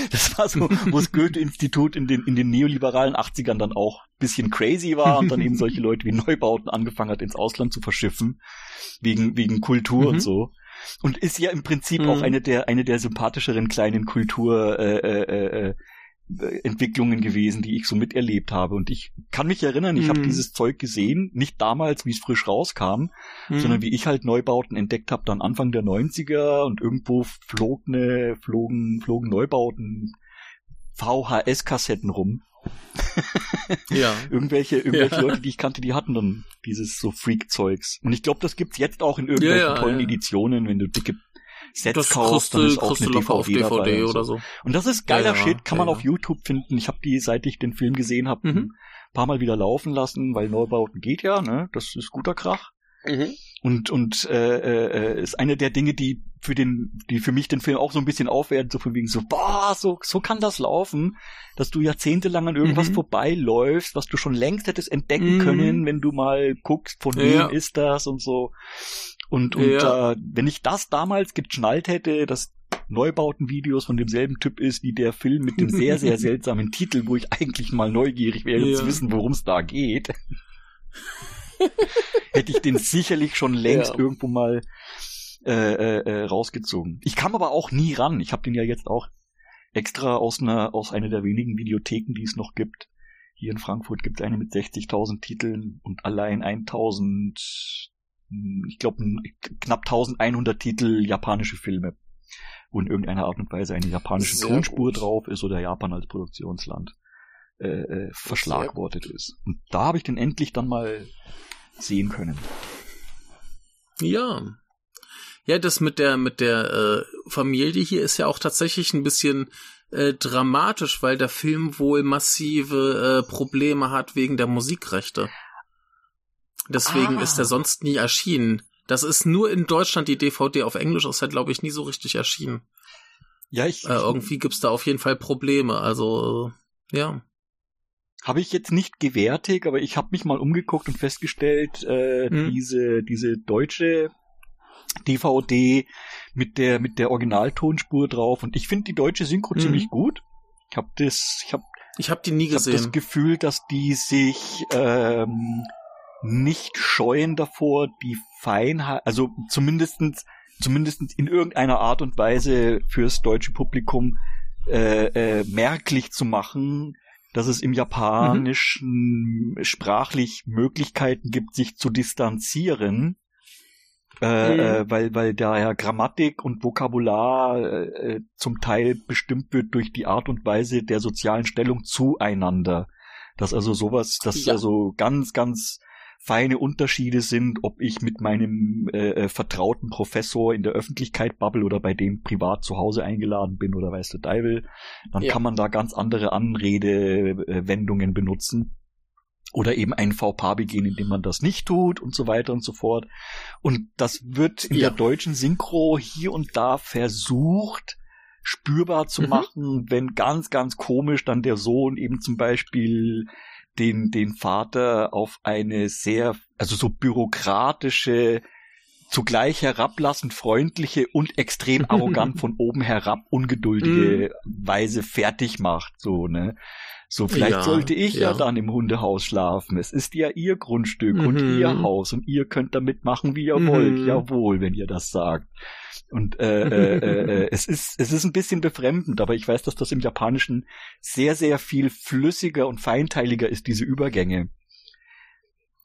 das war so, wo das Goethe-Institut in den, in den neoliberalen 80ern dann auch bisschen crazy war und dann eben solche Leute wie Neubauten angefangen hat, ins Ausland zu verschiffen, wegen, wegen Kultur mhm. und so. Und ist ja im Prinzip mhm. auch eine der, eine der sympathischeren kleinen Kultur, äh, äh, äh, Entwicklungen gewesen, die ich so miterlebt habe. Und ich kann mich erinnern, ich mm. habe mhm. dieses Zeug gesehen, nicht damals, wie es frisch rauskam, mm. sondern wie ich halt Neubauten entdeckt habe, dann Anfang der 90er und irgendwo flog ne, flogen, flogen Neubauten VHS-Kassetten rum. ja. irgendwelche irgendwelche ja. Leute, die ich kannte, die hatten dann dieses so Freak-Zeugs. Und ich glaube, das gibt's jetzt auch in irgendwelchen ja, ja, tollen Editionen, wenn du dicke Sets das kaufst, dann ist auch eine DVD, auf DVD oder so. Und das ist geiler ja, Shit, kann man ja. auf YouTube finden. Ich habe die, seit ich den Film gesehen habe, mhm. ein paar Mal wieder laufen lassen, weil Neubauten geht ja, ne? Das ist guter Krach. Mhm. Und und äh, äh, ist eine der Dinge, die für den, die für mich den Film auch so ein bisschen aufwerten, so von wegen so, boah, so so kann das laufen, dass du jahrzehntelang an irgendwas mhm. vorbeiläufst, was du schon längst hättest entdecken mhm. können, wenn du mal guckst, von wem ja. ist das und so. Und, und ja. äh, wenn ich das damals geschnallt hätte, dass Neubautenvideos von demselben Typ ist wie der Film mit dem sehr, sehr seltsamen Titel, wo ich eigentlich mal neugierig wäre ja. zu wissen, worum es da geht, hätte ich den sicherlich schon längst ja. irgendwo mal äh, äh, äh, rausgezogen. Ich kam aber auch nie ran. Ich habe den ja jetzt auch extra aus einer aus einer der wenigen Videotheken, die es noch gibt. Hier in Frankfurt gibt es eine mit 60.000 Titeln und allein 1.000 ich glaube, knapp 1100 Titel japanische Filme, wo in irgendeiner Art und Weise eine japanische Sehr Tonspur gut. drauf ist oder Japan als Produktionsland äh, äh, verschlagwortet ist. Und da habe ich den endlich dann mal sehen können. Ja. Ja, das mit der mit der äh, Familie hier ist ja auch tatsächlich ein bisschen äh, dramatisch, weil der Film wohl massive äh, Probleme hat wegen der Musikrechte. Deswegen ah. ist er sonst nie erschienen. Das ist nur in Deutschland die DVD auf Englisch ist halt, glaube ich, nie so richtig erschienen. Ja, ich. Äh, irgendwie gibt's da auf jeden Fall Probleme. Also, ja. Habe ich jetzt nicht gewärtig, aber ich habe mich mal umgeguckt und festgestellt, äh, hm. diese, diese deutsche DVD mit der, mit der Originaltonspur drauf. Und ich finde die deutsche Synchro hm. ziemlich gut. Ich habe das, ich habe ich habe die nie gesehen. Ich habe das Gefühl, dass die sich ähm, nicht scheuen davor, die Feinheit, also zumindestens, zumindestens in irgendeiner Art und Weise fürs deutsche Publikum äh, äh, merklich zu machen, dass es im Japanischen mhm. sprachlich Möglichkeiten gibt, sich zu distanzieren, äh, mhm. äh, weil, weil daher Grammatik und Vokabular äh, zum Teil bestimmt wird durch die Art und Weise der sozialen Stellung zueinander. Dass also sowas, dass ja. also ganz, ganz feine Unterschiede sind, ob ich mit meinem äh, äh, vertrauten Professor in der Öffentlichkeit bubble oder bei dem privat zu Hause eingeladen bin oder weißt du, Deivel, dann ja. kann man da ganz andere Anredewendungen benutzen oder eben ein VPA begehen, indem man das nicht tut und so weiter und so fort. Und das wird in ja. der deutschen Synchro hier und da versucht, spürbar zu mhm. machen, wenn ganz, ganz komisch dann der Sohn eben zum Beispiel den, den Vater auf eine sehr, also so bürokratische, zugleich herablassend freundliche und extrem arrogant von oben herab ungeduldige Mhm. Weise fertig macht, so, ne? So, vielleicht Ja, sollte ich ja. ja. dann im Hundehaus schlafen. Es ist ja ihr Grundstück und Mhm. ihr Haus und ihr könnt damit machen, wie ihr Mhm. wollt. Jawohl, wenn ihr das sagt. Und äh, äh, äh, äh, es ist es ist ein bisschen befremdend, aber ich weiß, dass das im Japanischen sehr sehr viel flüssiger und feinteiliger ist diese Übergänge.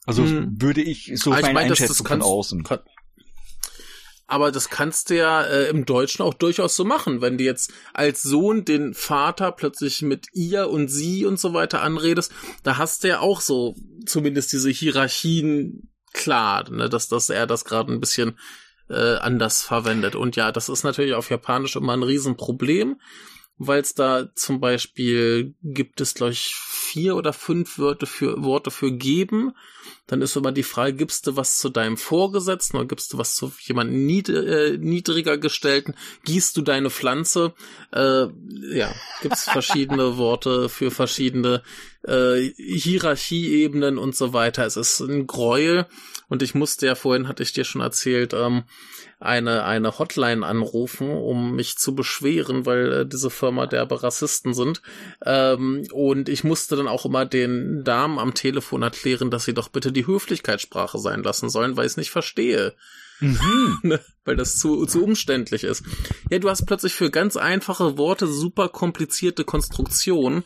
Also Mhm. würde ich so Ah, ich meine meine, das- das Einschätzung von kannst- außen. Kann, aber das kannst du ja äh, im Deutschen auch durchaus so machen, wenn du jetzt als Sohn den Vater plötzlich mit ihr und sie und so weiter anredest, da hast du ja auch so zumindest diese Hierarchien klar, ne, dass, dass er das gerade ein bisschen äh, anders verwendet. Und ja, das ist natürlich auf Japanisch immer ein Riesenproblem, weil es da zum Beispiel gibt es, glaube ich, vier oder fünf Wörter für, Worte für geben. Dann ist immer die Frage, gibst du was zu deinem Vorgesetzten oder gibst du was zu jemandem nied äh, niedriger gestellten? Gießt du deine Pflanze? Äh, ja, gibt's verschiedene Worte für verschiedene äh, Hierarchieebenen und so weiter. Es ist ein Gräuel. Und ich musste ja vorhin, hatte ich dir schon erzählt, ähm, eine, eine Hotline anrufen, um mich zu beschweren, weil äh, diese Firma derbe Rassisten sind. Ähm, und ich musste dann auch immer den Damen am Telefon erklären, dass sie doch bitte die Höflichkeitssprache sein lassen sollen, weil ich es nicht verstehe. Mhm. Ne? Weil das zu, zu umständlich ist. Ja, du hast plötzlich für ganz einfache Worte super komplizierte Konstruktionen,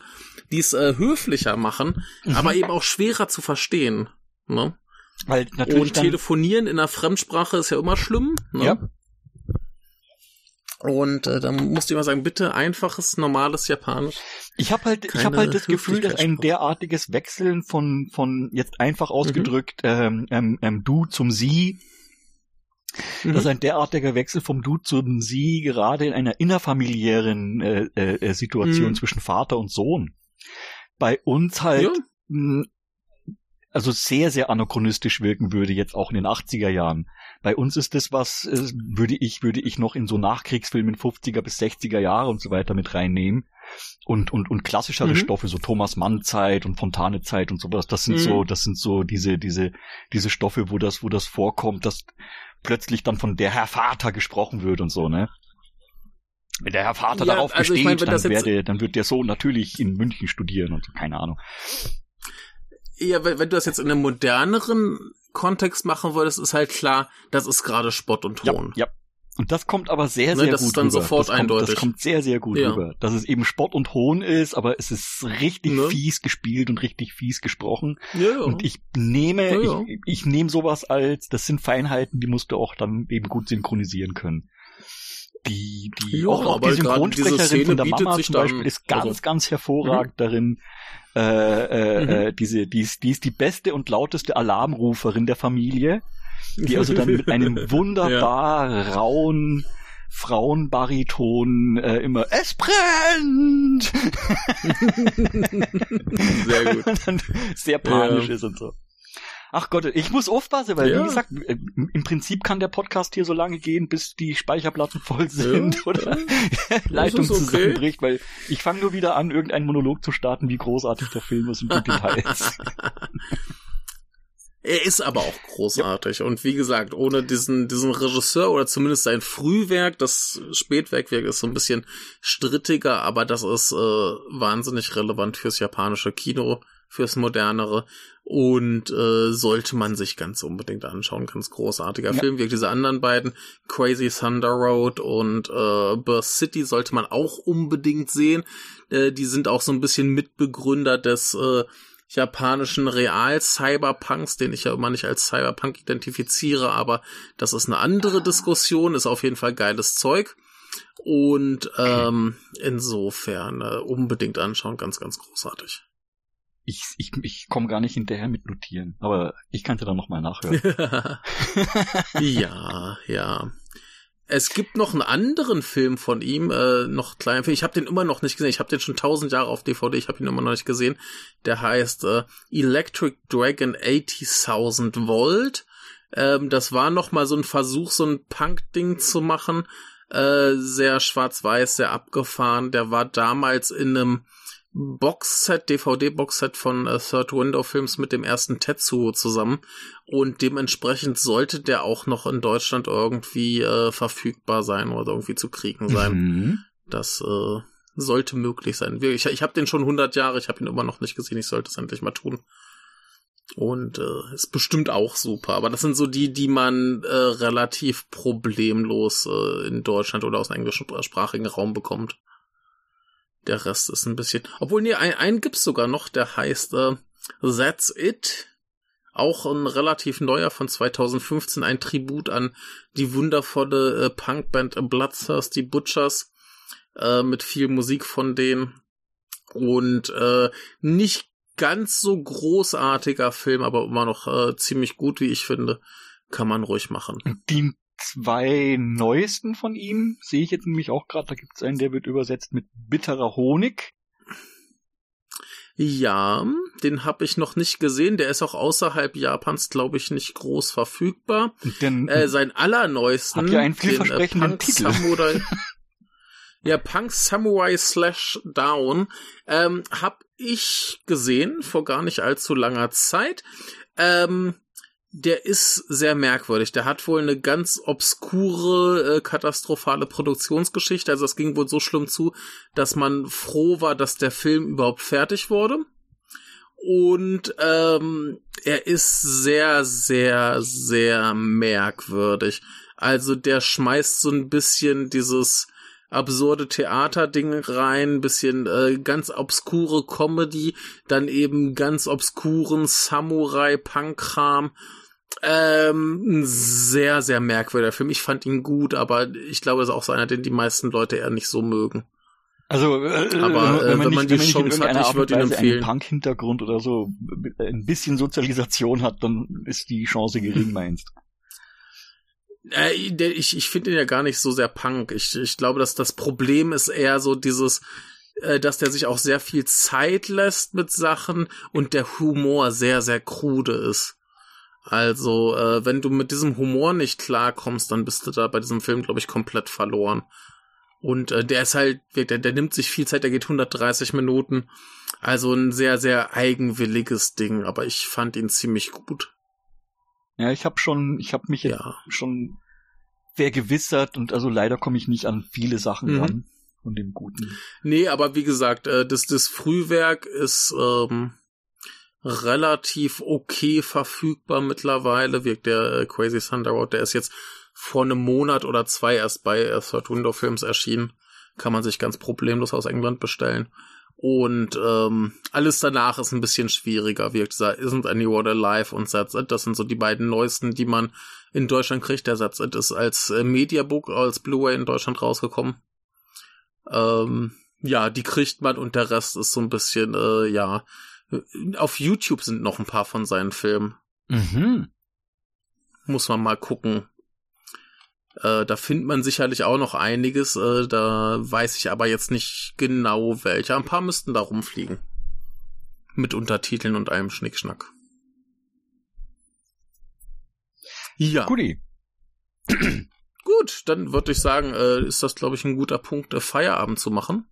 die es äh, höflicher machen, aber eben auch schwerer zu verstehen. Ne? Weil natürlich Und telefonieren in einer Fremdsprache ist ja immer schlimm. Ne? ja, Und äh, dann musst du immer sagen, bitte einfaches, normales Japanisch. Ich habe halt, ich Keine habe halt das Gefühl, dass ein derartiges Wechseln von von jetzt Mhm. einfach ausgedrückt ähm, ähm, ähm, du zum sie, dass Mhm. ein derartiger Wechsel vom du zum sie gerade in einer innerfamiliären äh, äh, Situation Mhm. zwischen Vater und Sohn bei uns halt Ja. mh, also sehr, sehr anachronistisch wirken würde, jetzt auch in den 80er Jahren. Bei uns ist das was, äh, würde ich, würde ich noch in so Nachkriegsfilmen 50er bis 60er Jahre und so weiter mit reinnehmen. Und, und, und klassischere Mhm. Stoffe, so Thomas Mann Zeit und Fontane Zeit und sowas, das sind Mhm. so, das sind so diese, diese, diese Stoffe, wo das, wo das vorkommt, dass plötzlich dann von der Herr Vater gesprochen wird und so, ne? Wenn der Herr Vater Ja, darauf also ich besteht, meine, wenn dann, werde, dann wird der Sohn natürlich in München studieren und so, keine Ahnung. Ja, wenn, wenn du das jetzt in einem moderneren Kontext machen würdest, ist halt klar, das ist gerade Spott und Ton. Ja, ja. Und das kommt aber sehr, Ne, sehr das gut ist dann rüber. sofort das kommt, eindeutig. Das kommt sehr, sehr gut Ja. rüber. Dass es eben Spott und Hohn ist, aber es ist richtig Ne? fies gespielt und richtig fies gesprochen. Ja, ja. Und ich nehme, ich, ich nehme sowas als, das sind Feinheiten, die musst du auch dann eben gut synchronisieren können. Die, die, Ja, auch, die Synchronsprecherin von der Mama zum dann- Beispiel ist ganz, also- ganz hervorragend darin. Äh, äh, Mhm. äh, diese, die ist, die ist die beste und lauteste Alarmruferin der Familie die also dann mit einem wunderbar rauen Frauenbariton äh, immer es brennt Sehr gut. Dann sehr panisch Ja. ist und so. Ach Gott, ich muss aufpassen, weil Ja. wie gesagt, im Prinzip kann der Podcast hier so lange gehen, bis die Speicherplatten voll sind Ja, oder ja. Leitung okay. zusammenbricht, weil ich fange nur wieder an, irgendeinen Monolog zu starten, wie großartig der Film ist und wie Details. Er ist aber auch großartig. Und wie gesagt, ohne diesen, diesen Regisseur oder zumindest sein Frühwerk, das Spätwerkwerk ist so ein bisschen strittiger, aber das ist äh, wahnsinnig relevant fürs japanische Kino, fürs modernere. Und äh, sollte man sich ganz unbedingt anschauen. Ganz großartiger Ja. Film. Wie diese anderen beiden, Crazy Thunder Road und äh, Burst City, sollte man auch unbedingt sehen. Äh, die sind auch so ein bisschen Mitbegründer des äh, japanischen Real-Cyberpunks, den ich ja immer nicht als Cyberpunk identifiziere, aber das ist eine andere Diskussion, ist auf jeden Fall geiles Zeug. Und ähm, insofern äh, unbedingt anschauen, ganz, ganz großartig. Ich, ich, ich komme gar nicht hinterher mit Notieren, aber ich kann dir dann nochmal nachhören. ja, ja. Es gibt noch einen anderen Film von ihm, äh, noch klein. Ich habe den immer noch nicht gesehen. Ich habe den schon tausend Jahre auf DVD. Ich habe ihn immer noch nicht gesehen. Der heißt äh, Electric Dragon 80.000 Volt. Ähm, das war noch mal so ein Versuch, so ein Punk-Ding zu machen. Äh, sehr schwarz-weiß, sehr abgefahren. Der war damals in einem Boxset, DVD-Boxset von äh, Third Window Films mit dem ersten Tetsuo zusammen und dementsprechend sollte der auch noch in Deutschland irgendwie äh, verfügbar sein oder irgendwie zu kriegen sein. Mhm. Das äh, sollte möglich sein. Ich, ich habe den schon 100 Jahre, ich habe ihn immer noch nicht gesehen, ich sollte es endlich mal tun. Und äh, ist bestimmt auch super. Aber das sind so die, die man äh, relativ problemlos äh, in Deutschland oder aus dem englischsprachigen Raum bekommt. Der Rest ist ein bisschen. Obwohl, nee, einen, einen gibt's sogar noch, der heißt äh, That's It. Auch ein relativ neuer von 2015, ein Tribut an die wundervolle äh, Punkband Bloodthirsty Butchers äh, mit viel Musik von denen. Und äh, nicht ganz so großartiger Film, aber immer noch äh, ziemlich gut, wie ich finde. Kann man ruhig machen. Die zwei neuesten von ihm sehe ich jetzt nämlich auch gerade. Da gibt es einen, der wird übersetzt mit bitterer Honig. Ja, den habe ich noch nicht gesehen. Der ist auch außerhalb Japans, glaube ich, nicht groß verfügbar. Denn, äh, sein allerneuesten. Hat ja einen vielversprechenden den, äh, Titel. Samurai, ja, Punk Samurai Slash Down ähm, hab ich gesehen vor gar nicht allzu langer Zeit. Ähm, der ist sehr merkwürdig. Der hat wohl eine ganz obskure, äh, katastrophale Produktionsgeschichte. Also es ging wohl so schlimm zu, dass man froh war, dass der Film überhaupt fertig wurde. Und ähm, er ist sehr, sehr, sehr merkwürdig. Also der schmeißt so ein bisschen dieses absurde Theaterding rein, bisschen äh, ganz obskure Comedy, dann eben ganz obskuren Samurai-Punk-Kram ähm, ein sehr, sehr merkwürdiger Film. Ich fand ihn gut, aber ich glaube, es ist auch so einer, den die meisten Leute eher nicht so mögen. Also, äh, aber äh, wenn, man, wenn man nicht, die Chance hat, ich würde ihn empfehlen. Einen Punk-Hintergrund oder so, ein bisschen Sozialisation hat, dann ist die Chance gering, meinst äh, ich, ich finde ihn ja gar nicht so sehr Punk. Ich, ich glaube, dass das Problem ist eher so dieses, äh, dass der sich auch sehr viel Zeit lässt mit Sachen und der Humor sehr, sehr krude ist. Also, äh, wenn du mit diesem Humor nicht klarkommst, dann bist du da bei diesem Film, glaube ich, komplett verloren. Und äh, der ist halt, der, der nimmt sich viel Zeit, der geht 130 Minuten. Also ein sehr, sehr eigenwilliges Ding, aber ich fand ihn ziemlich gut. Ja, ich habe schon, ich habe mich ja. schon vergewissert und also leider komme ich nicht an viele Sachen mhm. ran von dem Guten. Nee, aber wie gesagt, äh, das, das Frühwerk ist ähm, relativ okay verfügbar mittlerweile. Wirkt der äh, Crazy Thunder Road, der ist jetzt vor einem Monat oder zwei erst bei äh, Third Window Films erschienen. Kann man sich ganz problemlos aus England bestellen. Und ähm, alles danach ist ein bisschen schwieriger. Wirkt dieser Isn't Anyone Alive und That's It. Das sind so die beiden neuesten, die man in Deutschland kriegt. Der That's It ist als äh, Mediabook, als Blu-ray in Deutschland rausgekommen. Ähm, ja, die kriegt man und der Rest ist so ein bisschen, äh, ja, auf YouTube sind noch ein paar von seinen Filmen. Mhm. Muss man mal gucken. Äh, da findet man sicherlich auch noch einiges. Äh, da weiß ich aber jetzt nicht genau welche. Ein paar müssten da rumfliegen. Mit Untertiteln und einem Schnickschnack. Ja. Guti. Gut, dann würde ich sagen, äh, ist das, glaube ich, ein guter Punkt, äh, Feierabend zu machen.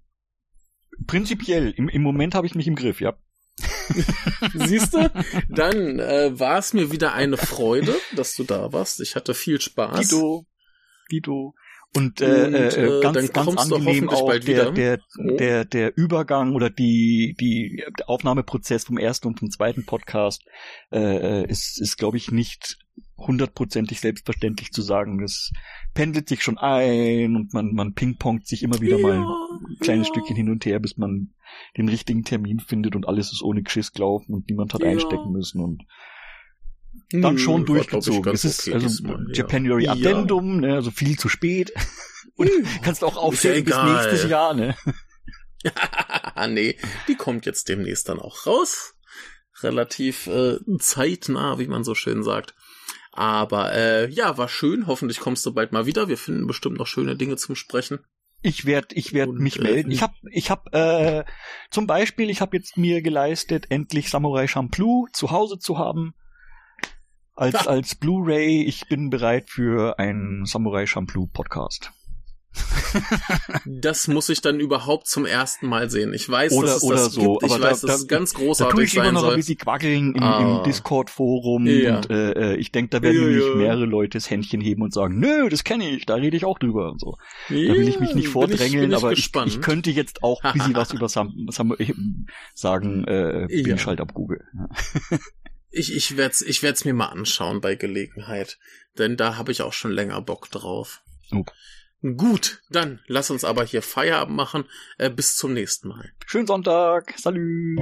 Prinzipiell. Im, im Moment habe ich mich im Griff, ja. Siehst du? Dann äh, war es mir wieder eine Freude, dass du da warst. Ich hatte viel Spaß. Guido. Guido. Und, äh, Und äh, äh ganz, ganz angenehm auch der, der, oh. der, der Übergang oder die, die der Aufnahmeprozess vom ersten und vom zweiten Podcast äh, äh ist, ist glaube ich, nicht hundertprozentig selbstverständlich zu sagen. Es pendelt sich schon ein und man, man pingpongt sich immer wieder ja, mal ein kleines ja. Stückchen hin und her, bis man den richtigen Termin findet und alles ist ohne Geschiss gelaufen und niemand hat ja. einstecken müssen und dann schon Nö, durchgezogen. Es ist okay also Mal, Japanuary Addendum, ne, also viel zu spät. Und kannst auch aufhören bis nächstes Jahr, ne? nee, die kommt jetzt demnächst dann auch raus. Relativ äh, zeitnah, wie man so schön sagt. Aber äh, ja, war schön. Hoffentlich kommst du bald mal wieder. Wir finden bestimmt noch schöne Dinge zum Sprechen. Ich werde ich werd mich äh, melden. Ich habe ich hab, äh, zum Beispiel, ich habe jetzt mir geleistet, endlich Samurai Champloo zu Hause zu haben. Als, als Blu-ray. Ich bin bereit für einen Samurai Champloo Podcast. das muss ich dann überhaupt zum ersten Mal sehen. Ich weiß, oder, dass es oder das so, gibt. Ich aber weiß, da, dass es ganz großartig da tue ich immer sein noch soll. ein bisschen quackeln im, Ah. im Discord-Forum Ja. und äh, äh, ich denke, da werden Ja, nämlich ja. mehrere Leute das Händchen heben und sagen, nö, das kenne ich, da rede ich auch drüber und so. Da will ich mich nicht vordrängeln, bin ich, aber ich, ich könnte jetzt auch ein bisschen was über Sam, Sam sagen, äh, bin ich halt ab Google. Ich, ich werde es ich werd's mir mal anschauen bei Gelegenheit, denn da habe ich auch schon länger Bock drauf. Oh. Gut, dann lass uns aber hier Feierabend machen. Äh, bis zum nächsten Mal. Schönen Sonntag, salü.